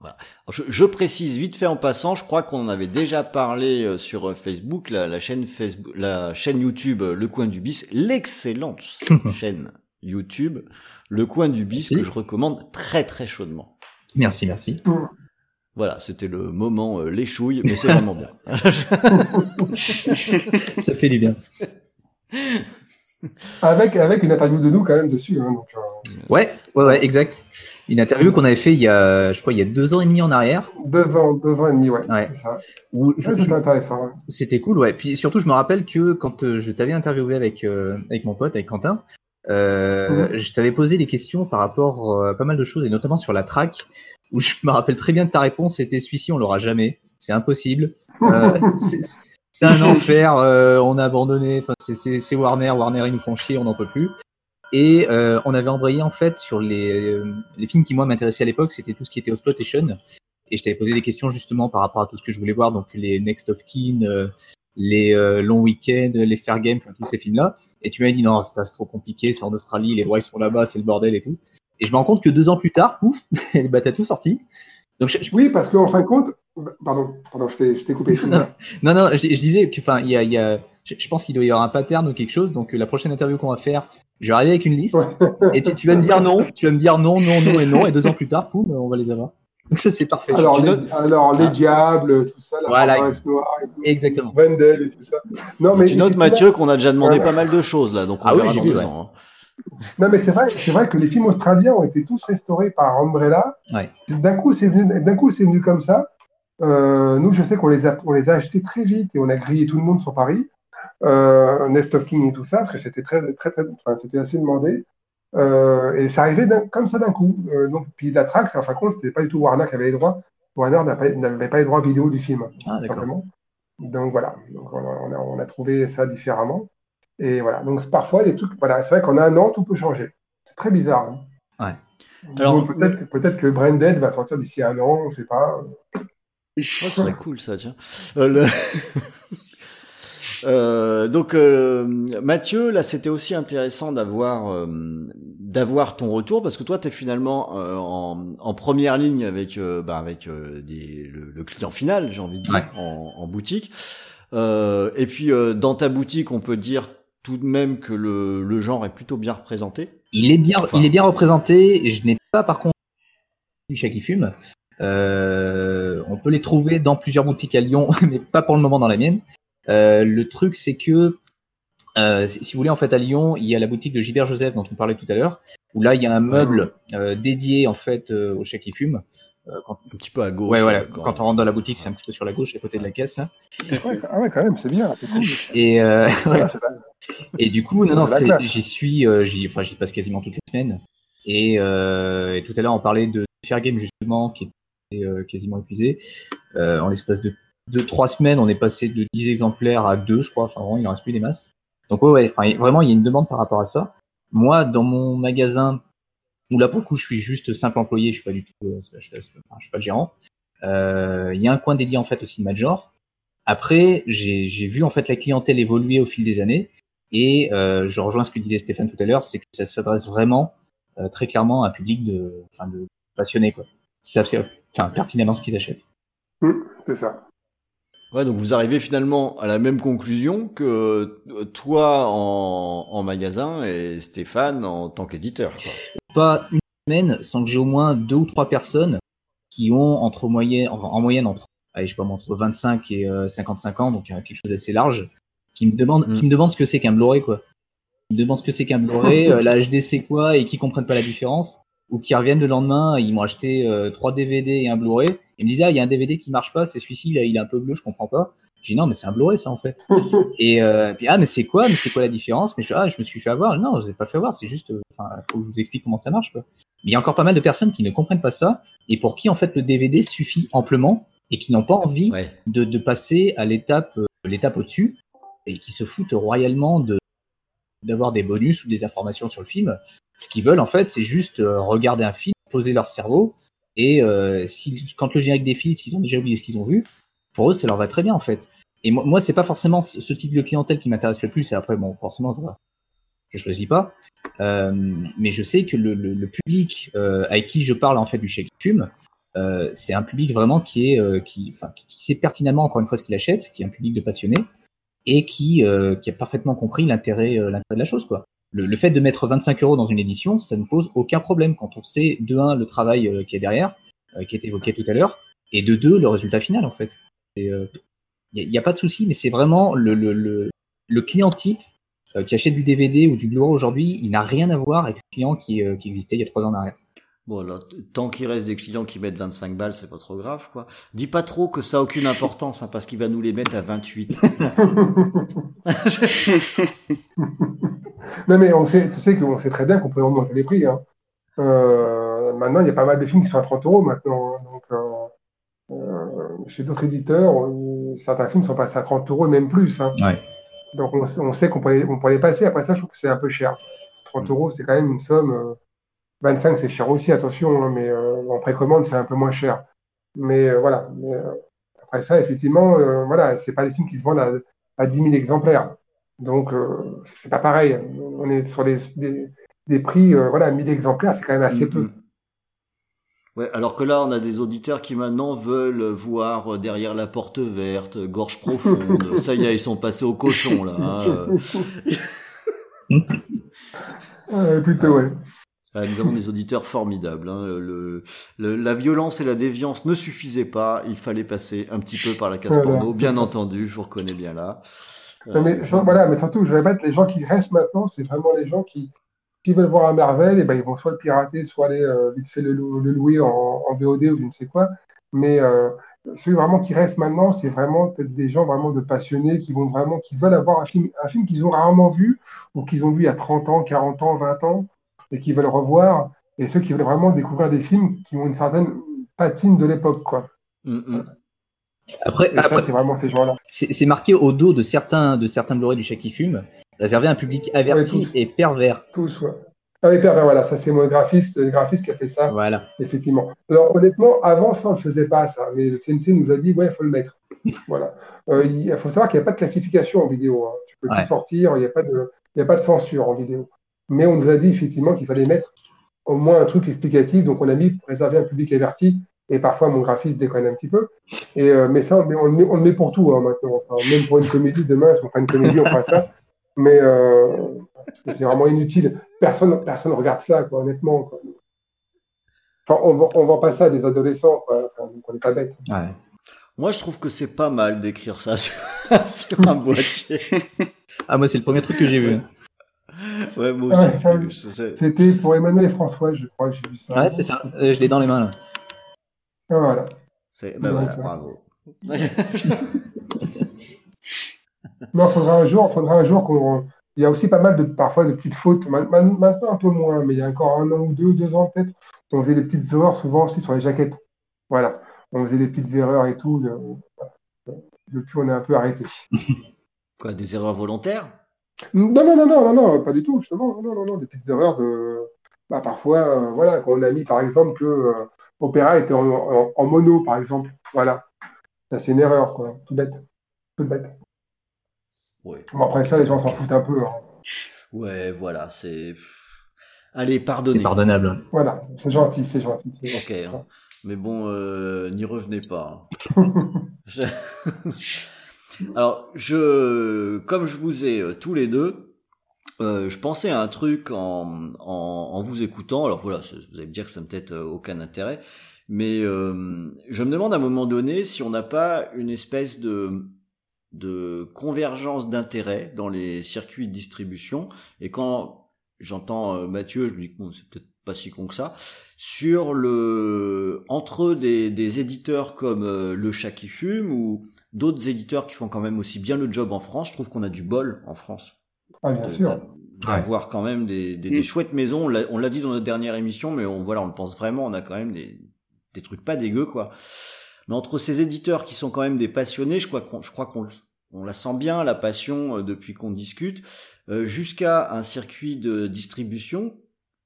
Alors, je, je précise vite fait en passant, je crois qu'on en avait déjà parlé sur Facebook, la, la chaîne Facebook, la chaîne YouTube Le Coin du Bis, l'excellente chaîne YouTube Le Coin du Bis que je recommande très très chaudement. Merci, merci. Voilà, c'était le moment euh, les chouilles, mais c'est vraiment bien. ça fait du bien. Avec, avec une interview de nous quand même dessus. Hein, donc, euh, Ouais, ouais, ouais, exact. Une interview qu'on avait fait il y a, je crois, il y a deux ans et demi en arrière. deux, ans, deux ans et demi, ouais. Ouais. C'est ça. Où je- Ouais, je- C'était intéressant. ouais. C'était cool, ouais. Puis surtout, je me rappelle que quand euh, je t'avais interviewé avec euh, avec mon pote, avec Quentin, euh, je t'avais posé des questions par rapport euh, à pas mal de choses, et notamment sur la track, où je me rappelle très bien de ta réponse, c'était celui-ci, on l'aura jamais, c'est impossible, Euh, c'est un enfer, euh, on a abandonné, c'est- Warner, Warner ils nous font chier, on n'en peut plus. Et euh, on avait embrayé en fait sur les, les films qui moi m'intéressaient à l'époque, c'était tout ce qui était exploitation. Et je t'avais posé des questions justement par rapport à tout ce que je voulais voir, donc les Next of Kin, euh, les euh, Long Weekend, les Fair Game, enfin tous ces films-là. Et tu m'avais dit non, c'est trop compliqué, c'est en Australie, les droits ils sont là-bas, c'est le bordel et tout. Et je me rends compte que deux ans plus tard, pouf, bah t'as tout sorti. Donc je, je- Oui, parce qu'en fin de compte, pardon, pardon, je t'ai je t'ai coupé. excuse-moi. non, non, je, je disais que, enfin, il y a, y a, je, je pense qu'il doit y avoir un pattern ou quelque chose. Donc, euh, la prochaine interview qu'on va faire, je vais arriver avec une liste et tu, tu vas me dire non, tu vas me dire non, non, non et non, et deux ans plus tard, poum, on va les avoir. Donc ça, c'est parfait. Alors, les, notes- alors, les Ah. diables, tout ça, la Voilà. Noire et tout. Exactement. Vendel et tout ça. Non, mais tu notes, Mathieu, qu'on a déjà demandé Ouais. pas mal de choses là, donc on Ah verra dans vu, deux ouais. ans. hein. Non, mais c'est vrai, c'est vrai que les films australiens ont été tous restaurés par Umbrella. Ouais. D'un coup, c'est venu, d'un coup, c'est venu comme ça. Euh, nous, je sais qu'on les a, on les a achetés très vite et on a grillé tout le monde sur Paris. Euh, Nest of King et tout ça, parce que c'était très, très, très, enfin, c'était assez demandé. Euh, et ça arrivait comme ça d'un coup. Euh, donc, puis la track, en fin de compte, c'était pas du tout Warner qui avait les droits. Warner n'avait pas les droits vidéo du film, Ah, simplement. Donc voilà, donc, on, a, on trouvé ça différemment. Et voilà, donc parfois, les trucs, voilà, c'est vrai qu'en un an, tout peut changer. C'est très bizarre. hein. Ouais. Alors, peut-être que Branded va sortir d'ici un an, on ne sait pas. Ce serait cool ça, tiens. Euh, le- Euh, donc euh, Mathieu, là c'était aussi intéressant d'avoir euh, d'avoir ton retour parce que toi t'es finalement euh, en, en première ligne avec bah, avec des, le, le client final, j'ai envie de dire, Ouais. en, en boutique. Et puis dans ta boutique, on peut dire tout de même que le, le genre est plutôt bien représenté. Il est bien, Enfin. il est bien représenté. Je n'ai pas, par contre, du chat qui fume. On peut les trouver dans plusieurs boutiques à Lyon, mais pas pour le moment dans la mienne. Euh, le truc, c'est que euh, si vous voulez, en fait, à Lyon, il y a la boutique de Gilbert Joseph dont on parlait tout à l'heure, où là, il y a un meuble euh, dédié en fait euh, au chat qui fume. Quand... Un petit peu à gauche. Ouais, voilà. euh, Quand... on rentre dans la boutique, c'est un petit peu sur la gauche, à côté de la caisse. Là. Ouais, ah ouais, quand même, c'est bien. cool. Et, euh, ouais. et du coup, non, non, j'y suis, euh, j'y, enfin, j'y passe quasiment toutes les semaines. Et, euh, et tout à l'heure, on parlait de Fair Game justement, qui était euh, quasiment épuisé. Euh, en l'espace de deux, trois semaines, on est passé de 10 exemplaires à 2, je crois. Enfin, vraiment, il en reste plus des masses. Donc, ouais, ouais, vraiment, il y a une demande par rapport à ça. Moi, dans mon magasin, où là pour le coup je suis juste simple employé, je suis pas du tout, euh, je, suis- pas le gérant. Euh, Il y a un coin dédié en fait au cinéma de genre. Après, j'ai vu en fait la clientèle évoluer au fil des années et euh, je rejoins ce que disait Stéphane tout à l'heure, c'est que ça s'adresse vraiment euh, très clairement à un public de, enfin de passionnés quoi, qui savent, enfin pertinemment ce qu'ils achètent. Hum, c'est ça. Ouais, donc vous arrivez finalement à la même conclusion que euh, toi en, en magasin et Stéphane en tant qu'éditeur. Pas une semaine sans que j'ai au moins deux ou trois personnes qui ont entre moyenne, en, en moyenne entre, allez, je sais pas, entre 25 et euh, 55 ans, donc euh, quelque chose d'assez large, qui me demandent, qui me demandent ce que c'est qu'un Blu-ray quoi. Qui me demandent ce que c'est qu'un Blu-ray, euh, la HD c'est quoi et qui comprennent pas la différence, ou qui reviennent le lendemain, ils m'ont acheté euh, trois DVD et un Blu-ray, ils me disaient ah il y a un DVD qui marche pas, c'est celui-ci, là, il est un peu bleu, je comprends pas. J'ai dit non mais c'est un Blu-ray ça en fait. et euh, puis ah mais c'est quoi, mais c'est quoi la différence? Mais je, ah je me suis fait avoir. Non je vous ai pas fait avoir, c'est juste, euh, enfin faut que je vous explique comment ça marche quoi. Mais il y a encore pas mal de personnes qui ne comprennent pas ça et pour qui en fait le DVD suffit amplement et qui n'ont pas envie de, de passer à l'étape euh, l'étape au-dessus et qui se foutent royalement de d'avoir des bonus ou des informations sur le film. Ce qu'ils veulent en fait, c'est juste euh, regarder un film, poser leur cerveau et euh, quand le générique défile, s'ils ont déjà oublié ce qu'ils ont vu, pour eux ça leur va très bien en fait. Et moi, moi c'est pas forcément ce type de clientèle qui m'intéresse le plus. Et après bon forcément je choisis pas. Euh, mais je sais que le, public euh, avec qui je parle en fait du chèque fume, euh, c'est un public vraiment qui sait pertinemment encore une fois ce qu'il achète, qui est un public de passionnés et qui a parfaitement compris l'intérêt l'intérêt de la chose quoi. Le, fait de mettre 25 euros dans une édition, ça ne pose aucun problème quand on sait de un le travail euh, qui est derrière, euh, qui est évoqué tout à l'heure, et de deux le résultat final en fait. Il n'y a, y a pas de souci, mais c'est vraiment le, client type euh, qui achète du DVD ou du Blu-ray aujourd'hui, il n'a rien à voir avec le client qui, euh, qui existait il y a trois ans en arrière. Bon, alors, t- tant qu'il reste des clients qui mettent 25 balles, c'est pas trop grave, quoi. Dis pas trop que ça a aucune importance, hein, parce qu'il va nous les mettre à 28. Non, mais on sait, tu sais qu'on sait très bien qu'on peut augmenter les prix. Hein. Euh, maintenant, il y a pas mal de films qui sont à 30 euros maintenant. hein. Donc, euh, euh, chez d'autres éditeurs, certains films sont passés à 30 euros et même plus. hein. Donc, on, sait- on sait qu'on peut, les- on peut les passer. Après ça, je trouve que c'est un peu cher. 30 euros, c'est quand même une somme. Euh, 25, c'est cher aussi, attention, hein, mais euh, en précommande, c'est un peu moins cher. Mais euh, voilà. Mais, euh, après ça, effectivement, voilà, c'est pas des films qui se vendent à, à 10 000 exemplaires. Donc, c'est pas pareil. On est sur des, des, des prix, voilà, 1000 exemplaires, c'est quand même assez peu. Ouais, alors que là, on a des auditeurs qui maintenant veulent voir derrière la porte verte, gorge profonde. Ça y est, ils sont passés au cochon, là. hein. Euh, plutôt, ouais. Ah, nous avons des auditeurs formidables. hein. Le, le- la violence et la déviance ne suffisaient pas. Il fallait passer un petit peu par la case Voilà, porno. Bien ça. entendu, je vous reconnais bien là. Non, mais, sur- voilà, mais surtout, je répète, les gens qui restent maintenant, c'est vraiment les gens qui, qui veulent voir un Marvel, et ben, ils vont soit le pirater, soit aller euh, vite fait le, lou- le louer en, en VOD ou je ne sais quoi. Mais euh, ceux vraiment qui restent maintenant, c'est vraiment peut-être des gens vraiment de passionnés qui vont vraiment, qui veulent avoir un film, un film qu'ils ont rarement vu, ou qu'ils ont vu il y a 30 ans, 40 ans, 20 ans, et qui veulent revoir, et ceux qui veulent vraiment découvrir des films qui ont une certaine patine de l'époque, quoi. Après, Et ça, après- c'est vraiment ces gens-là. c'est c'est marqué au dos de certains de certains Blu-ray du Chat qui fume, réservé à un public averti Ouais, tous. et pervers. Tous, ouais. Ah oui, pervers, voilà, ça c'est mon graphiste, le graphiste qui a fait ça. Voilà. Effectivement. Alors honnêtement, avant ça, on ne le faisait pas, ça. Mais le CNC nous a dit, ouais, il faut le mettre. voilà. Euh, il faut savoir qu'il n'y a pas de classification en vidéo. hein. Tu peux Ouais. tout sortir, il n'y a, pas de- il y a pas de censure en vidéo. Mais on nous a dit effectivement qu'il fallait mettre au moins un truc explicatif. Donc on a mis pour réserver un public averti. Et parfois, mon graphiste déconne un petit peu. Et, euh, mais ça, on, le met- on le met, on le met pour tout hein, maintenant. Enfin, même pour une comédie, demain, si on fait une comédie, on fera ça. Mais euh, c'est vraiment inutile. Personne personne regarde ça, quoi, honnêtement. quoi. Enfin, on vend, on vend pas ça à des adolescents, quoi. Enfin, donc on n'est pas bête. Moi, je trouve que c'est pas mal d'écrire ça sur, sur un boîtier. Ah, moi, c'est le premier truc que j'ai vu. Ouais, moi aussi. Ouais, j'ai vu. C'est- c'est- C'était pour Emmanuel et François, je crois que j'ai vu ça. Ouais, c'est ça. Euh, Je l'ai dans les mains. Là. Ah, Voilà. C'est, ben voilà, bravo. Non, faudra un jour, faudra un jour qu'on. Il y a aussi pas mal de parfois de petites fautes. Ma- ma- Maintenant un peu moins, mais il y a encore un an ou deux, deux ans peut-être, on faisait des petites erreurs souvent aussi sur les jaquettes. Voilà, on faisait des petites erreurs et tout. Depuis, on est un peu arrêté. Quoi, des erreurs volontaires? Non, non, non, non, non, non, pas du tout, justement. Non, non, non, des petites erreurs de. bah, parfois, euh, voilà, quand on a mis par exemple que euh, Opéra était en, mono, par exemple, voilà, ça c'est une erreur, quoi, tout bête, tout bête. Ouais. Bon, après ça, les gens s'en foutent un peu. Hein. Ouais, voilà, c'est. Allez, pardonnez. C'est pardonnable. Voilà, c'est gentil, c'est gentil. Ok, hein. mais bon, euh, n'y revenez pas. Alors, je, comme je vous ai euh, tous les deux, euh, je pensais à un truc en, en, en vous écoutant. Alors voilà, vous allez me dire que ça n'a peut-être euh, aucun intérêt, mais je me demande à un moment donné si on n'a pas une espèce de de convergence d'intérêts dans les circuits de distribution. Et quand j'entends Mathieu, je me dis que c'est peut-être pas si con que ça. Sur le entre des, des éditeurs comme Le Chat qui fume ou d'autres éditeurs qui font quand même aussi bien le job en France, je trouve qu'on a du bol en France. Ah, bien De- sûr. D'avoir quand même des, des, des chouettes maisons. On l'a- On l'a dit dans notre dernière émission, mais on voilà, on le pense vraiment. On a quand même des, des trucs pas dégueux, quoi. Mais entre ces éditeurs qui sont quand même des passionnés, je crois qu'on, je crois qu'on on la sent bien la passion euh, depuis qu'on discute, euh, jusqu'à un circuit de distribution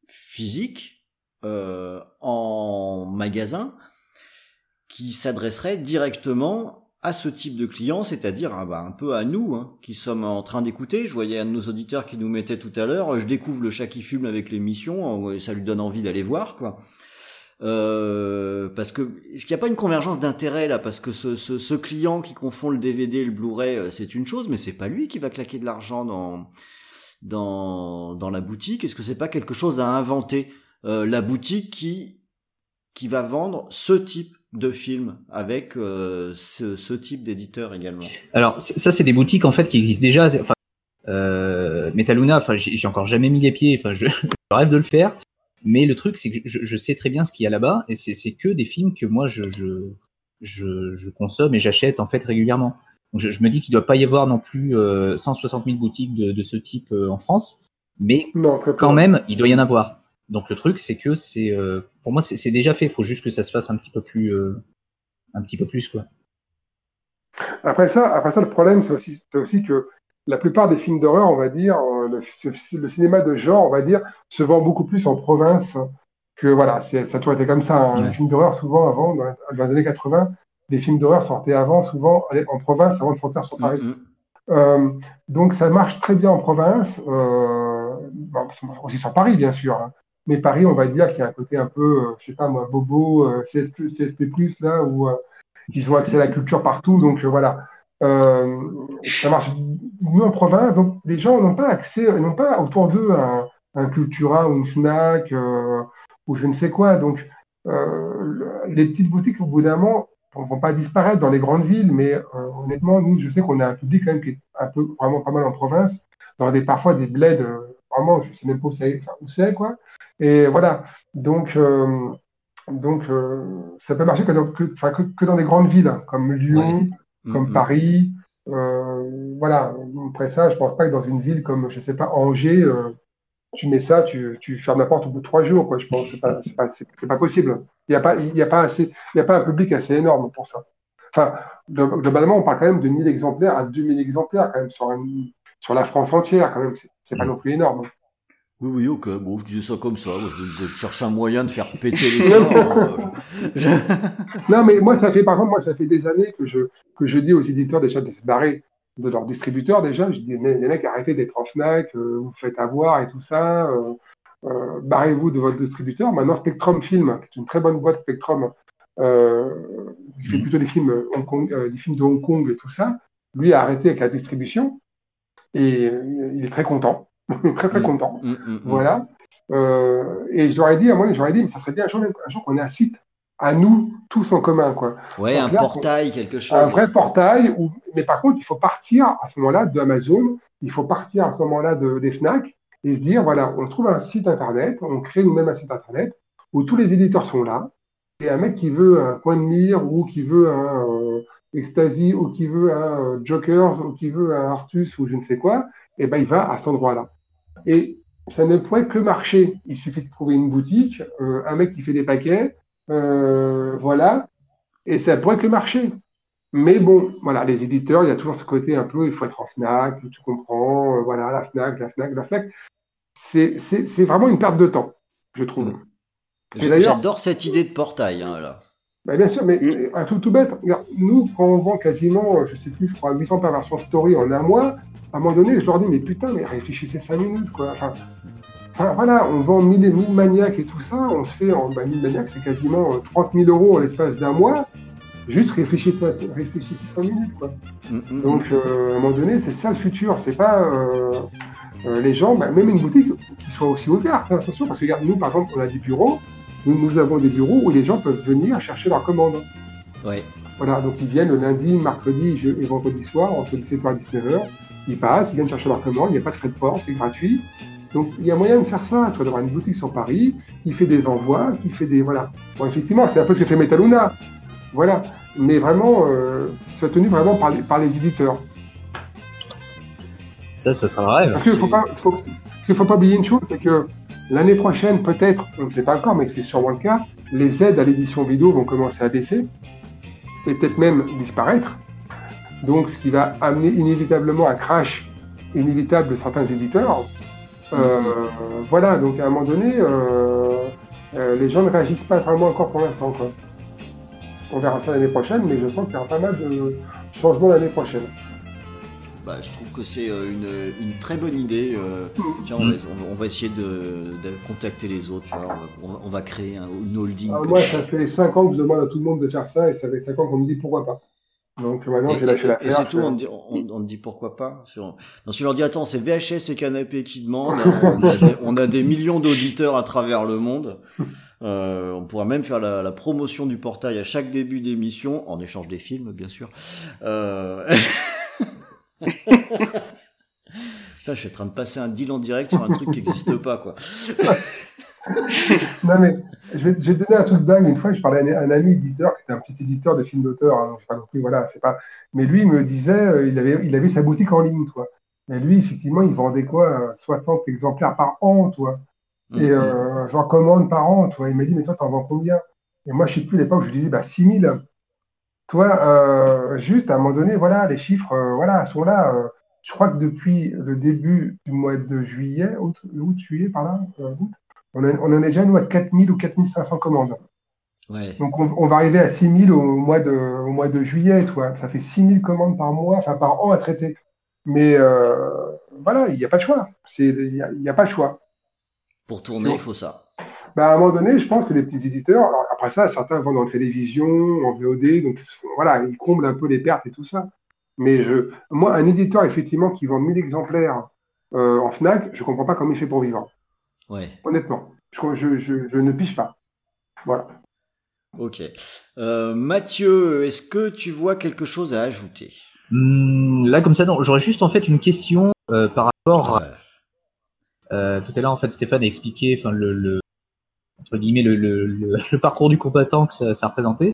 physique euh, en magasin qui s'adresserait directement à ce type de clients, c'est-à-dire ah bah, un peu à nous hein, qui sommes en train d'écouter. Je voyais un de nos auditeurs qui nous mettait tout à l'heure, je découvre le chat qui fume avec l'émission, ça lui donne envie d'aller voir quoi. Euh, parce que est-ce qu'il n'y a pas une convergence d'intérêt là? Parce que ce, client qui confond le DVD et le Blu-ray, euh, c'est une chose, mais c'est pas lui qui va claquer de l'argent dans la boutique. Est-ce que c'est pas quelque chose à inventer Euh, La boutique qui va vendre ce type de film avec euh, ce, ce type d'éditeur également. Alors, ça, c'est des boutiques en fait qui existent déjà. Enfin, euh, Metaluna, enfin, j'ai j'ai encore jamais mis les pieds. Enfin, je, je rêve de le faire. Mais le truc, c'est que je, je sais très bien ce qu'il y a là-bas, et c'est c'est que des films que moi je je, je, je consomme et j'achète en fait régulièrement. Donc, je, je me dis qu'il doit pas y avoir non plus euh, 160 000 boutiques de, de ce type euh, en France, mais Non, quand même, il doit y en avoir. Donc le truc, c'est que c'est, euh, pour moi, c'est déjà fait. Il faut juste que ça se fasse un petit peu plus, euh, un petit peu plus quoi. Après ça, après ça, le problème, c'est aussi, que la plupart des films d'horreur, on va dire, euh, le, cinéma de genre, on va dire, se vend beaucoup plus en province que voilà, ça a toujours été comme ça. hein. Les films d'horreur, souvent avant, dans, les- dans les années 80, les films d'horreur sortaient avant, souvent en province, avant de sortir sur Paris. Euh, donc ça marche très bien en province, euh, bon, ça marche aussi sur Paris, bien sûr. hein. Mais Paris, on va dire qu'il y a un côté un peu, euh, je sais pas moi, bobo, euh, CSP, là, où euh, ils ont accès à la culture partout. Donc voilà, ça marche mieux en province. Donc les gens n'ont pas accès, n'ont pas autour d'eux un, un Cultura ou une Fnac ou je ne sais quoi. Donc le- les petites boutiques, au bout d'un moment, ne vont pas disparaître dans les grandes villes, mais honnêtement, nous, je sais qu'on a un public quand même qui est un peu vraiment pas mal en province, dans des parfois des bleds, vraiment, je sais même pas où c'est, enfin, quoi. Et voilà. Donc, euh, donc euh, ça peut marcher que dans, que, enfin, que, que dans des grandes villes, hein, comme Lyon, comme Mhm. Paris. Euh, voilà. Après ça, je pense pas que dans une ville comme, je sais pas, Angers, euh, tu mets ça, tu, tu fermes la porte au bout de trois jours, quoi. Je pense que c'est pas, c'est pas, pas possible. Il n'y a pas, il y a pas assez, il y a pas un public assez énorme pour ça. Enfin, glo- globalement, on parle quand même de 1000 exemplaires à 2000 exemplaires, quand même, sur, un- sur la France entière, quand même. C'est, pas non plus énorme. Oui, oui, ok. Bon, je disais ça comme ça. Je me disais, je cherche un moyen de faire péter les scores. hein. Je- Non, mais moi, ça fait, par exemple, moi, ça fait des années que je, que je dis aux éditeurs déjà de se barrer de leurs distributeurs déjà. Je dis, mais les mecs, arrêtez d'être en Fnac, euh, vous faites avoir et tout ça. euh, euh, barrez-vous de votre distributeur. Maintenant, Spectrum Film, qui est une très bonne boîte Spectrum, euh, qui fait plutôt des films, Hong Kong, euh, des films de Hong Kong et tout ça, lui a arrêté avec la distribution et euh, il est très content. très, très content. Mm, mm, mm. Voilà. Euh, et je leur ai dit, à moi, ai dit, mais ça serait bien un jour, qu'on ait un site à nous, tous en commun, quoi. Ouais, Donc un là, portail, quelque chose. un vrai portail, où... mais par contre, il faut partir à ce moment-là d'Amazon, il faut partir à ce moment-là de, des FNAC et se dire, voilà, on trouve un site internet, on crée nous-mêmes un site internet où tous les éditeurs sont là, et un mec qui veut un coin de mire ou qui veut un euh, Ecstasy ou qui veut un euh, Jokers ou qui veut un Artus ou je ne sais quoi, et ben il va à cet endroit-là. Et ça ne pourrait que marcher. Il suffit de trouver une boutique, euh, un mec qui fait des paquets, euh, voilà, et ça pourrait que marcher. Mais bon, voilà, les éditeurs, il y a toujours ce côté un peu, il faut être en Fnac, tu comprends, euh, voilà, la Fnac, la Fnac, la Fnac. C'est vraiment une perte de temps. je trouve. J'adore cette idée de portail, hein, là. Bah, bien sûr, mais un truc tout bête. Regarde, nous, quand on vend quasiment, je sais plus, je crois, 800 par version story en un mois, à un moment donné, je leur dis, mais putain, mais réfléchissez 5 minutes, quoi. Enfin, enfin voilà, on vend 1000, 1000 maniaques et tout ça, on se fait en bah, 1000 maniaques, c'est quasiment 30 000 euros en l'espace d'un mois. Juste réfléchissez, réfléchissez 5 minutes, quoi. Donc, euh, à un moment donné, c'est ça le futur. C'est pas euh, euh, les gens, bah, même une boutique qui soit aussi ouverte, hein, attention, parce que regarde, nous, par exemple, on a des bureaux, nous, nous avons des bureaux où les gens peuvent venir chercher leurs commandes. Ouais. Voilà, donc ils viennent le lundi, mercredi et vendredi soir, entre 17h et 19h. Ils passent, ils viennent chercher leurs commandes, il n'y a pas de frais de port, c'est gratuit. Donc il y a moyen de faire ça, tu vois, d'avoir une boutique sur Paris qui fait des envois, qui fait des. Voilà. Bon, effectivement, c'est un peu ce que fait Metaluna. Voilà. Mais vraiment, euh, qui soit tenu vraiment par les, par les éditeurs. Ça, ça sera le rêve. Parce qu'il ne faut, faut pas oublier une chose, c'est que l'année prochaine, peut-être, on ne sait pas encore, mais c'est sûrement le cas, les aides à l'édition vidéo vont commencer à baisser et peut-être même disparaître. Donc, ce qui va amener inévitablement un crash inévitable de certains éditeurs. Euh, voilà, donc à un moment donné, euh, euh, les gens ne réagissent pas vraiment encore pour l'instant. On verra ça l'année prochaine, mais je sens qu'il y aura pas mal de changements l'année prochaine. Bah, je trouve que c'est une, une, très bonne idée. Tiens, on, va, on, va, essayer de, de, contacter les autres. Tu vois, on, va, on, va, créer un, une holding. Ah, moi, ça fait 5 ans que je demande à tout le monde de faire ça, et ça fait 5 ans qu'on me dit pourquoi pas. Donc maintenant, j'ai lâché l'affaire. Et c'est tout, on, dit, on, on dit pourquoi pas. Sur... Non, si on leur dit, attends, c'est VHS et Canapé qui demandent, on, a des, on a des millions d'auditeurs à travers le monde. Euh, on pourra même faire la, la, promotion du portail à chaque début d'émission, en échange des films, bien sûr. Euh... Putain, je suis en train de passer un deal en direct sur un truc qui n'existe pas, quoi. non, mais je vais, je vais, te donner un truc dingue. Une fois, je parlais à un, ami éditeur, qui était un petit éditeur de films d'auteur. Hein, pas non plus, voilà, c'est pas. Mais lui, il me disait, euh, il, avait, il avait sa boutique en ligne, toi. Et lui, effectivement, il vendait quoi 60 exemplaires par an, toi. Et euh, j'en commande par an, toi. Il m'a dit, mais toi, t'en vends combien? Et moi, je sais plus, à l'époque, je lui disais, bah, 6000. Toi, euh, juste à un moment donné, voilà, les chiffres, euh, voilà, sont là. Euh, je crois que depuis le début du mois de juillet, août, août juillet, par là, août, on, a, on, en est déjà, nous, à 4000 ou 4500 commandes. Ouais. Donc, on, on, va arriver à 6000 au mois de, au mois de juillet, toi. Ça fait 6000 commandes par mois, enfin, par an à traiter. Mais voilà, il n'y a pas de choix. Il n'y a, a, pas de choix. Pour tourner, il faut ça. Bah, à un moment donné, je pense que les petits éditeurs, alors après ça, certains vendent en télévision, en VOD, donc voilà, ils comblent un peu les pertes et tout ça. Mais je, moi, un éditeur, effectivement, qui vend 1000 exemplaires euh, en Fnac, je comprends pas comment il fait pour vivre. Ouais. Honnêtement, je, je, je, je ne piche pas. Voilà. Ok. Euh, Mathieu, est-ce que tu vois quelque chose à ajouter? Mmh, Là, comme ça, non. J'aurais juste en fait une question euh, par rapport. Ouais. À... tout à l'heure, en fait, Stéphane a expliqué, enfin, le, le le, parcours du combattant que ça, ça représentait.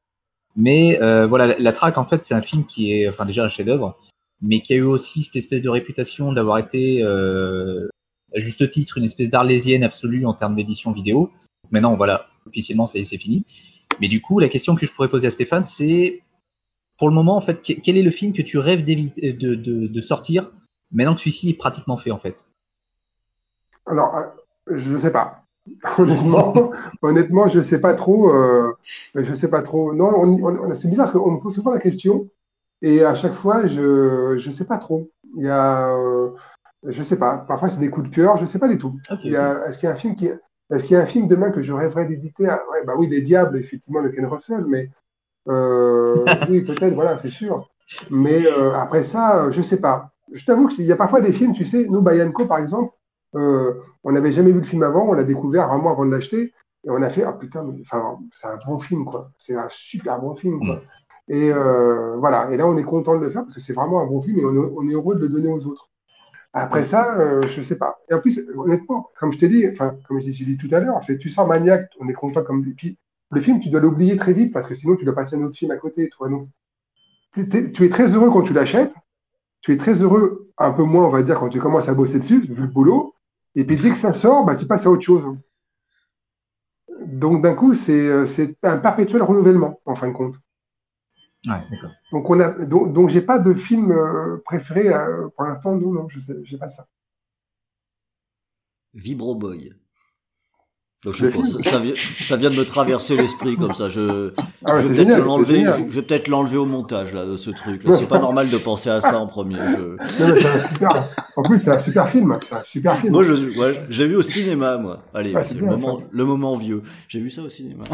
Mais euh, voilà, la, la traque en fait c'est un film qui est enfin déjà un chef-d'œuvre, mais qui a eu aussi cette espèce de réputation d'avoir été euh, à juste titre une espèce d'arlésienne absolue en termes d'édition vidéo. Maintenant voilà, officiellement c'est fini. Mais du coup la question que je pourrais poser à Stéphane c'est pour le moment en fait quel est le film que tu rêves de, de, de sortir maintenant que celui-ci est pratiquement fait en fait? Alors je ne sais pas. Honnêtement, honnêtement, je sais pas trop. Euh, je sais pas trop. Non, on, on, c'est bizarre qu'on me pose souvent la question et à chaque fois, je je sais pas trop. Il y a, euh, je sais pas. Parfois, c'est des coups de cœur. Je sais pas du tout. Okay. Est-ce qu'il y a un film qui, est-ce qu'il y a un film demain que je rêverais d'éditer? Ouais, Bah oui, Les Diables, effectivement, de Ken Russell, mais euh, oui, peut-être, voilà, c'est sûr. Mais euh, après ça, je sais pas. Je t'avoue qu'il y a parfois des films, tu sais, nous, Bayanko, par exemple. Euh, on n'avait jamais vu le film avant, on l'a découvert vraiment avant de l'acheter, et on a fait, ah putain, mais, c'est un bon film, quoi. C'est un super bon film, quoi. Mmh. Et euh, voilà, et là, on est content de le faire parce que c'est vraiment un bon film et on est, on est, heureux de le donner aux autres. Après ça, euh, je sais pas. Et en plus, honnêtement, comme je t'ai dit, enfin, comme j'ai dit tout à l'heure, c'est tu sors maniaque, on est content comme des puis le film, tu dois l'oublier très vite parce que sinon, tu dois passer un autre film à côté, toi. Donc, tu es très heureux quand tu l'achètes. Tu es très heureux, un peu moins, on va dire, quand tu commences à bosser dessus, vu le boulot. Et puis dès que ça sort, bah, tu passes à autre chose. Donc d'un coup, c'est un perpétuel renouvellement, en fin de compte. Ouais. Donc on a donc, donc j'ai pas de film préféré euh, pour l'instant, non, non, je sais, j'ai pas ça. Vibro Boy. Donc, je ça, vient, ça vient de me traverser l'esprit comme ça. Je, Ah ouais, je vais peut-être l'enlever. Je vais peut-être l'enlever au montage là, de ce truc. là. C'est pas normal de penser à ça en premier. Je... Non, mais c'est un super... En plus, c'est un super film. C'est un super film. Moi, je, ouais, je l'ai vu au cinéma, moi. Allez, Ah, c'est le bien, moment, ça. le moment vieux. J'ai vu ça au cinéma.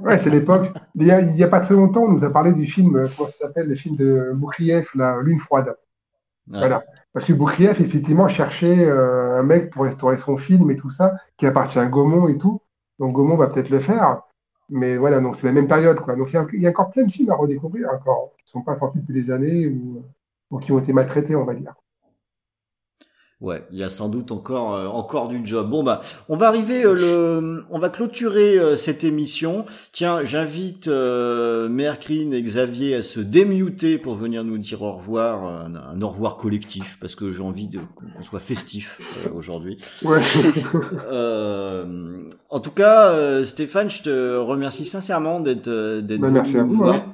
Ouais. C'est l'époque. Il y, a, il y a pas très longtemps, on nous a parlé du film, euh, comment ça s'appelle, le film de Boukrieff, la Lune froide. Voilà. Parce que Boukrieff, effectivement, cherchait euh, un mec pour restaurer son film et tout ça, qui appartient à Gaumont et tout. Donc Gaumont va peut-être le faire. Mais voilà, donc c'est la même période, quoi. Donc il y a, encore plein de films à redécouvrir encore, qui sont pas sortis depuis des années ou qui ont été maltraités, on va dire. Ouais, il y a sans doute encore euh, encore du job. Bon bah, on va arriver euh, le, on va clôturer euh, cette émission. Tiens, j'invite euh, Mercrine et Xavier à se démuter pour venir nous dire au revoir, un, un au revoir collectif, parce que j'ai envie de qu'on soit festif euh, aujourd'hui. Ouais. Euh, en tout cas, euh, Stéphane, je te remercie sincèrement d'être d'être Bah, merci venu à vous, hein.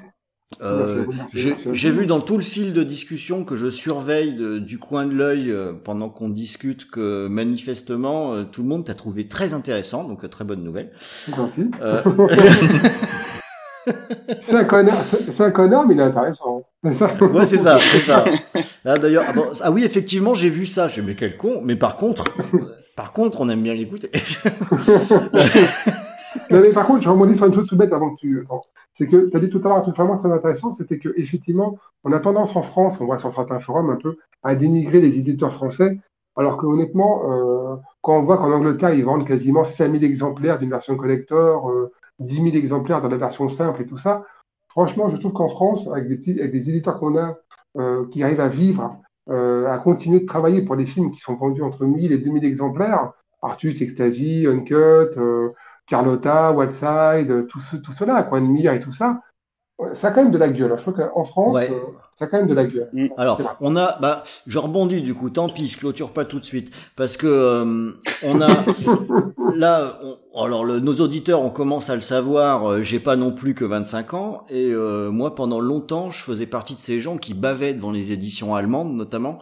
Euh, j'ai vu dans tout le fil de discussion que je surveille de- du coin de l'œil euh, pendant qu'on discute que manifestement euh, tout le monde t'a trouvé très intéressant, donc très bonne nouvelle. C'est gentil. C'est un connard, c'est un connard, mais il est intéressant. C'est ça. ouais, c'est ça, c'est ça. Là, d'ailleurs, ah, bon, ah oui, effectivement, j'ai vu ça. J'ai dit, mais quel con. Mais par contre, par contre, on aime bien l'écouter. Non, mais par contre, je rebondis sur une chose tout bête avant que tu. C'est que tu as dit tout à l'heure un truc vraiment très intéressant, c'était que effectivement, on a tendance en France, on voit sur certains forums un peu, à dénigrer les éditeurs français, alors que honnêtement, euh, quand on voit qu'en Angleterre, ils vendent quasiment 5000 exemplaires d'une version collector, euh, 10 000 exemplaires dans la version simple et tout ça, franchement, je trouve qu'en France, avec des, éditeurs qu'on a, euh, qui arrivent à vivre, euh, à continuer de travailler pour des films qui sont vendus entre 1000 et 2000 exemplaires, Artus, Ecstasy, Uncut, euh, Carlotta, Wildside, euh, tout, ce, tout cela, quoi, Mir et tout ça, ça a quand même de la gueule. hein. Je trouve qu'en France, Ouais. euh, ça a quand même de la gueule. Alors, C'est vrai. on a, bah, je rebondis du coup. Tant pis, je clôture pas tout de suite parce que euh, on a là, on- alors le- nos auditeurs, on commence à le savoir. euh, J'ai pas non plus que 25 ans et euh, moi, pendant longtemps, je faisais partie de ces gens qui bavaient devant les éditions allemandes, notamment.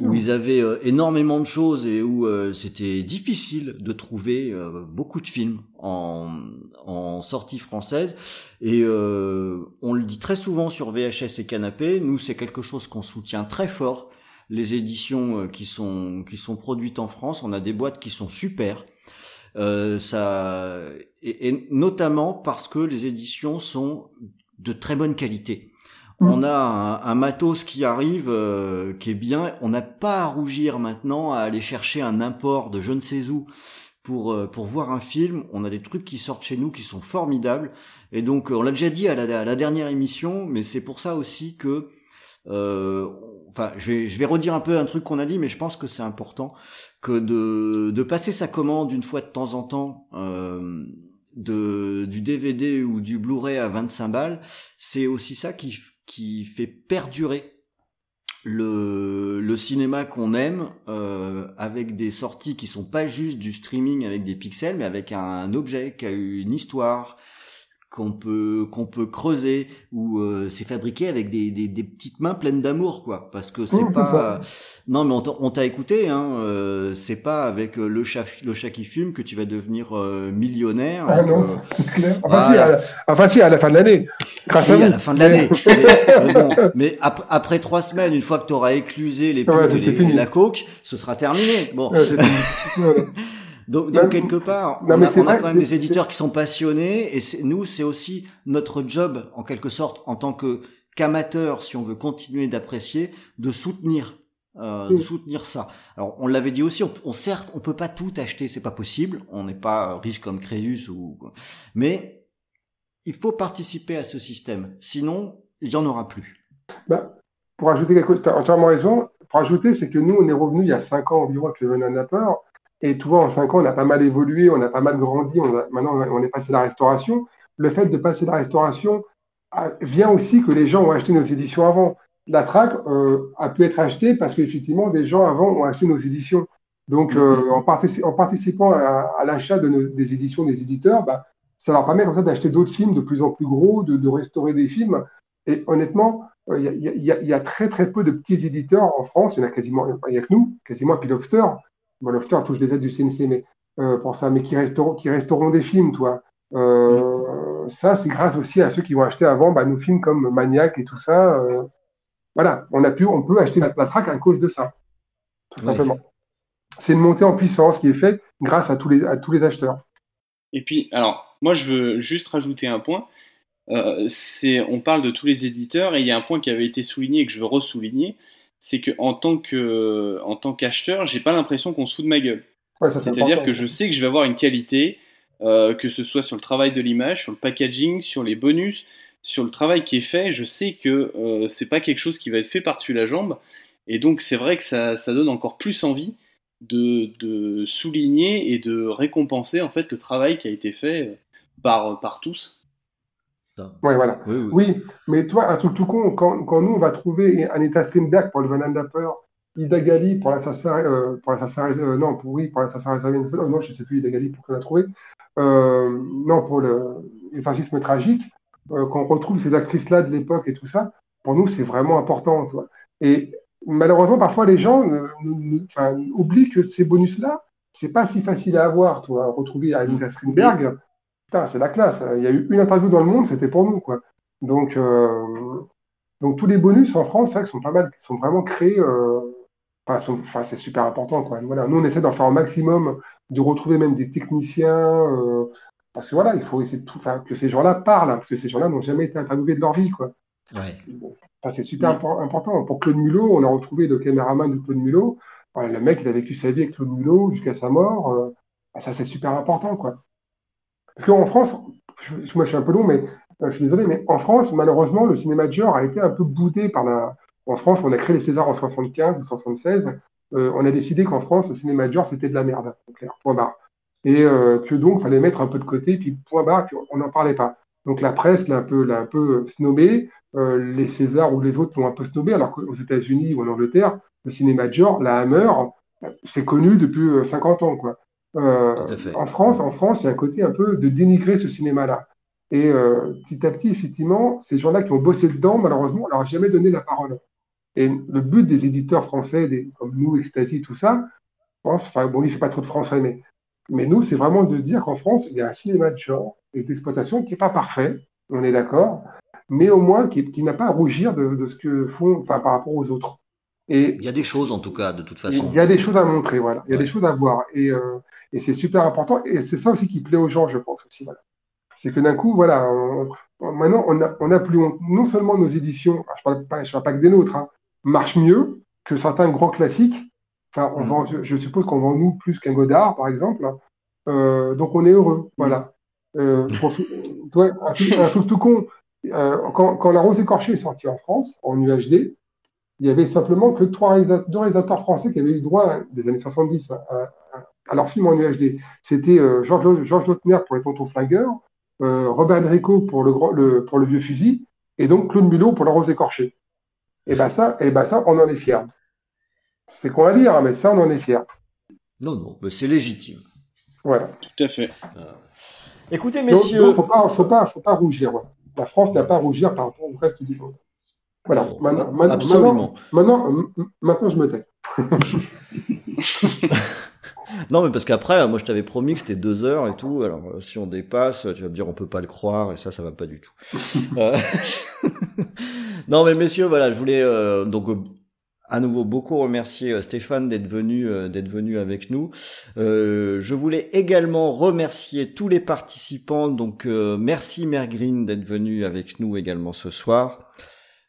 Où ils avaient euh, énormément de choses et où euh, c'était difficile de trouver euh, beaucoup de films en, en sortie française. Et on le dit très souvent sur VHS et Canapé, nous c'est quelque chose qu'on soutient très fort. Les éditions qui sont qui sont produites en France, on a des boîtes qui sont super. Euh, ça et, et notamment parce que les éditions sont de très bonne qualité. On a un, un matos qui arrive, euh, qui est bien. On n'a pas à rougir maintenant à aller chercher un import de je ne sais où pour euh, pour voir un film. On a des trucs qui sortent chez nous qui sont formidables. Et donc, euh, on l'a déjà dit à la, à la dernière émission, mais c'est pour ça aussi que, euh, enfin, je vais je vais redire un peu un truc qu'on a dit, mais je pense que c'est important que de de passer sa commande une fois de temps en temps. Euh, de du DVD ou du Blu-ray à 25 balles, c'est aussi ça qui qui fait perdurer le, cinéma qu'on aime euh, avec des sorties qui sont pas juste du streaming avec des pixels mais avec un, objet qui a une histoire qu'on peut qu'on peut creuser ou euh, c'est fabriqué avec des, des, des petites mains pleines d'amour quoi parce que c'est pas non mais on t'a- écouté hein euh, c'est pas avec euh, le chat le chat qui fume que tu vas devenir euh, millionnaire Ah non, clair. Enfin, si, à la, enfin, si, à la fin de l'année. Grâce à oui, à la fin de l'année. mais, bon, mais ap- après trois semaines, une fois que tu auras éclusé les Ouais, et, les- la coke, ce sera terminé. Bon. Ouais. donc, donc, quelque part, non, on a, on quand même des éditeurs qui sont passionnés et nous, c'est aussi notre job, en quelque sorte, en tant que qu'amateur, si on veut continuer d'apprécier, de soutenir. euh, de soutenir ça. Alors on l'avait dit aussi, on, on certes on peut pas tout acheter, c'est pas possible, on n'est pas riche comme Crésus ou mais il faut participer à ce système, sinon il y en aura plus. Bah, pour ajouter quelque chose, tu as entièrement raison. Pour ajouter, c'est que nous, on est revenu il y a 5 ans environ avec le Venin Napper. Et tu vois, en 5 ans, on a pas mal évolué, on a pas mal grandi. Maintenant, on est passé à la restauration. Le fait de passer à la restauration a- vient aussi que les gens ont acheté nos éditions avant. La track euh, a pu être achetée parce qu'effectivement, des gens avant ont acheté nos éditions. Donc, euh, en, partici- en participant à, l'achat de des éditions des éditeurs, bah, ça leur permet comme ça d'acheter d'autres films de plus en plus gros, de, de restaurer des films. Et honnêtement, il y, a- très très peu de petits éditeurs en France. Il y en a quasiment, que nous, quasiment Pilobster. Bon, Lofter touche des aides du CNC, mais euh, pour ça, mais qui resteront, qui resteront des films, toi. Euh, Ça, c'est grâce aussi à ceux qui vont acheter avant bah, nos films comme Maniac et tout ça. euh, voilà, on a pu, on peut acheter la, la track à cause de ça, tout simplement. C'est une montée en puissance qui est faite grâce à tous les, à tous les acheteurs. Et puis, alors, moi, je veux juste rajouter un point. Euh, c'est, on parle de tous les éditeurs et il y a un point qui avait été souligné et que je veux ressouligner, c'est que en tant que, en tant qu'acheteur, j'ai pas l'impression qu'on se fout de ma gueule. Ouais, C'est-à-dire que je sais que je vais avoir une qualité, euh, que ce soit sur le travail de l'image, sur le packaging, sur les bonus, sur le travail qui est fait. Je sais que euh, c'est pas quelque chose qui va être fait par-dessus la jambe, et donc c'est vrai que ça, ça donne encore plus envie de, de souligner et de récompenser en fait le travail qui a été fait euh, par, par tous. Ouais, voilà. Oui, oui. Oui, mais toi, un truc tout con, quand, quand nous, on va trouver Anita Strindberg pour le Van Dapper, Ida Gali pour l'assassin, euh, pour l'assassin, euh, non, pour, oui, pour l'assassin non, je sais plus Ida Gali pour qu'on a trouvé, euh, non, pour le, le fascisme tragique, quand on retrouve ces actrices-là de l'époque et tout ça, pour nous, c'est vraiment important, toi. Et malheureusement, parfois, les gens oublient que ces bonus-là, c'est pas si facile à avoir, toi. Retrouver Anita Strindberg, c'est la classe. Il y a eu une interview dans le monde, c'était pour nous, quoi. Donc, euh, donc tous les bonus en France, c'est vrai sont pas mal, sont vraiment créés. euh, Enfin, c'est super important, quoi. Voilà, nous, on essaie d'en faire un maximum, de retrouver même des techniciens, euh, parce que voilà, il faut essayer de tout, que ces gens-là parlent, hein, parce que ces gens-là n'ont jamais été interviewés de leur vie, quoi. Ouais. Ça, c'est super impor- important. Pour Claude Mulot, on a retrouvé le caméraman de Claude Mulot. Voilà, le mec, il a vécu sa vie avec Claude Mulot jusqu'à sa mort. bah, ça, c'est super important, quoi. Parce qu'en France, je, moi, je suis un peu long, mais euh, je suis désolé, mais en France, malheureusement, le cinéma de genre a été un peu boudé par la. En France, on a créé les Césars en 75 ou 76. euh, on a décidé qu'en France, le cinéma de genre, c'était de la merde, clair, point barre. Et euh, que donc, il fallait mettre un peu de côté, puis point barre, puis on n'en parlait pas. Donc la presse l'a un peu, l'a un peu snobé, euh, les Césars ou les autres l'ont un peu snobé, alors qu'aux États-Unis ou en Angleterre, le cinéma de genre, la Hammer, c'est connu depuis euh, 50 ans, quoi. Euh, en France, en France, il y a un côté un peu de dénigrer ce cinéma-là. Et euh, petit à petit, effectivement, ces gens-là qui ont bossé dedans, malheureusement, on leur a jamais donné la parole. Et le but des éditeurs français, des, comme nous, Ecstasy, tout ça, je pense, enfin, bon, il fait pas trop de français, mais, mais nous, c'est vraiment de dire qu'en France, il y a un cinéma de genre et d'exploitation qui n'est pas parfait, on est d'accord, mais au moins qui, qui n'a pas à rougir de, de ce que font, enfin, par rapport aux autres. Et Il y a des choses en tout cas, de toute façon. il y a des choses à montrer, voilà. Il y a des choses à voir. Et, euh, et c'est super important. Et c'est ça aussi qui plaît aux gens, je pense aussi. Voilà. C'est que d'un coup, voilà, on- on- maintenant, on a, on a plus honte. Non seulement nos éditions, je parle pas, je parle pas que des nôtres, hein, marchent mieux que certains grands classiques. Enfin, on vend, je, je suppose qu'on vend nous plus qu'un Godard, par exemple. Euh, donc on est heureux, voilà. Euh, pour- toi, un, truc, un truc tout con. euh, quand, quand La Rose écorchée est sortie en France, en UHD, il y avait simplement que trois deux réalisateurs français qui avaient eu droit hein, des années 70 à, à- à leur film en UHD. C'était euh, Georges Georges Lautner pour Les Tontons Flingueurs, euh, Robert Dreyco pour le, pour le Vieux Fusil, et donc Claude Mulot pour La Rose écorchée. Et ben ça, et ben ça, on en est fiers. C'est con à dire, hein, mais ça, on en est fiers. Non, non, mais c'est légitime. Voilà. Tout à fait. Écoutez, Donc, messieurs. faut pas, faut pas, faut pas rougir. La France n'a pas à rougir par rapport au reste du monde. Voilà. Maintenant, maintenant- absolument. Maintenant, maintenant, je me tais. Non, mais parce qu'après, moi, je t'avais promis que c'était deux heures et tout. Alors, euh, si on dépasse, tu vas me dire on peut pas le croire et ça, ça va pas du tout. Euh, non, mais messieurs, voilà, je voulais euh, donc à nouveau beaucoup remercier Stéphane d'être venu, d'être venu avec nous. Euh, je voulais également remercier tous les participants. Donc, euh, merci Mère Green d'être venu avec nous également ce soir.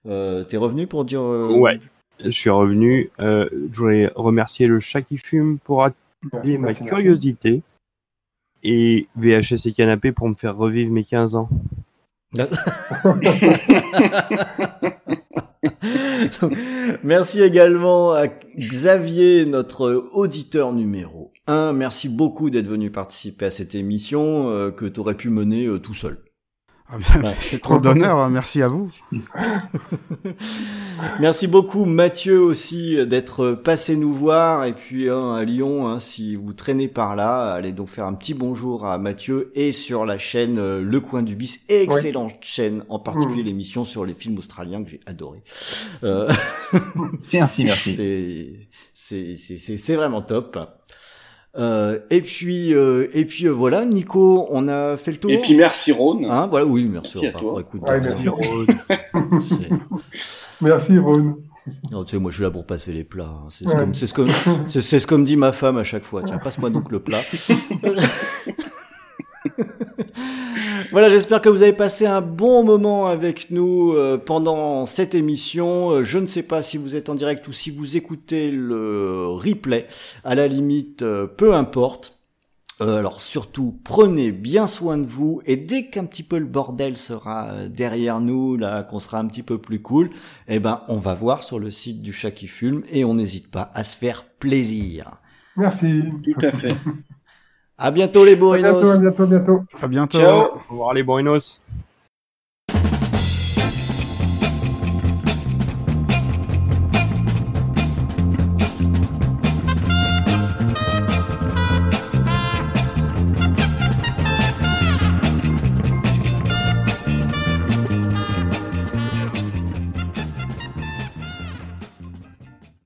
Euh, T'es revenu pour dire euh, Ouais, je suis revenu. Euh, je voulais remercier le chat qui fume pour attiser ma curiosité et VHS et Canapé pour me faire revivre mes 15 ans. Merci également à Xavier, notre auditeur numéro 1. Merci beaucoup d'être venu participer à cette émission euh, que tu aurais pu mener euh, tout seul. Ah, mais C'est trop d'honneur, hein, merci à vous. Merci beaucoup Mathieu aussi d'être passé nous voir et puis hein, à Lyon hein, si vous traînez par là allez donc faire un petit bonjour à Mathieu et sur la chaîne euh, Le Coin du Bis excellente chaîne en particulier Mm. l'émission sur les films australiens que j'ai adoré euh... Merci, merci. c'est c'est c'est c'est c'est vraiment top Euh, et puis, euh, et puis euh, voilà, Nico, on a fait le tour. Et puis merci Ron. Hein, voilà, oui, merci. Merci à toi. Bon, écoute, Ouais, euh, merci, Ron. Merci, Ron. Non, tu sais, moi, je suis là pour passer les plats. hein. C'est ce Ouais. comme, c'est ce comme, c'est, c'est ce comme dit ma femme à chaque fois. Tiens, passe-moi donc le plat. Voilà, j'espère que vous avez passé un bon moment avec nous euh, pendant cette émission. Euh, je ne sais pas si vous êtes en direct ou si vous écoutez le replay. À la limite, euh, peu importe. Euh, alors surtout, prenez bien soin de vous et dès qu'un petit peu le bordel sera derrière nous, là, qu'on sera un petit peu plus cool, eh ben, on va voir sur le site du chat qui fume et on n'hésite pas à se faire plaisir. Merci. Tout à fait. À bientôt les À bientôt, à bourrinos. bientôt, bientôt. À bientôt. Ciao. Au revoir les Brunos.